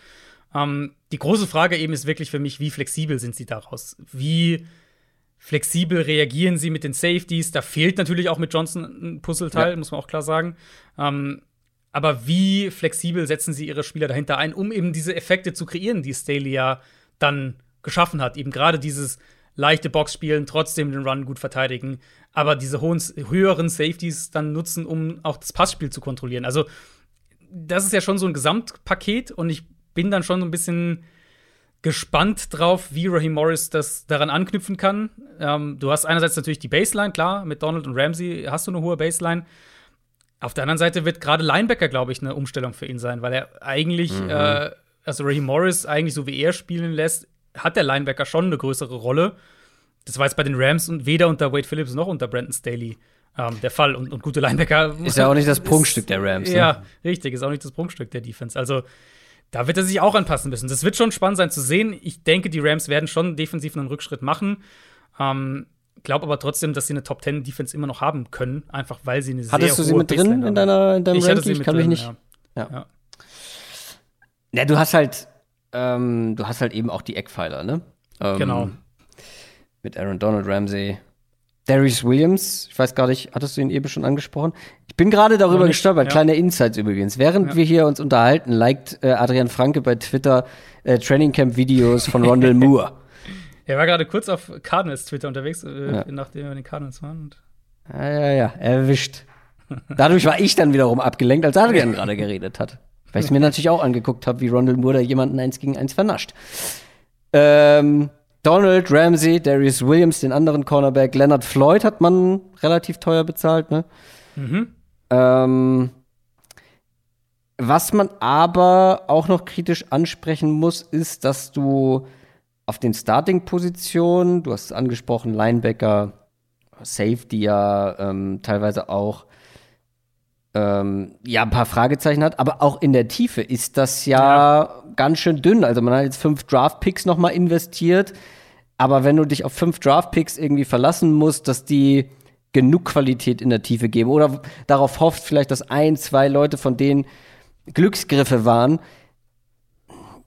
Ähm, die große Frage eben ist wirklich für mich, wie flexibel sind sie daraus? Wie flexibel reagieren sie mit den Safeties? Da fehlt natürlich auch mit Johnson ein Puzzleteil, ja. muss man auch klar sagen. Ähm, aber wie flexibel setzen sie ihre Spieler dahinter ein, um eben diese Effekte zu kreieren, die Staley ja dann geschaffen hat? Eben gerade dieses leichte Box spielen, trotzdem den Run gut verteidigen, aber diese hohen, höheren Safeties dann nutzen, um auch das Passspiel zu kontrollieren. Also, das ist ja schon so ein Gesamtpaket und ich bin dann schon so ein bisschen gespannt drauf, wie Raheem Morris das daran anknüpfen kann. Ähm, du hast einerseits natürlich die Baseline, klar, mit Donald und Ramsey hast du eine hohe Baseline. Auf der anderen Seite wird gerade Linebacker, glaube ich, eine Umstellung für ihn sein, weil er eigentlich, mhm. äh, also Raheem Morris eigentlich so wie er spielen lässt, hat der Linebacker schon eine größere Rolle. Das war jetzt bei den Rams und weder unter Wade Phillips noch unter Brandon Staley ähm, der Fall. Und, und, gute Linebacker. Ist ja auch nicht das <laughs> Prunkstück der Rams. Ne? Ja, richtig, ist auch nicht das Prunkstück der Defense. Also da wird er sich auch anpassen müssen. Das wird schon spannend sein zu sehen. Ich denke, die Rams werden schon defensiv einen Rückschritt machen. Ähm, glaube aber trotzdem, dass sie eine Top 10 Defense immer noch haben können, einfach weil sie eine Hattest sehr Hattest du sie mit drin in, deiner, in deinem ich Ranking? ich kann drin, mich nicht. Ja. Ja. ja. ja. du hast halt, ähm, du hast halt eben auch die Eckpfeiler, ne? Ähm, genau. Mit Aaron Donald, Ramsey, Darius Williams, ich weiß gar nicht, hattest du ihn eben schon angesprochen? Ich bin gerade darüber nicht, gestolpert, ja. kleine Insights übrigens. Während ja. wir hier uns unterhalten, liked äh, Adrian Franke bei Twitter äh, Training Camp Videos von Rondell <laughs> Moore. Er war gerade kurz auf Cardinals Twitter unterwegs, äh, ja. nachdem wir den Cardinals waren. Ja, ja, ja, erwischt. Dadurch war ich dann wiederum abgelenkt, als Adrian gerade geredet hat. Weil ich mir natürlich auch angeguckt habe, wie Rondell Moore da jemanden eins gegen eins vernascht. Ähm, Donald, Ramsey, Darius Williams, den anderen Cornerback, Leonard Floyd hat man relativ teuer bezahlt, ne? Mhm. Ähm, was man aber auch noch kritisch ansprechen muss, ist, dass du auf den Starting-Positionen, du hast es angesprochen, Linebacker, Safety ja ähm, teilweise auch ähm, ja ein paar Fragezeichen hat, aber auch in der Tiefe ist das ja, ja. ganz schön dünn. Also man hat jetzt fünf Draft-Picks noch mal investiert, aber wenn du dich auf fünf Draft-Picks irgendwie verlassen musst, dass die genug Qualität in der Tiefe geben oder darauf hofft vielleicht, dass ein, zwei Leute von denen Glücksgriffe waren,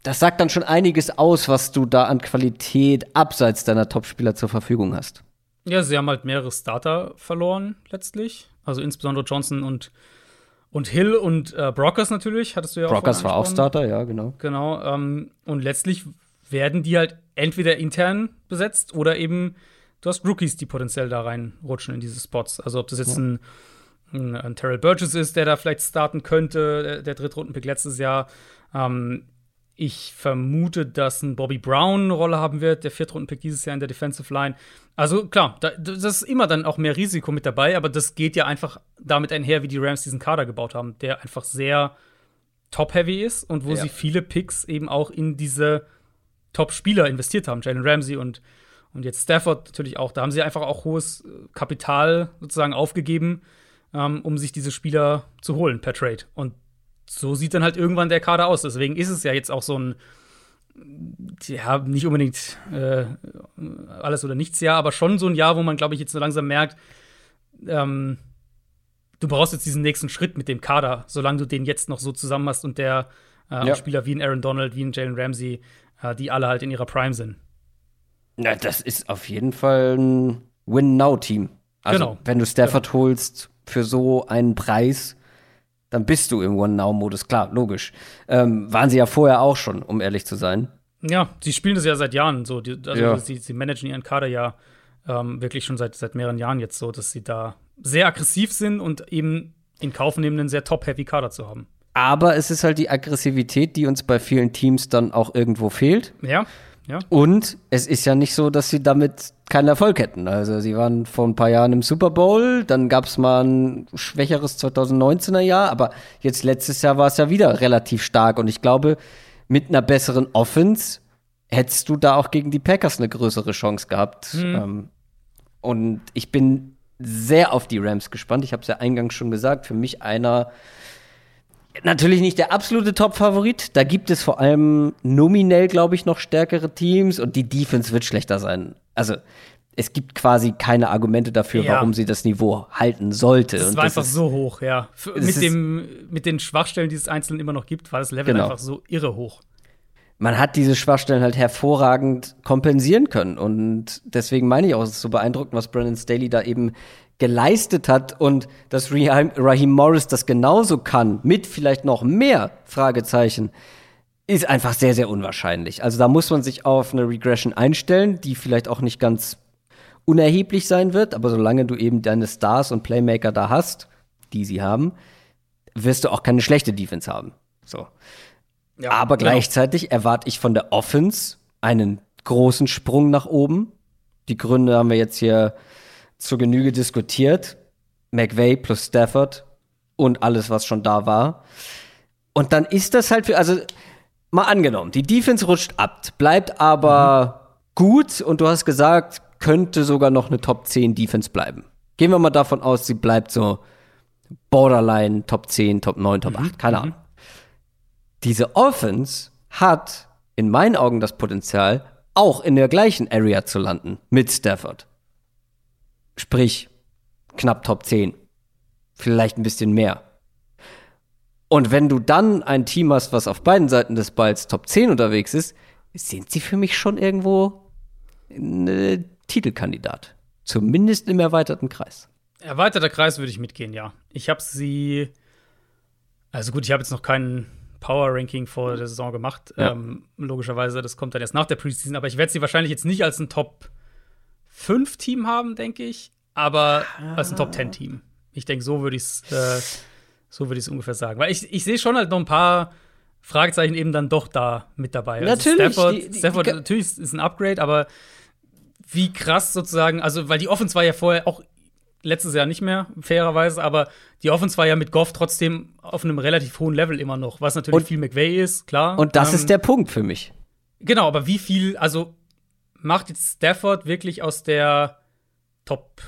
das sagt dann schon einiges aus, was du da an Qualität abseits deiner Topspieler zur Verfügung hast. Ja, sie haben halt mehrere Starter verloren letztlich. Also insbesondere Johnson und, und Hill und äh, Brockers natürlich, hattest du ja Brockers auch Brockers war auch Starter, ja, genau. Genau. Ähm, und letztlich werden die halt entweder intern besetzt oder eben du hast Rookies, die potenziell da reinrutschen in diese Spots. Also ob das jetzt ja. ein, ein, ein, Terrell Burgess ist, der da vielleicht starten könnte, der, der Drittrundenpick letztes Jahr. Ähm, ich vermute, dass ein Bobby Brown eine Rolle haben wird, der Viertrunden-Pick dieses Jahr in der Defensive Line. Also klar, da, das ist immer dann auch mehr Risiko mit dabei, aber das geht ja einfach damit einher, wie die Rams diesen Kader gebaut haben, der einfach sehr top-heavy ist und wo ja. sie viele Picks eben auch in diese Top-Spieler investiert haben. Jalen Ramsey und, und jetzt Stafford natürlich auch. Da haben sie einfach auch hohes äh, Kapital sozusagen aufgegeben, ähm, um sich diese Spieler zu holen per Trade. Und so sieht dann halt irgendwann der Kader aus. Deswegen ist es ja jetzt auch so ein, ja, nicht unbedingt äh, alles oder nichts Jahr, aber schon so ein Jahr, wo man, glaube ich, jetzt so langsam merkt, ähm, du brauchst jetzt diesen nächsten Schritt mit dem Kader, solange du den jetzt noch so zusammen hast und der äh, ja. Spieler wie ein Aaron Donald, wie ein Jalen Ramsey, äh, die alle halt in ihrer Prime sind. Na, das ist auf jeden Fall ein Win-Now-Team. Also, genau. wenn du Stafford genau. holst für so einen Preis, dann bist du im One-Now-Modus. Klar, logisch. Ähm, waren sie ja vorher auch schon, um ehrlich zu sein. Ja, sie spielen das ja seit Jahren so. Die, also ja. sie, sie managen ihren Kader ja ähm, wirklich schon seit, seit mehreren Jahren jetzt so, dass sie da sehr aggressiv sind und eben in Kauf nehmen, einen sehr top-heavy Kader zu haben. Aber es ist halt die Aggressivität, die uns bei vielen Teams dann auch irgendwo fehlt. Ja. Ja. Und es ist ja nicht so, dass sie damit keinen Erfolg hätten. Also sie waren vor ein paar Jahren im Super Bowl, dann gab es mal ein schwächeres 2019er Jahr, aber jetzt letztes Jahr war es ja wieder relativ stark. Und ich glaube, mit einer besseren Offense hättest du da auch gegen die Packers eine größere Chance gehabt. Mhm. Ähm, und ich bin sehr auf die Rams gespannt. Ich habe es ja eingangs schon gesagt. Für mich einer Natürlich nicht der absolute Top-Favorit. Da gibt es vor allem nominell, glaube ich, noch stärkere Teams und die Defense wird schlechter sein. Also, es gibt quasi keine Argumente dafür, Ja. warum sie das Niveau halten sollte. Und war einfach ist- so hoch, ja. F Es mit, dem, mit den Schwachstellen, die es einzeln immer noch gibt, war das Level Genau. einfach so irre hoch. man hat diese Schwachstellen halt hervorragend kompensieren können. Und deswegen meine ich auch, es ist so beeindruckend, was Brandon Staley da eben geleistet hat und dass Raheem, Morris das genauso kann, mit vielleicht noch mehr Fragezeichen, ist einfach sehr, sehr unwahrscheinlich. Also da muss man sich auf eine Regression einstellen, die vielleicht auch nicht ganz unerheblich sein wird, aber solange du eben deine Stars und Playmaker da hast, die sie haben, wirst du auch keine schlechte Defense haben. So. Ja, Aber genau. gleichzeitig erwarte ich von der Offense einen großen Sprung nach oben. Die Gründe haben wir jetzt hier zur Genüge diskutiert. McVay plus Stafford und alles, was schon da war. Und dann ist das halt für, also mal angenommen, die Defense rutscht ab, bleibt aber gut und du hast gesagt, könnte sogar noch eine Top 10 Defense bleiben. Gehen wir mal davon aus, sie bleibt so Borderline Top 10, Top 9, Top 8, keine Ahnung diese Offense hat in meinen Augen das Potenzial, auch in der gleichen Area zu landen mit Stafford. Sprich, knapp Top 10. Vielleicht ein bisschen mehr. Und wenn du dann ein Team hast, was auf beiden Seiten des Balls Top 10 unterwegs ist, sind sie für mich schon irgendwo ein äh, Titelkandidat. Zumindest im erweiterten Kreis. Erweiterter Kreis würde ich mitgehen, ja. Ich habe sie. Also gut, ich habe jetzt noch keinen Power-Ranking vor der Saison gemacht. Ja. Ähm, logischerweise, das kommt dann erst nach der Preseason. Aber ich werde sie wahrscheinlich jetzt nicht als ein Top-5-Team haben, denke ich. Aber als ein Top-10-Team. Ich denke, so würde ich es äh, so würde ich es ungefähr sagen. Weil ich, ich sehe schon halt noch ein paar Fragezeichen eben dann doch da mit dabei. Natürlich, Stafford, die- die- Stafford die- natürlich ist ist ein Upgrade, aber wie krass sozusagen, also weil die Offense war ja vorher auch letztes Jahr nicht mehr, fairerweise, aber die Offense war ja mit Goff trotzdem auf einem relativ hohen Level immer noch, was natürlich Und- viel McVay ist, klar. Und das Ähm, ist der Punkt für mich. Genau, aber wie viel, also macht jetzt Stafford wirklich aus der Top,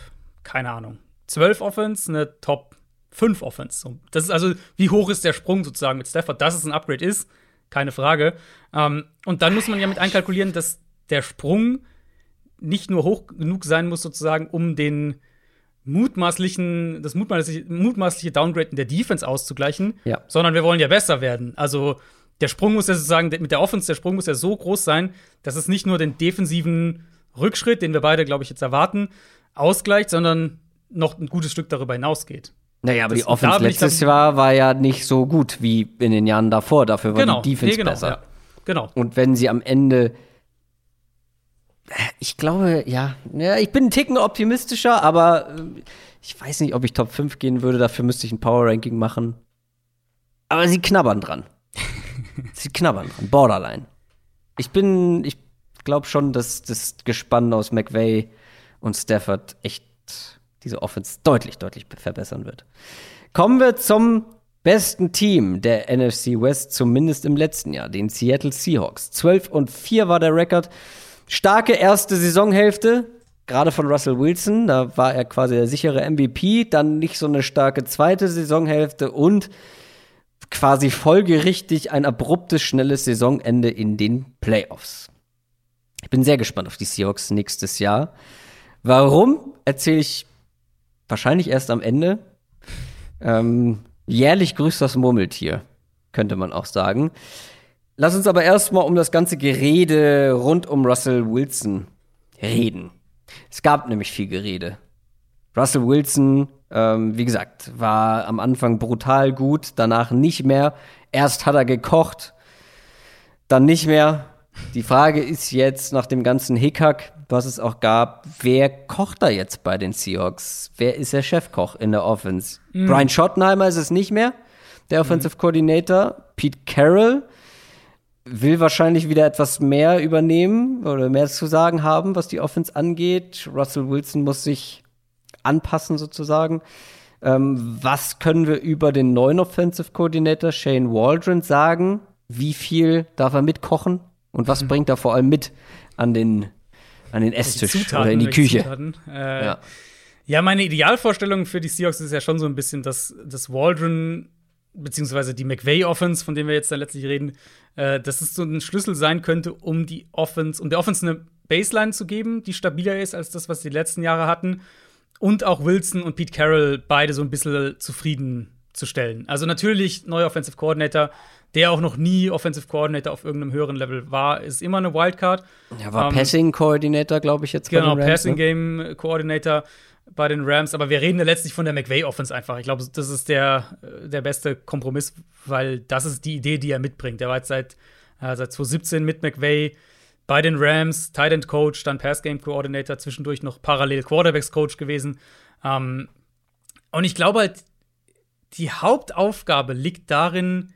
keine Ahnung, 12 Offense eine Top 5 Offense? Das ist also, wie hoch ist der Sprung sozusagen mit Stafford? Dass es ein Upgrade ist, keine Frage. Ähm, und dann muss man ja mit einkalkulieren, dass der Sprung nicht nur hoch genug sein muss, sozusagen, um den mutmaßlichen, das mutmaßliche, mutmaßliche Downgraden der Defense auszugleichen, Ja. sondern wir wollen ja besser werden. Also der Sprung muss ja sozusagen, mit der Offense, der Sprung muss ja so groß sein, dass es nicht nur den defensiven Rückschritt, den wir beide, glaube ich, jetzt erwarten, ausgleicht, sondern noch ein gutes Stück darüber hinausgeht. Naja, aber Das- die Offense letztes Jahr war ja nicht so gut wie in den Jahren davor. Dafür war genau, die Defense nee, genau, besser. ja. Genau. Und wenn sie am Ende. Ich glaube, ja, ja, ich bin einen Ticken optimistischer, aber äh, ich weiß nicht, ob ich Top 5 gehen würde. Dafür müsste ich ein Power Ranking machen. Aber sie knabbern dran. Sie knabbern dran. Borderline. Ich bin, ich glaube schon, dass das Gespann aus McVay und Stafford echt diese Offense deutlich, deutlich verbessern wird. Kommen wir zum besten Team der NFC West, zumindest im letzten Jahr, den Seattle Seahawks. 12 und 4 war der Rekord. Starke erste Saisonhälfte, gerade von Russell Wilson. Da war er quasi der sichere MVP. Dann nicht so eine starke zweite Saisonhälfte und quasi folgerichtig ein abruptes, schnelles Saisonende in den Playoffs. Ich bin sehr gespannt auf die Seahawks nächstes Jahr. Warum, erzähle ich wahrscheinlich erst am Ende. Ähm, jährlich grüßt das Murmeltier, könnte man auch sagen. Lass uns aber erstmal um das ganze Gerede rund um Russell Wilson reden. Es gab nämlich viel Gerede. Russell Wilson, ähm, wie gesagt, war am Anfang brutal gut, danach nicht mehr. Erst hat er gekocht, dann nicht mehr. Die Frage ist jetzt nach dem ganzen Hickhack, was es auch gab, wer kocht da jetzt bei den Seahawks? Wer ist der Chefkoch in der Offense? Brian Schottenheimer ist es nicht mehr, der Offensive Coordinator. Pete Carroll will wahrscheinlich wieder etwas mehr übernehmen oder mehr zu sagen haben, was die Offense angeht. Russell Wilson muss sich anpassen sozusagen. Ähm, was können wir über den neuen Offensive Coordinator Shane Waldron sagen? Wie viel darf er mitkochen? Und was <laughs> bringt er vor allem mit an den, an den Esstisch oder in die Küche? Zutaten. Äh, Ja. ja. meine Idealvorstellung für die Seahawks ist ja schon so ein bisschen, dass, dass Waldron beziehungsweise die McVay-Offense, von dem wir jetzt dann letztlich reden, äh, dass es so ein Schlüssel sein könnte, um die Offense, um der Offense eine Baseline zu geben, die stabiler ist als das, was die letzten Jahre hatten. Und auch Wilson und Pete Carroll beide so ein bisschen zufrieden zu stellen. Also natürlich neuer Offensive Coordinator, der auch noch nie Offensive Coordinator auf irgendeinem höheren Level war, ist immer eine Wildcard. Ja, war ähm, Passing Coordinator, glaube ich, jetzt genau, bei den Rams, Passing ne? Game Coordinator bei den Rams, aber wir reden ja letztlich von der McVay Offense einfach. Ich glaube, das ist der, der beste Kompromiss, weil das ist die Idee, die er mitbringt. Er war jetzt seit, äh, seit 2017 mit McVay bei den Rams, Tight End Coach, dann Pass Game Coordinator, zwischendurch noch parallel Quarterbacks Coach gewesen. Ähm, und ich glaube halt, die Hauptaufgabe liegt darin,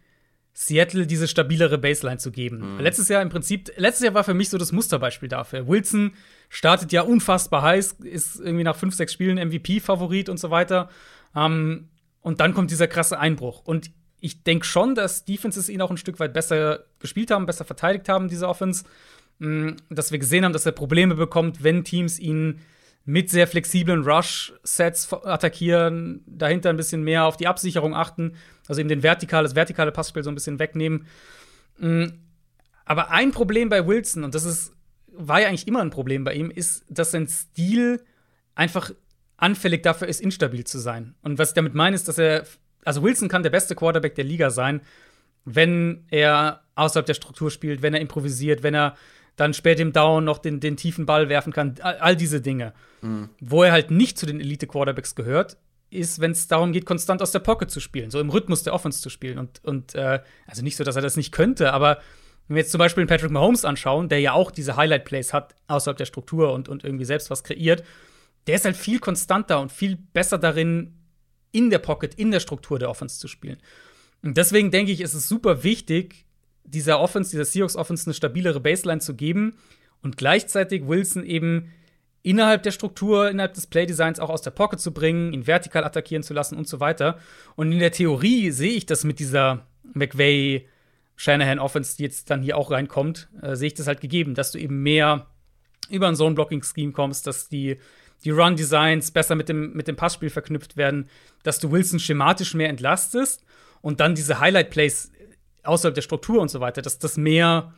Seattle diese stabilere Baseline zu geben. Mhm. Letztes Jahr im Prinzip, letztes Jahr war für mich so das Musterbeispiel dafür. Wilson startet ja unfassbar heiß, ist irgendwie nach fünf, sechs Spielen MVP-Favorit und so weiter. Ähm, und dann kommt dieser krasse Einbruch. Und ich denke schon, dass Defenses ihn auch ein Stück weit besser gespielt haben, besser verteidigt haben, diese Offense. Dass wir gesehen haben, dass er Probleme bekommt, wenn Teams ihn mit sehr flexiblen Rush-Sets attackieren, dahinter ein bisschen mehr auf die Absicherung achten, also eben den vertikale, das vertikale Passspiel so ein bisschen wegnehmen. Aber ein Problem bei Wilson, und das ist, war ja eigentlich immer ein Problem bei ihm, ist, dass sein Stil einfach anfällig dafür ist, instabil zu sein. Und was ich damit meine, ist, dass er, also Wilson kann der beste Quarterback der Liga sein, wenn er außerhalb der Struktur spielt, wenn er improvisiert, wenn er dann später im Down noch den, den tiefen Ball werfen kann, all, all diese Dinge. Mhm. Wo er halt nicht zu den Elite-Quarterbacks gehört, ist, wenn es darum geht, konstant aus der Pocket zu spielen, so im Rhythmus der Offense zu spielen. Und, und äh, also nicht so, dass er das nicht könnte, aber wenn wir jetzt zum Beispiel einen Patrick Mahomes anschauen, der ja auch diese Highlight-Plays hat außerhalb der Struktur und, und irgendwie selbst was kreiert, der ist halt viel konstanter und viel besser darin, in der Pocket, in der Struktur der Offense zu spielen. Und deswegen denke ich, ist es super wichtig, dieser Offense, dieser Seahawks-Offense eine stabilere Baseline zu geben und gleichzeitig Wilson eben innerhalb der Struktur, innerhalb des Playdesigns auch aus der Pocket zu bringen, ihn vertikal attackieren zu lassen und so weiter. Und in der Theorie sehe ich das mit dieser McVay Shanahan Offense, die jetzt dann hier auch reinkommt, äh, sehe ich das halt gegeben, dass du eben mehr über ein Zone Blocking Scheme kommst, dass die die Run Designs besser mit dem mit dem Passspiel verknüpft werden, dass du Wilson schematisch mehr entlastest und dann diese Highlight Plays außerhalb der Struktur und so weiter, dass das mehr,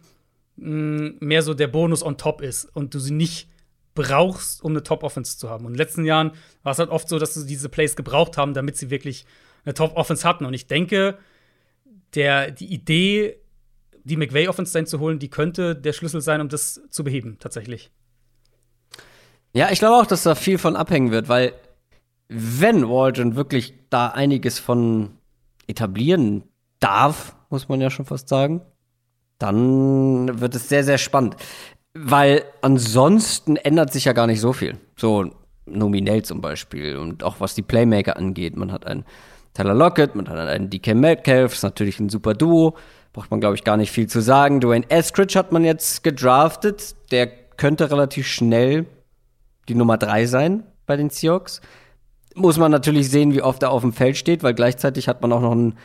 mh, mm, mehr so der Bonus on top ist und du sie nicht brauchst, um eine Top-Offense zu haben. Und in den letzten Jahren war es halt oft so, dass sie diese Plays gebraucht haben, damit sie wirklich eine Top-Offense hatten. Und ich denke, der, die Idee, die McVay-Offense dann zu holen, die könnte der Schlüssel sein, um das zu beheben, tatsächlich. Ja, ich glaube auch, dass da viel von abhängen wird, weil wenn Waldron wirklich da einiges von etablieren darf, muss man ja schon fast sagen, dann wird es sehr, sehr spannend. Weil ansonsten ändert sich ja gar nicht so viel. So nominell zum Beispiel. Und auch was die Playmaker angeht. Man hat einen Tyler Lockett, man hat einen DK Metcalf, ist natürlich ein super Duo. Braucht man, glaube ich, gar nicht viel zu sagen. Dwayne Eskridge hat man jetzt gedraftet. Der könnte relativ schnell die Nummer drei sein bei den Seahawks. Muss man natürlich sehen, wie oft er auf dem Feld steht, weil gleichzeitig hat man auch noch einen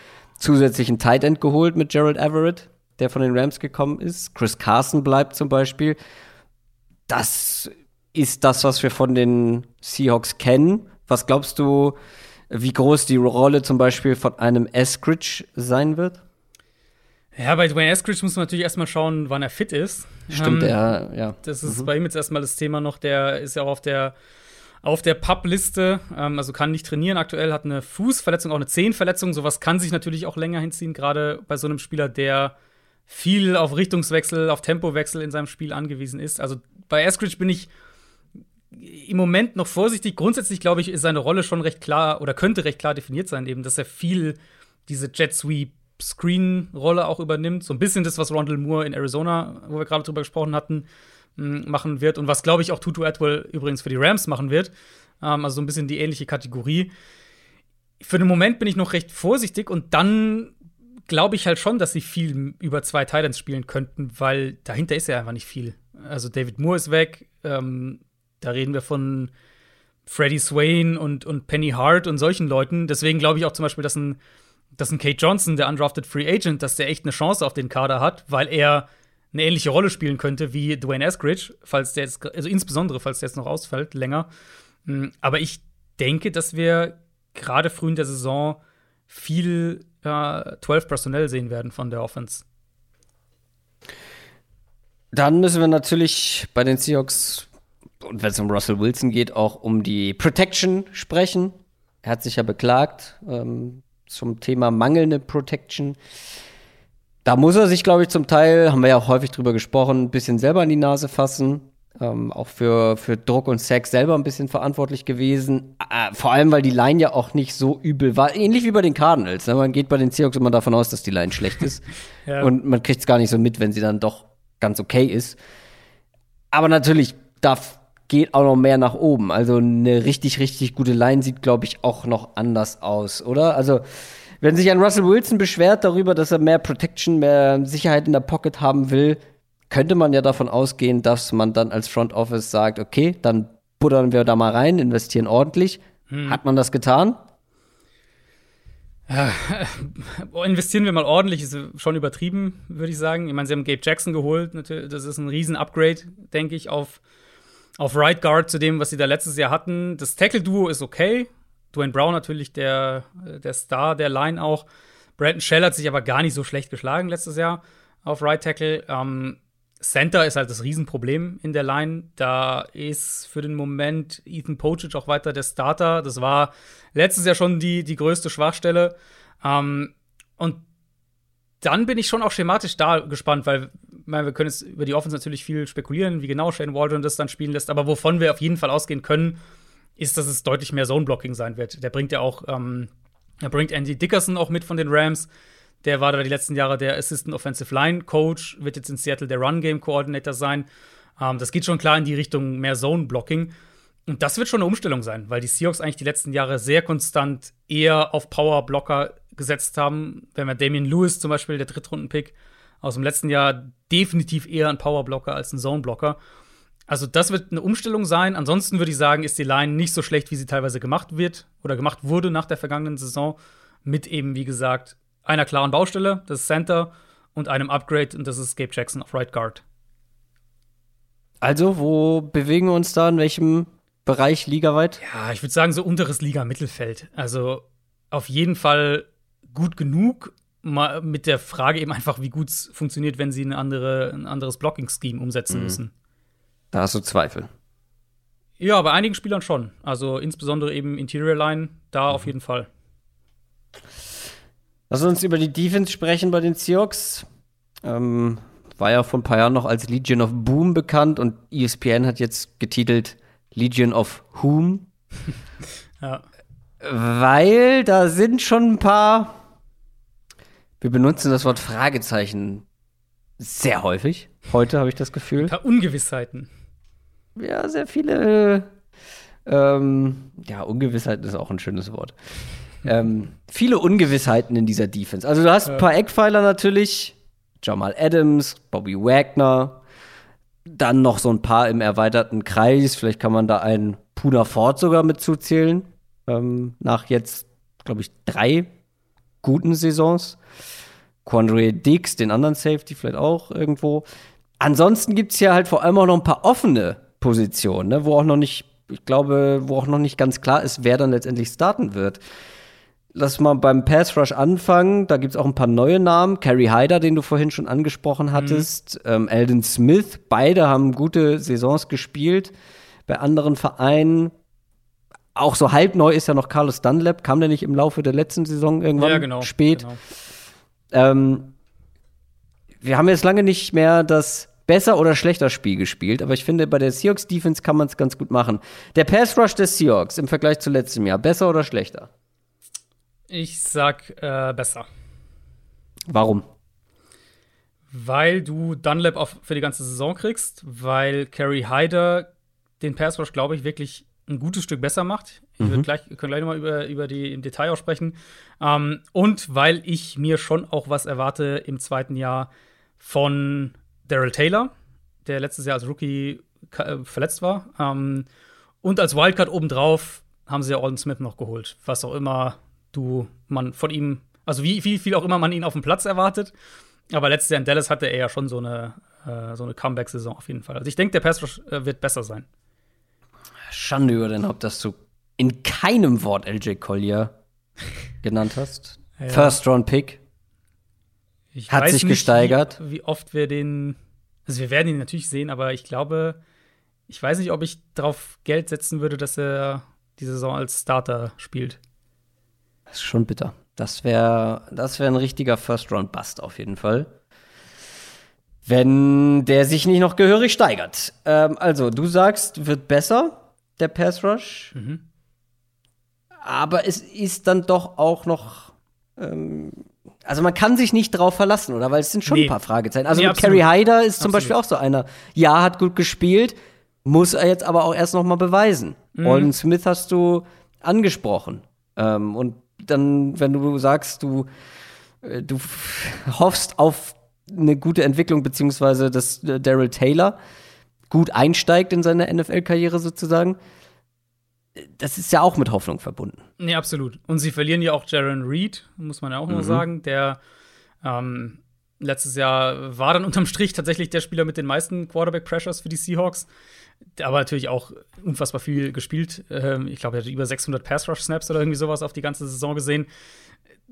zusätzlichen Tight End geholt mit Gerald Everett, der von den Rams gekommen ist. Chris Carson bleibt zum Beispiel. Das ist das, was wir von den Seahawks kennen. Was glaubst du, wie groß die Rolle zum Beispiel von einem Eskridge sein wird? Ja, bei Dwayne Eskridge muss man natürlich erstmal schauen, wann er fit ist. Stimmt, ähm, ja, ja. Das ist mhm. bei ihm jetzt erstmal das Thema noch. Der ist ja auch auf der auf der Pub-Liste, ähm, also kann nicht trainieren aktuell, hat eine Fußverletzung, auch eine Zehenverletzung. Sowas kann sich natürlich auch länger hinziehen, gerade bei so einem Spieler, der viel auf Richtungswechsel, auf Tempowechsel in seinem Spiel angewiesen ist. Also bei Eskridge bin ich im Moment noch vorsichtig. Grundsätzlich glaube ich, ist seine Rolle schon recht klar oder könnte recht klar definiert sein, eben, dass er viel diese Jet Sweep Screen-Rolle auch übernimmt. So ein bisschen das, was Rondell Moore in Arizona, wo wir gerade drüber gesprochen hatten, machen wird und was, glaube ich, auch Tutu Atwell übrigens für die Rams machen wird. Ähm, also so ein bisschen die ähnliche Kategorie. Für den Moment bin ich noch recht vorsichtig und dann glaube ich halt schon, dass sie viel über zwei Titans spielen könnten, weil dahinter ist ja einfach nicht viel. Also David Moore ist weg, ähm, da reden wir von Freddie Swain und, und Penny Hart und solchen Leuten. Deswegen glaube ich auch zum Beispiel, dass ein, dass ein Kate Johnson, der undrafted Free Agent, dass der echt eine Chance auf den Kader hat, weil er eine ähnliche Rolle spielen könnte wie Dwayne Eskridge, falls der jetzt, also insbesondere, falls der jetzt noch ausfällt, länger. Hm, aber ich denke, dass wir gerade früh in der Saison viel äh, 12 Personnel sehen werden von der Offense. Dann müssen wir natürlich bei den Seahawks, und wenn es um Russell Wilson geht, auch um die Protection sprechen. Er hat sich ja beklagt ähm, zum Thema mangelnde Protection. Da muss er sich, glaube ich, zum Teil, haben wir ja auch häufig drüber gesprochen, ein bisschen selber in die Nase fassen. Ähm, auch für, für Druck und Sex selber ein bisschen verantwortlich gewesen. Äh, vor allem, weil die Line ja auch nicht so übel war. Ähnlich wie bei den Cardinals. Ne? Man geht bei den Seahawks immer davon aus, dass die Line schlecht ist. <laughs> ja. Und man kriegt es gar nicht so mit, wenn sie dann doch ganz okay ist. Aber natürlich, da geht auch noch mehr nach oben. Also eine richtig, richtig gute Line sieht, glaube ich, auch noch anders aus, oder? Also, wenn sich ein Russell Wilson beschwert darüber, dass er mehr Protection, mehr Sicherheit in der Pocket haben will, könnte man ja davon ausgehen, dass man dann als Front Office sagt, okay, dann buttern wir da mal rein, investieren ordentlich. Hm. Hat man das getan? Ja, investieren wir mal ordentlich, ist schon übertrieben, würde ich sagen. Ich meine, sie haben Gabe Jackson geholt, das ist ein Riesen-Upgrade, denke ich, auf, auf Right Guard zu dem, was sie da letztes Jahr hatten. Das Tackle-Duo ist okay. Dwayne Brown natürlich der, der Star der Line auch. Brandon Shell hat sich aber gar nicht so schlecht geschlagen letztes Jahr auf Right Tackle. Ähm, Center ist halt das Riesenproblem in der Line. Da ist für den Moment Ethan Pocic auch weiter der Starter. Das war letztes Jahr schon die, die größte Schwachstelle. Ähm, und dann bin ich schon auch schematisch da gespannt, weil meine, wir können jetzt über die Offense natürlich viel spekulieren, wie genau Shane Waldron das dann spielen lässt. Aber wovon wir auf jeden Fall ausgehen können, ist, dass es deutlich mehr Zone-Blocking sein wird. Der bringt ja auch, ähm, er bringt Andy Dickerson auch mit von den Rams. Der war da die letzten Jahre der Assistant Offensive Line Coach, wird jetzt in Seattle der Run Game Coordinator sein. Ähm, das geht schon klar in die Richtung mehr Zone Blocking. Und das wird schon eine Umstellung sein, weil die Seahawks eigentlich die letzten Jahre sehr konstant eher auf Power Blocker gesetzt haben. Wenn wir Damian Lewis zum Beispiel, der Drittrunden-Pick aus dem letzten Jahr, definitiv eher ein Power Blocker als ein Zone Blocker. Also das wird eine Umstellung sein. Ansonsten würde ich sagen, ist die Line nicht so schlecht, wie sie teilweise gemacht wird oder gemacht wurde nach der vergangenen Saison. Mit eben, wie gesagt, einer klaren Baustelle, das ist Center, und einem Upgrade, und das ist Gabe Jackson auf Right Guard. Also, wo bewegen wir uns da? In welchem Bereich ligaweit? Ja, ich würde sagen, so unteres Liga-Mittelfeld. Also auf jeden Fall gut genug. Mal mit der Frage eben einfach, wie gut es funktioniert, wenn sie eine andere, ein anderes Blocking-Scheme umsetzen mhm. müssen. Da hast du Zweifel. Ja, bei einigen Spielern schon. Also insbesondere eben Interior Line, da mhm. auf jeden Fall. Lass uns über die Defense sprechen bei den Seahawks. Ähm, war ja vor ein paar Jahren noch als Legion of Boom bekannt und ESPN hat jetzt getitelt Legion of Whom. <laughs> ja. Weil da sind schon ein paar, wir benutzen das Wort Fragezeichen sehr häufig. Heute habe ich das Gefühl. Ein paar Ungewissheiten. Ja, sehr viele. Ähm, ja, Ungewissheiten ist auch ein schönes Wort ähm, viele Ungewissheiten in dieser Defense. Also du hast ein paar Eckpfeiler natürlich, Jamal Adams, Bobby Wagner, dann noch so ein paar im erweiterten Kreis. Vielleicht kann man da einen Puna Ford sogar mitzuzählen. Ähm, nach jetzt, glaube ich, drei guten Saisons. Quandre Dix, den anderen Safety vielleicht auch irgendwo. Ansonsten gibt es hier halt vor allem auch noch ein paar offene Positionen, ne, wo auch noch nicht, ich glaube, wo auch noch nicht ganz klar ist, wer dann letztendlich starten wird. Lass mal beim Pass Rush anfangen. Da gibt es auch ein paar neue Namen. Carrie Hyder, den du vorhin schon angesprochen hattest. Mhm. Ähm, Eldon Smith. Beide haben gute Saisons gespielt. Bei anderen Vereinen. Auch so halb neu ist ja noch Carlos Dunlap. Kam der nicht im Laufe der letzten Saison irgendwann ja, genau, spät? Genau. Ähm, wir haben jetzt lange nicht mehr das besser oder schlechter Spiel gespielt, aber ich finde, bei der Seahawks Defense kann man es ganz gut machen. Der Pass Rush des Seahawks im Vergleich zu letztem Jahr, besser oder schlechter? Ich sag äh, besser. Warum? Weil du Dunlap auf, für die ganze Saison kriegst, weil Carrie Hyder den Pass Rush, glaube ich, wirklich ein gutes Stück besser macht. Ich mhm. gleich, können gleich nochmal über, über die im Detail auch sprechen. Ähm, und weil ich mir schon auch was erwarte im zweiten Jahr von Daryl Taylor, der letztes Jahr als Rookie äh, verletzt war. Ähm, und als Wildcard obendrauf haben sie ja Alden Smith noch geholt, was auch immer du man von ihm, also wie, wie viel auch immer man ihn auf dem Platz erwartet. Aber letztes Jahr in Dallas hatte er ja schon so eine, äh, so eine Comeback-Saison auf jeden Fall. Also ich denke, der Pass äh, wird besser sein. Schande über den Haupt, dass du in keinem Wort LJ Collier <laughs> genannt hast. Ja. First Round Pick. Ich Hat sich gesteigert. Wie, wie oft wir den, also wir werden ihn natürlich sehen, aber ich glaube, ich weiß nicht, ob ich darauf Geld setzen würde, dass er die Saison als Starter spielt. Das ist schon bitter. Das wäre das wär ein richtiger First-Round-Bust auf jeden Fall. Wenn der sich nicht noch gehörig steigert. Ähm, also, du sagst, wird besser, der Pass Rush. Mhm. Aber es ist dann doch auch noch. Ähm, also man kann sich nicht drauf verlassen, oder? Weil es sind schon nee. ein paar Fragezeichen. Also nee, mit Kerry Hyder ist zum absolut. Beispiel auch so einer. Ja, hat gut gespielt, muss er jetzt aber auch erst noch mal beweisen. Mhm. Olin Smith hast du angesprochen. Ähm, und dann, wenn du sagst, du, äh, du hoffst auf eine gute Entwicklung, beziehungsweise dass äh, Daryl Taylor gut einsteigt in seine NFL-Karriere sozusagen, das ist ja auch mit Hoffnung verbunden. Nee, absolut. Und sie verlieren ja auch Jaron Reed, muss man ja auch mhm. noch sagen, der ähm, letztes Jahr war dann unterm Strich tatsächlich der Spieler mit den meisten Quarterback-Pressures für die Seahawks aber natürlich auch unfassbar viel gespielt. Ähm, ich glaube, er hat über 600 Pass-Rush-Snaps oder irgendwie sowas auf die ganze Saison gesehen.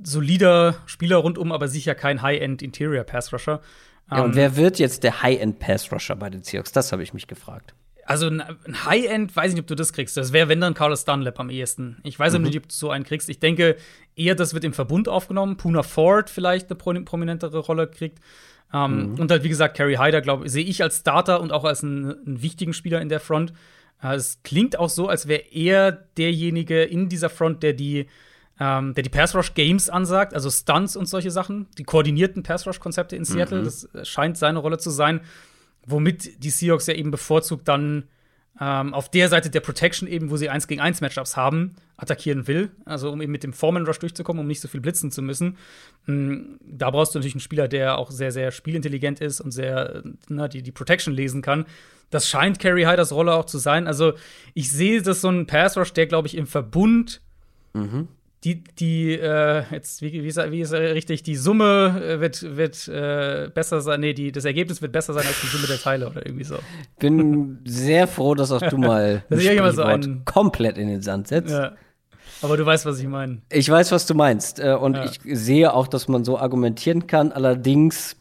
Solider Spieler rundum, aber sicher kein High-End-Interior-Pass-Rusher. Ja, und ähm, wer wird jetzt der High-End-Pass-Rusher bei den Seahawks? Das habe ich mich gefragt. Also ein High-End, weiß ich nicht, ob du das kriegst. Das wäre, wenn dann Carlos Dunlap am ehesten. Ich weiß mhm. nicht, ob du so einen kriegst. Ich denke eher, das wird im Verbund aufgenommen. Puna Ford vielleicht eine prominentere Rolle kriegt. Ähm, mhm. Und halt, wie gesagt, Carrie Hyder, glaube ich, sehe ich als Starter und auch als einen, einen wichtigen Spieler in der Front. Äh, es klingt auch so, als wäre er derjenige in dieser Front, der die, ähm, der die Pass Rush Games ansagt, also Stunts und solche Sachen, die koordinierten Pass Rush Konzepte in Seattle. Mhm. Das scheint seine Rolle zu sein, womit die Seahawks ja eben bevorzugt dann ähm, auf der Seite der Protection eben, wo sie 1 gegen 1 Matchups haben, attackieren will. Also um eben mit dem Foreman Rush durchzukommen, um nicht so viel blitzen zu müssen. Mhm, da brauchst du natürlich einen Spieler, der auch sehr, sehr spielintelligent ist und sehr na, die, die Protection lesen kann. Das scheint Carrie Hyders Rolle auch zu sein. Also ich sehe das so ein Pass Rush, der, glaube ich, im Verbund mhm die, die, äh, jetzt, wie, wie, ist, wie ist richtig, die Summe äh, wird, wird äh, besser sein, nee, die, das Ergebnis wird besser sein als die Summe der Teile oder irgendwie so. Bin sehr froh, dass auch du <laughs> mal das das so ein komplett in den Sand setzt. Ja. Aber du weißt, was ich meine. Ich weiß, was du meinst. Äh, und ja. ich sehe auch, dass man so argumentieren kann. Allerdings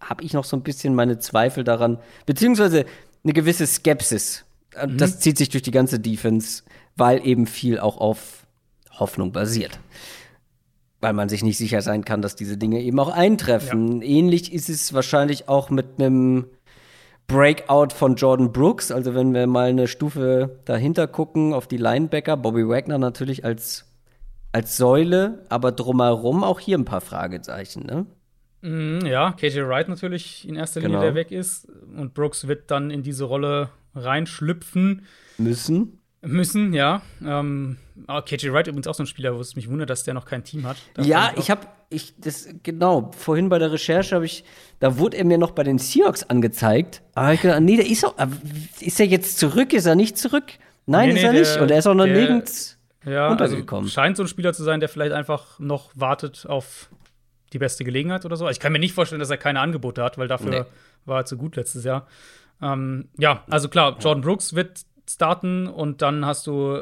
habe ich noch so ein bisschen meine Zweifel daran, beziehungsweise eine gewisse Skepsis. Mhm. Das zieht sich durch die ganze Defense, weil eben viel auch auf Hoffnung basiert. Weil man sich nicht sicher sein kann, dass diese Dinge eben auch eintreffen. Ja. Ähnlich ist es wahrscheinlich auch mit einem Breakout von Jordan Brooks. Also wenn wir mal eine Stufe dahinter gucken auf die Linebacker, Bobby Wagner natürlich als, als Säule, aber drumherum auch hier ein paar Fragezeichen, ne? Mm, ja, KJ Wright natürlich in erster Linie, genau. der weg ist. Und Brooks wird dann in diese Rolle reinschlüpfen. Müssen. Müssen, ja. Ähm, oh, KJ Wright übrigens auch so ein Spieler, wo es mich wundert, dass der noch kein Team hat. Das ja, ich habe, ich, das, genau, vorhin bei der Recherche habe ich, da wurde er mir noch bei den Seahawks angezeigt. Aber ich gedacht, nee, der ist auch, ist er jetzt zurück? Ist er nicht zurück? Nein, nee, ist nee, er nicht. Und er ist auch noch der, nirgends ja, also untergekommen. Also scheint so ein Spieler zu sein, der vielleicht einfach noch wartet auf die beste Gelegenheit oder so. Ich kann mir nicht vorstellen, dass er keine Angebote hat, weil dafür nee. war er zu gut letztes Jahr. Ähm, ja, also klar, Jordan Brooks wird starten und dann hast du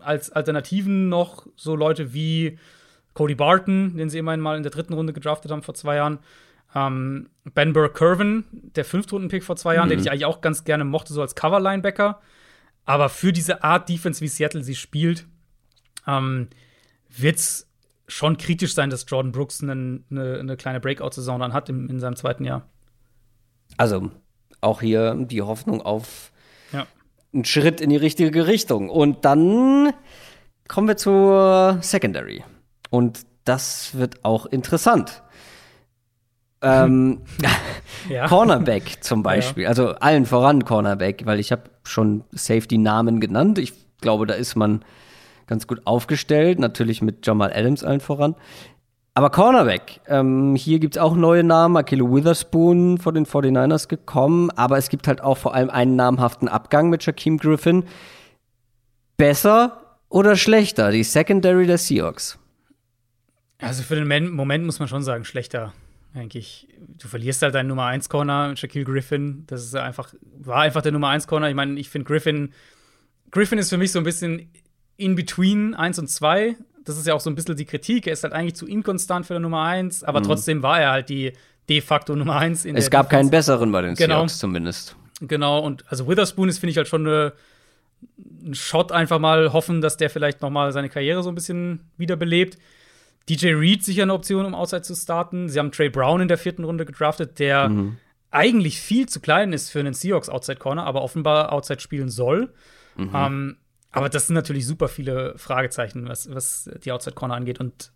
als Alternativen noch so Leute wie Cody Barton, den sie immerhin mal in der dritten Runde gedraftet haben vor zwei Jahren. Ähm, ben Burke-Curvin, der Fünftrunden-Pick vor zwei Jahren, mhm. den ich eigentlich auch ganz gerne mochte, so als Cover-Linebacker. Aber für diese Art Defense, wie Seattle sie spielt, ähm, wird es schon kritisch sein, dass Jordan Brooks eine, eine, eine kleine Breakout-Saison dann hat im, in seinem zweiten Jahr. Also auch hier die Hoffnung auf ein Schritt in die richtige Richtung. Und dann kommen wir zur Secondary. Und das wird auch interessant. Ähm, <laughs> ja. Cornerback zum Beispiel, ja. also allen voran Cornerback, weil ich habe schon Safety-Namen genannt. Ich glaube, da ist man ganz gut aufgestellt, natürlich mit Jamal Adams allen voran. Aber Cornerback, ähm, hier gibt es auch neue Namen. Akilo Witherspoon von den 49ers gekommen, aber es gibt halt auch vor allem einen namhaften Abgang mit Shaquem Griffin. Besser oder schlechter, die Secondary der Seahawks? Also für den Moment muss man schon sagen, schlechter. Eigentlich, du verlierst halt deinen Nummer 1 Corner, Shaquille Griffin. Das ist einfach, war einfach der Nummer 1 Corner. Ich meine, ich finde Griffin, Griffin ist für mich so ein bisschen in between 1 und 2 das ist ja auch so ein bisschen die Kritik. Er ist halt eigentlich zu inkonstant für der Nummer 1, aber mhm. trotzdem war er halt die de facto Nummer 1 in Es gab Defense. keinen besseren bei den genau. Seahawks zumindest. Genau, und also Witherspoon ist, finde ich, halt schon eine, ein Shot einfach mal hoffen, dass der vielleicht noch mal seine Karriere so ein bisschen wiederbelebt. DJ Reed sicher eine Option, um Outside zu starten. Sie haben Trey Brown in der vierten Runde gedraftet, der mhm. eigentlich viel zu klein ist für einen Seahawks Outside Corner, aber offenbar Outside spielen soll. Mhm. Ähm, aber das sind natürlich super viele Fragezeichen, was, was die Outside Corner angeht. Und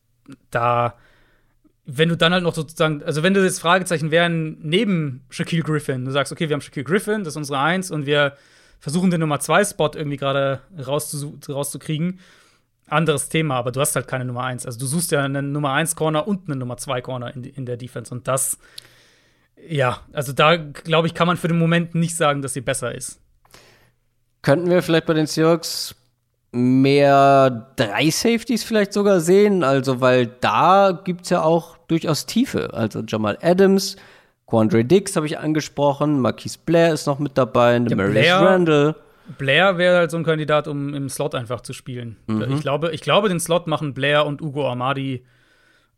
da, wenn du dann halt noch sozusagen, also wenn das jetzt Fragezeichen wären neben Shaquille Griffin, du sagst, okay, wir haben Shaquille Griffin, das ist unsere Eins und wir versuchen den Nummer zwei Spot irgendwie gerade rauszukriegen. Anderes Thema, aber du hast halt keine Nummer eins. Also du suchst ja einen Nummer eins Corner und einen Nummer zwei Corner in, in der Defense. Und das, ja, also da glaube ich, kann man für den Moment nicht sagen, dass sie besser ist. Könnten wir vielleicht bei den Seahawks mehr drei Safeties vielleicht sogar sehen? Also, weil da gibt es ja auch durchaus Tiefe. Also Jamal Adams, Quandre Dix habe ich angesprochen, Marquise Blair ist noch mit dabei, ja, Blair, Randall. Blair wäre halt so ein Kandidat, um im Slot einfach zu spielen. Mhm. Ich, glaube, ich glaube, den Slot machen Blair und Ugo Armadi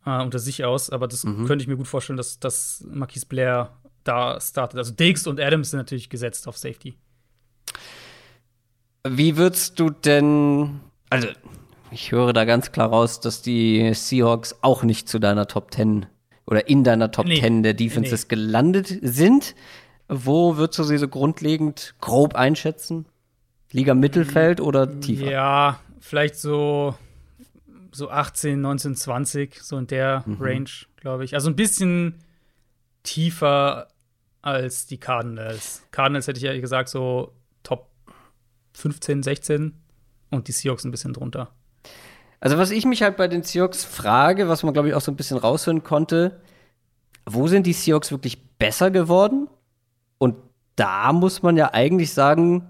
äh, unter sich aus, aber das mhm. könnte ich mir gut vorstellen, dass, dass Marquise Blair da startet. Also Diggs und Adams sind natürlich gesetzt auf Safety. Wie würdest du denn, also ich höre da ganz klar raus, dass die Seahawks auch nicht zu deiner Top 10 oder in deiner Top nee, 10 der Defenses nee. gelandet sind. Wo würdest du sie so grundlegend grob einschätzen? Liga Mittelfeld oder tiefer? Ja, vielleicht so, so 18, 19, 20, so in der mhm. Range, glaube ich. Also ein bisschen tiefer als die Cardinals. Cardinals hätte ich ja gesagt, so 15, 16 und die Seahawks ein bisschen drunter. Also, was ich mich halt bei den Seahawks frage, was man, glaube ich, auch so ein bisschen raushören konnte, wo sind die Seahawks wirklich besser geworden? Und da muss man ja eigentlich sagen,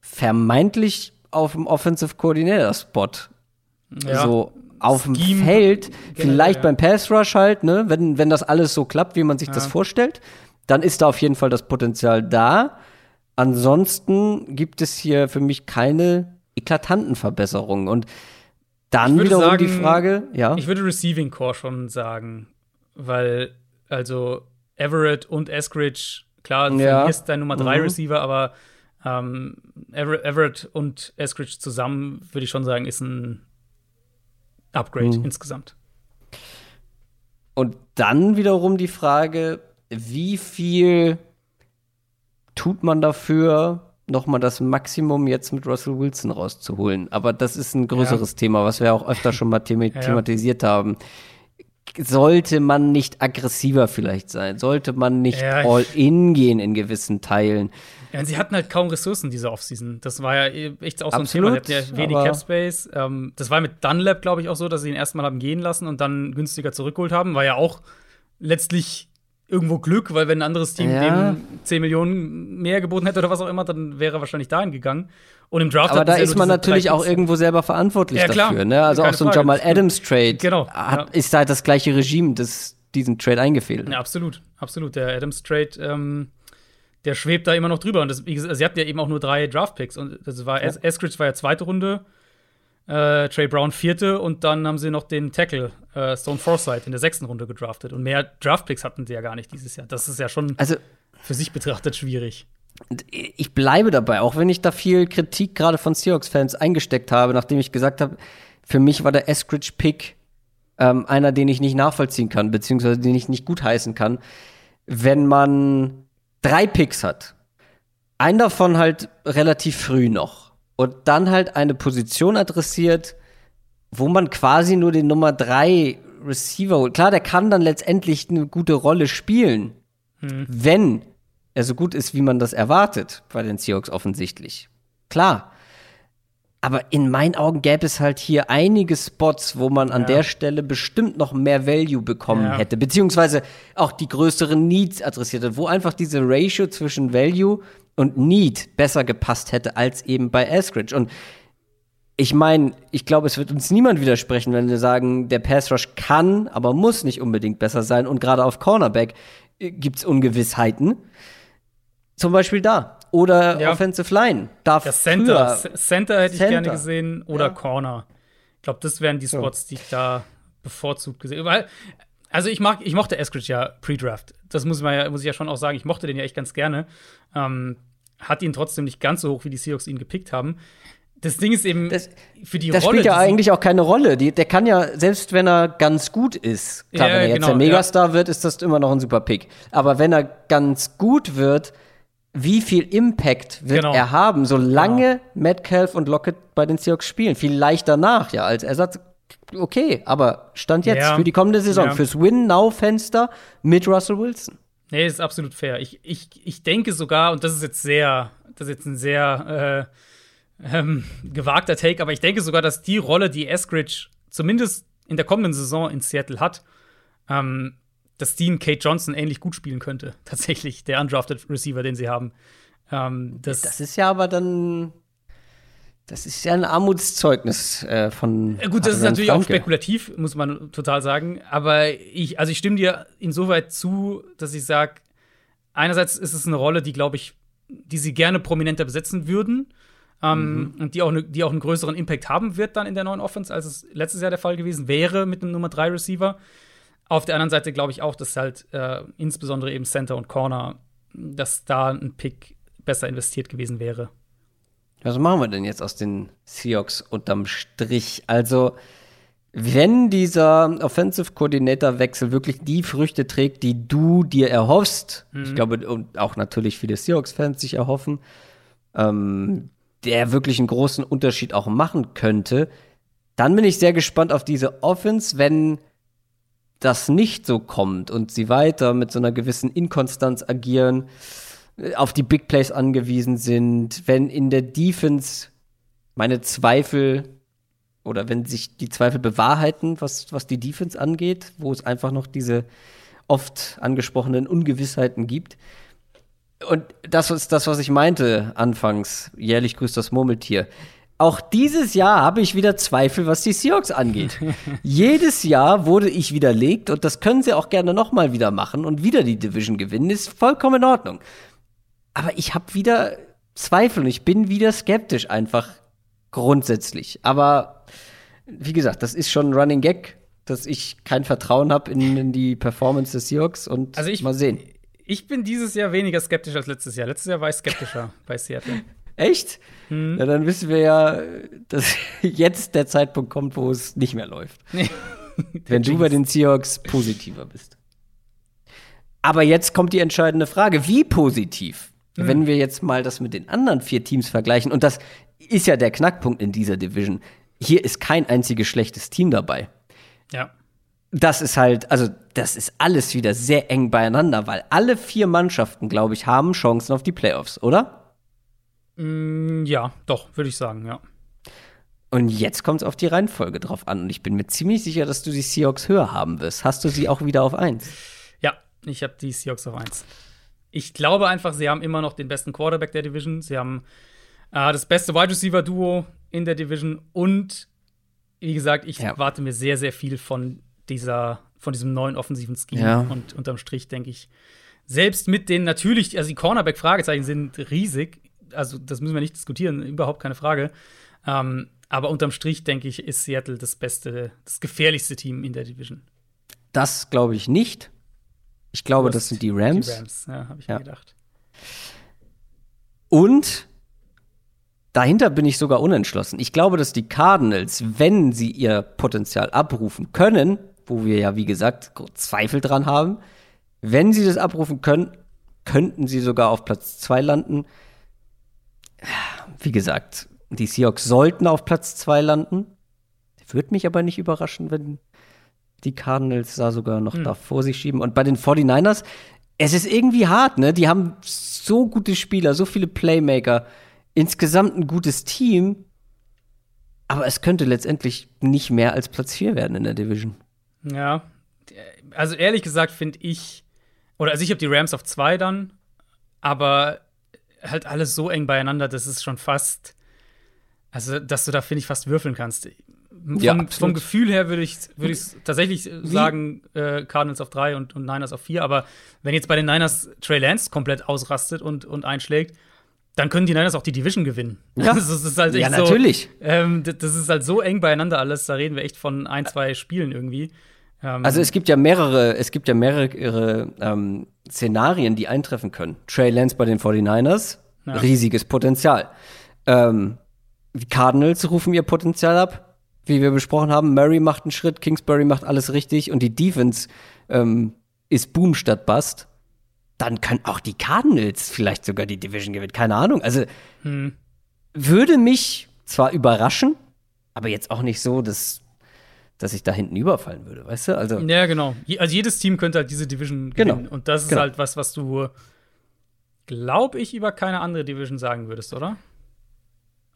vermeintlich auf dem Offensive Coordinator Spot. Ja. So auf dem Feld, vielleicht ja. beim Pass Rush halt, ne, wenn, wenn das alles so klappt, wie man sich ja. das vorstellt, dann ist da auf jeden Fall das Potenzial da. Ansonsten gibt es hier für mich keine eklatanten Verbesserungen. Und dann wiederum sagen, die Frage, ja. Ich würde Receiving Core schon sagen, weil also Everett und Eskridge, klar, du ja. verlierst dein Nummer 3 mhm. Receiver, aber ähm, Everett und Eskridge zusammen, würde ich schon sagen, ist ein Upgrade mhm. insgesamt. Und dann wiederum die Frage, wie viel tut man dafür, nochmal das Maximum jetzt mit Russell Wilson rauszuholen. Aber das ist ein größeres ja. Thema, was wir auch öfter schon mal them <laughs> ja. thematisiert haben. Sollte man nicht aggressiver vielleicht sein? Sollte man nicht ja, all in gehen in gewissen Teilen? Ja, sie hatten halt kaum Ressourcen diese Offseason. Das war ja echt auch so ein Thema. Sie hatten ja wenig Cap Space. Ähm, das war mit Dunlap, glaube ich, auch so, dass sie ihn erstmal haben gehen lassen und dann günstiger zurückgeholt haben. War ja auch letztlich irgendwo Glück, weil wenn ein anderes Team ja. dem 10 Millionen mehr geboten hätte oder was auch immer, dann wäre er wahrscheinlich dahin gegangen. Und im Draft Aber da ist man natürlich auch irgendwo selber verantwortlich ja, dafür. Ne? Also Keine auch so ein Jamal Adams Trade genau, hat, ja. ist halt das gleiche Regime, das diesen Trade eingefehlt. Ja, absolut, absolut. Der Adams Trade, ähm, der schwebt da immer noch drüber. Und das, gesagt, sie hatten ja eben auch nur drei Draft Picks und das war ja. Eskridge war ja zweite Runde, äh, Trey Brown vierte und dann haben sie noch den Tackle äh, Stone Forsyth in der sechsten Runde gedraftet. Und mehr Draftpicks hatten sie ja gar nicht dieses Jahr. Das ist ja schon also, für sich betrachtet schwierig. Ich bleibe dabei, auch wenn ich da viel Kritik gerade von Seahawks-Fans eingesteckt habe, nachdem ich gesagt habe, für mich war der Eskridge-Pick ähm, einer, den ich nicht nachvollziehen kann, beziehungsweise den ich nicht gutheißen kann. Wenn man drei Picks hat, einen davon halt relativ früh noch, und dann halt eine Position adressiert, wo man quasi nur den Nummer 3 Receiver holt. Klar, der kann dann letztendlich eine gute Rolle spielen, hm. wenn er so gut ist, wie man das erwartet, bei den Seahawks offensichtlich. Klar. Aber in meinen Augen gäbe es halt hier einige Spots, wo man an ja. der Stelle bestimmt noch mehr Value bekommen ja. hätte, beziehungsweise auch die größeren Needs adressiert hat, wo einfach diese Ratio zwischen Value und Need besser gepasst hätte als eben bei Eskridge. Und ich meine, ich glaube, es wird uns niemand widersprechen, wenn wir sagen, der Pass Rush kann, aber muss nicht unbedingt besser sein. Und gerade auf Cornerback äh, gibt es Ungewissheiten. Zum Beispiel da. Oder ja. Offensive Line. Darf ja, Center. Center hätte ich Center. gerne gesehen. Oder ja. Corner. glaube, das wären die Spots, so. die ich da bevorzugt gesehen Weil, also ich mag, ich mochte Eskridge ja pre-Draft. Das muss, man ja, muss ich ja schon auch sagen. Ich mochte den ja echt ganz gerne. Ähm, hat ihn trotzdem nicht ganz so hoch, wie die Seahawks ihn gepickt haben. Das Ding ist eben das, für die das Rolle. Das spielt ja eigentlich auch keine Rolle. Die, der kann ja, selbst wenn er ganz gut ist, klar, ja, wenn er jetzt genau, der Megastar ja. wird, ist das immer noch ein super Pick. Aber wenn er ganz gut wird, wie viel Impact wird genau. er haben, solange genau. Metcalf und Lockett bei den Seahawks spielen? Vielleicht danach, ja, als Ersatz. Okay, aber Stand jetzt ja. für die kommende Saison, fürs Win-Now-Fenster mit Russell Wilson. Nee, ist absolut fair. Ich, ich, ich denke sogar, und das ist jetzt sehr, das ist jetzt ein sehr äh, ähm, gewagter Take, aber ich denke sogar, dass die Rolle, die Eskridge zumindest in der kommenden Saison in Seattle hat, ähm, dass Dean Kate Johnson ähnlich gut spielen könnte. Tatsächlich, der undrafted Receiver, den sie haben. Ähm, das, das ist ja aber dann das ist ja ein Armutszeugnis äh, von. Gut, das ist natürlich Franke. auch spekulativ, muss man total sagen. Aber ich, also ich stimme dir insoweit zu, dass ich sage, einerseits ist es eine Rolle, die, glaube ich, die sie gerne prominenter besetzen würden ähm, mhm. und die auch, ne, die auch einen größeren Impact haben wird dann in der neuen Offense, als es letztes Jahr der Fall gewesen wäre mit einem Nummer 3 Receiver. Auf der anderen Seite glaube ich auch, dass halt äh, insbesondere eben Center und Corner, dass da ein Pick besser investiert gewesen wäre. Was machen wir denn jetzt aus den Seahawks unterm Strich? Also, wenn dieser Offensive Coordinator Wechsel wirklich die Früchte trägt, die du dir erhoffst, mhm. ich glaube, und auch natürlich viele Seahawks-Fans sich erhoffen, ähm, der wirklich einen großen Unterschied auch machen könnte, dann bin ich sehr gespannt auf diese Offense, wenn das nicht so kommt und sie weiter mit so einer gewissen Inkonstanz agieren, auf die Big Plays angewiesen sind, wenn in der Defense meine Zweifel oder wenn sich die Zweifel bewahrheiten, was, was die Defense angeht, wo es einfach noch diese oft angesprochenen Ungewissheiten gibt, und das ist das, was ich meinte anfangs. Jährlich grüßt das Murmeltier. Auch dieses Jahr habe ich wieder Zweifel, was die Seahawks angeht. <laughs> Jedes Jahr wurde ich widerlegt und das können sie auch gerne nochmal wieder machen und wieder die Division gewinnen, ist vollkommen in Ordnung. Aber ich habe wieder Zweifel und ich bin wieder skeptisch einfach grundsätzlich. Aber wie gesagt, das ist schon ein Running Gag, dass ich kein Vertrauen habe in, in, die Performance des Seahawks und also ich, mal sehen ich bin dieses Jahr weniger skeptisch als letztes Jahr. Letztes Jahr war ich skeptischer <laughs> bei Seattle. Echt? Mhm. Ja, dann wissen wir ja, dass <laughs> jetzt der Zeitpunkt kommt, wo es nicht mehr läuft. <laughs> Wenn du bei den Seahawks positiver bist. Aber jetzt kommt die entscheidende Frage: Wie positiv? Mhm. Wenn wir jetzt mal das mit den anderen vier Teams vergleichen, und das ist ja der Knackpunkt in dieser Division. Hier ist kein einziges schlechtes Team dabei. Ja das ist halt, also das ist alles wieder sehr eng beieinander, weil alle vier Mannschaften, glaube ich, haben Chancen auf die Playoffs, oder? Mm, ja, doch, würde ich sagen, ja. Und jetzt kommt es auf die Reihenfolge drauf an. Und ich bin mir ziemlich sicher, dass du die Seahawks höher haben wirst. Hast du sie auch wieder auf 1? Ja, ich habe die Seahawks auf 1. Ich glaube einfach, sie haben immer noch den besten Quarterback der Division. Sie haben äh, das beste Wide Receiver Duo in der Division. Und wie gesagt, ich ja. warte mir sehr, sehr viel von dieser, von diesem neuen offensiven Scheme. Ja. Und unterm Strich denke ich, selbst mit den natürlich, also die Cornerback-Fragezeichen sind riesig. Also, das müssen wir nicht diskutieren, überhaupt keine Frage. Ähm, aber unterm Strich, denke ich, ist Seattle das beste, das gefährlichste Team in der Division. Das glaube ich nicht. Ich glaube, das sind die Rams. Die Rams, ja, habe ich ja. mir gedacht. Und dahinter bin ich sogar unentschlossen. Ich glaube, dass die Cardinals, wenn sie ihr Potenzial abrufen können, wo wir ja, wie gesagt, Zweifel dran haben. Wenn sie das abrufen können, könnten sie sogar auf Platz 2 landen. Wie gesagt, die Seahawks sollten auf Platz 2 landen. Würde mich aber nicht überraschen, wenn die Cardinals da sogar noch hm. da vor sich schieben. Und bei den 49ers, es ist irgendwie hart, ne? Die haben so gute Spieler, so viele Playmaker, insgesamt ein gutes Team. Aber es könnte letztendlich nicht mehr als Platz 4 werden in der Division. Ja, also ehrlich gesagt finde ich, oder also ich habe die Rams auf zwei dann, aber halt alles so eng beieinander, das ist schon fast, also dass du da, finde ich, fast würfeln kannst. Vom, ja, vom Gefühl her würde ich, würd ich tatsächlich Wie? sagen, äh, Cardinals auf drei und, und Niners auf vier, aber wenn jetzt bei den Niners Trey Lance komplett ausrastet und, und einschlägt, dann können die Niners auch die Division gewinnen. Ja. <laughs> das ist halt Ja, natürlich. So, ähm, d- das ist halt so eng beieinander alles. Da reden wir echt von ein, zwei Spielen irgendwie. Ähm, Also es gibt ja mehrere, es gibt ja mehrere ähm, Szenarien, die eintreffen können. Trey Lance bei den 49ers, Ja. riesiges Potenzial. Ähm, die Cardinals rufen ihr Potenzial ab, wie wir besprochen haben. Murray macht einen Schritt, Kingsbury macht alles richtig und die Defense ähm, ist Boom statt Bust. Dann können auch die Cardinals vielleicht sogar die Division gewinnen. Keine Ahnung. Also Hm. würde mich zwar überraschen, aber jetzt auch nicht so, dass, dass ich da hinten überfallen würde, weißt du? Also Ja, genau. Also jedes Team könnte halt diese Division Genau. gewinnen. Und das ist Genau. halt was, was du, glaube ich, über keine andere Division sagen würdest, oder?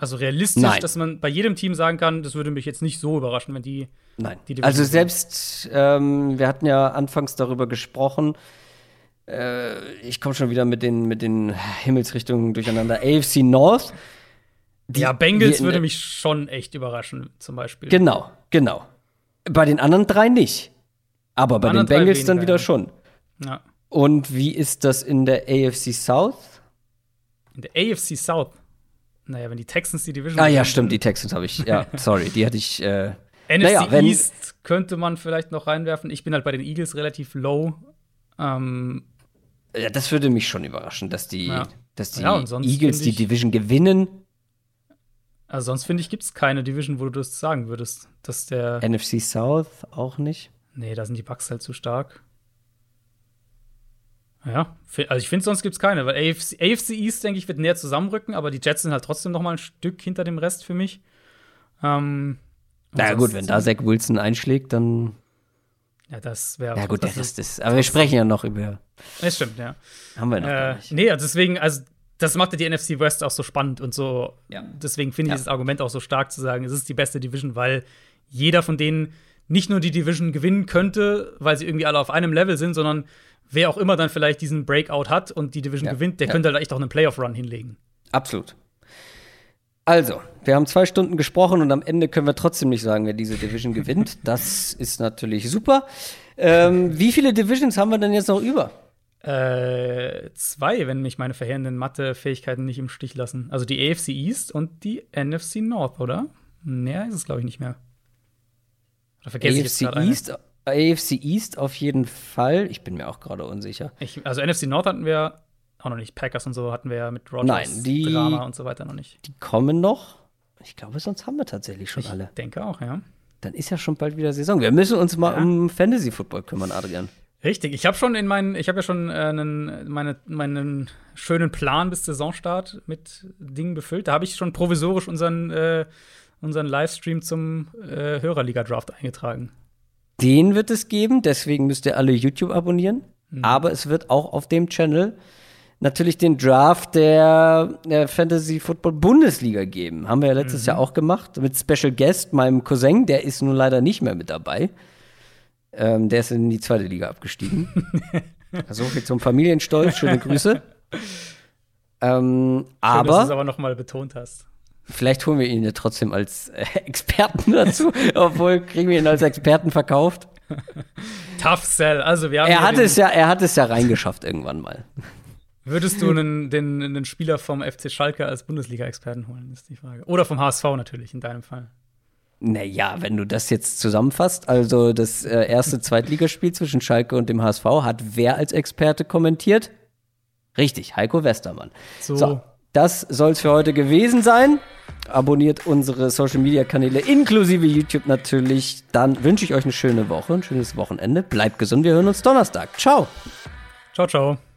Also realistisch, Nein. dass man bei jedem Team sagen kann, das würde mich jetzt nicht so überraschen, wenn die. Nein. die Division also selbst, ähm, wir hatten ja anfangs darüber gesprochen, äh, ich komme schon wieder mit den, mit den Himmelsrichtungen durcheinander. <laughs> AFC North. die- ja, Bengals die- würde mich schon echt überraschen, zum Beispiel. Genau, genau. Bei den anderen drei nicht. Aber bei den Bengals dann wieder ja. schon. Ja. Und wie ist das in der AFC South? In der AFC South. Naja, wenn die Texans die Division Ah ja, stimmt, die Texans habe ich. Ja, <laughs> sorry, die hatte ich. Äh, NFC Naja, East könnte man vielleicht noch reinwerfen. Ich bin halt bei den Eagles relativ low. Ähm, ja, das würde mich schon überraschen, dass die, Ja. dass die Ja, Eagles find die ich- Division gewinnen. also sonst finde ich, gibt es keine Division, wo du das sagen würdest, dass der. NFC South auch nicht. Nee, da sind die Bucks halt zu stark. Ja, also ich finde, sonst gibt es keine, weil AFC, AFC East, denke ich, wird näher zusammenrücken, aber die Jets sind halt trotzdem noch mal ein Stück hinter dem Rest für mich. Ähm, und Na ja, gut, wenn da Zach Wilson einschlägt, dann. Ja, das wäre. Ja, gut, das der Rest ist. Aber wir sprechen ja noch über. Das stimmt, ja. Haben wir noch gar Äh, nicht. nee, also deswegen, also das macht ja die NFC West auch so spannend und so. Ja. Deswegen finde ich Ja. dieses Argument auch so stark zu sagen, es ist die beste Division, weil jeder von denen nicht nur die Division gewinnen könnte, weil sie irgendwie alle auf einem Level sind, sondern wer auch immer dann vielleicht diesen Breakout hat und die Division Ja. gewinnt, der Ja. könnte halt echt auch einen Playoff-Run hinlegen. Absolut. Also, wir haben zwei Stunden gesprochen und am Ende können wir trotzdem nicht sagen, wer diese Division gewinnt. <laughs> Das ist natürlich super. Ähm, wie viele Divisions haben wir denn jetzt noch über? Äh, zwei, wenn mich meine verheerenden Mathe-Fähigkeiten nicht im Stich lassen. Also die AFC East und die NFC North, oder? Mehr ist es, glaube ich, nicht mehr. Oder vergesse ich jetzt AFC gerade eine? AFC East auf jeden Fall. Ich bin mir auch gerade unsicher. Ich, also NFC North hatten wir auch noch nicht. Packers und so hatten wir ja mit Rogers Nein, die- Drama und so weiter noch nicht. Die kommen noch. Ich glaube, sonst haben wir tatsächlich schon Ich alle. denke auch, ja. Dann ist ja schon bald wieder Saison. Wir müssen uns mal Ja. um Fantasy Football kümmern, Adrian. Richtig. Ich habe schon in meinen, ich habe ja schon äh, einen, meine, meinen schönen Plan bis Saisonstart mit Dingen befüllt. Da habe ich schon provisorisch unseren, äh, unseren Livestream zum äh, Hörerliga-Draft eingetragen. Den wird es geben, deswegen müsst ihr alle YouTube abonnieren. Mhm. Aber es wird auch auf dem Channel natürlich den Draft der, der Fantasy Football Bundesliga geben. Haben wir ja letztes Mhm. Jahr auch gemacht mit Special Guest, meinem Cousin. Der ist nun leider nicht mehr mit dabei. Ähm, der ist in die zweite Liga abgestiegen. <laughs> so viel zum Familienstolz. Schöne Grüße. <laughs> Ähm, Schön, dass du es aber aber noch mal betont hast. Vielleicht holen wir ihn ja trotzdem als äh, <laughs> Experten dazu. Obwohl, kriegen wir ihn als Experten verkauft. Tough Sell. Also wir haben Er hat es ja, er hat es ja reingeschafft irgendwann mal. Würdest du einen, den, den Spieler vom FC Schalke als Bundesliga-Experten holen, ist die Frage. Oder vom HSV natürlich, in deinem Fall. Naja, wenn du das jetzt zusammenfasst, also das äh, erste Zweitligaspiel zwischen Schalke und dem HSV hat wer als Experte kommentiert? Richtig, Heiko Westermann. So. So, das soll es für heute gewesen sein. Abonniert unsere Social Media Kanäle inklusive YouTube natürlich. Dann wünsche ich euch eine schöne Woche, ein schönes Wochenende. Bleibt gesund, wir hören uns Donnerstag. Ciao. Ciao, ciao.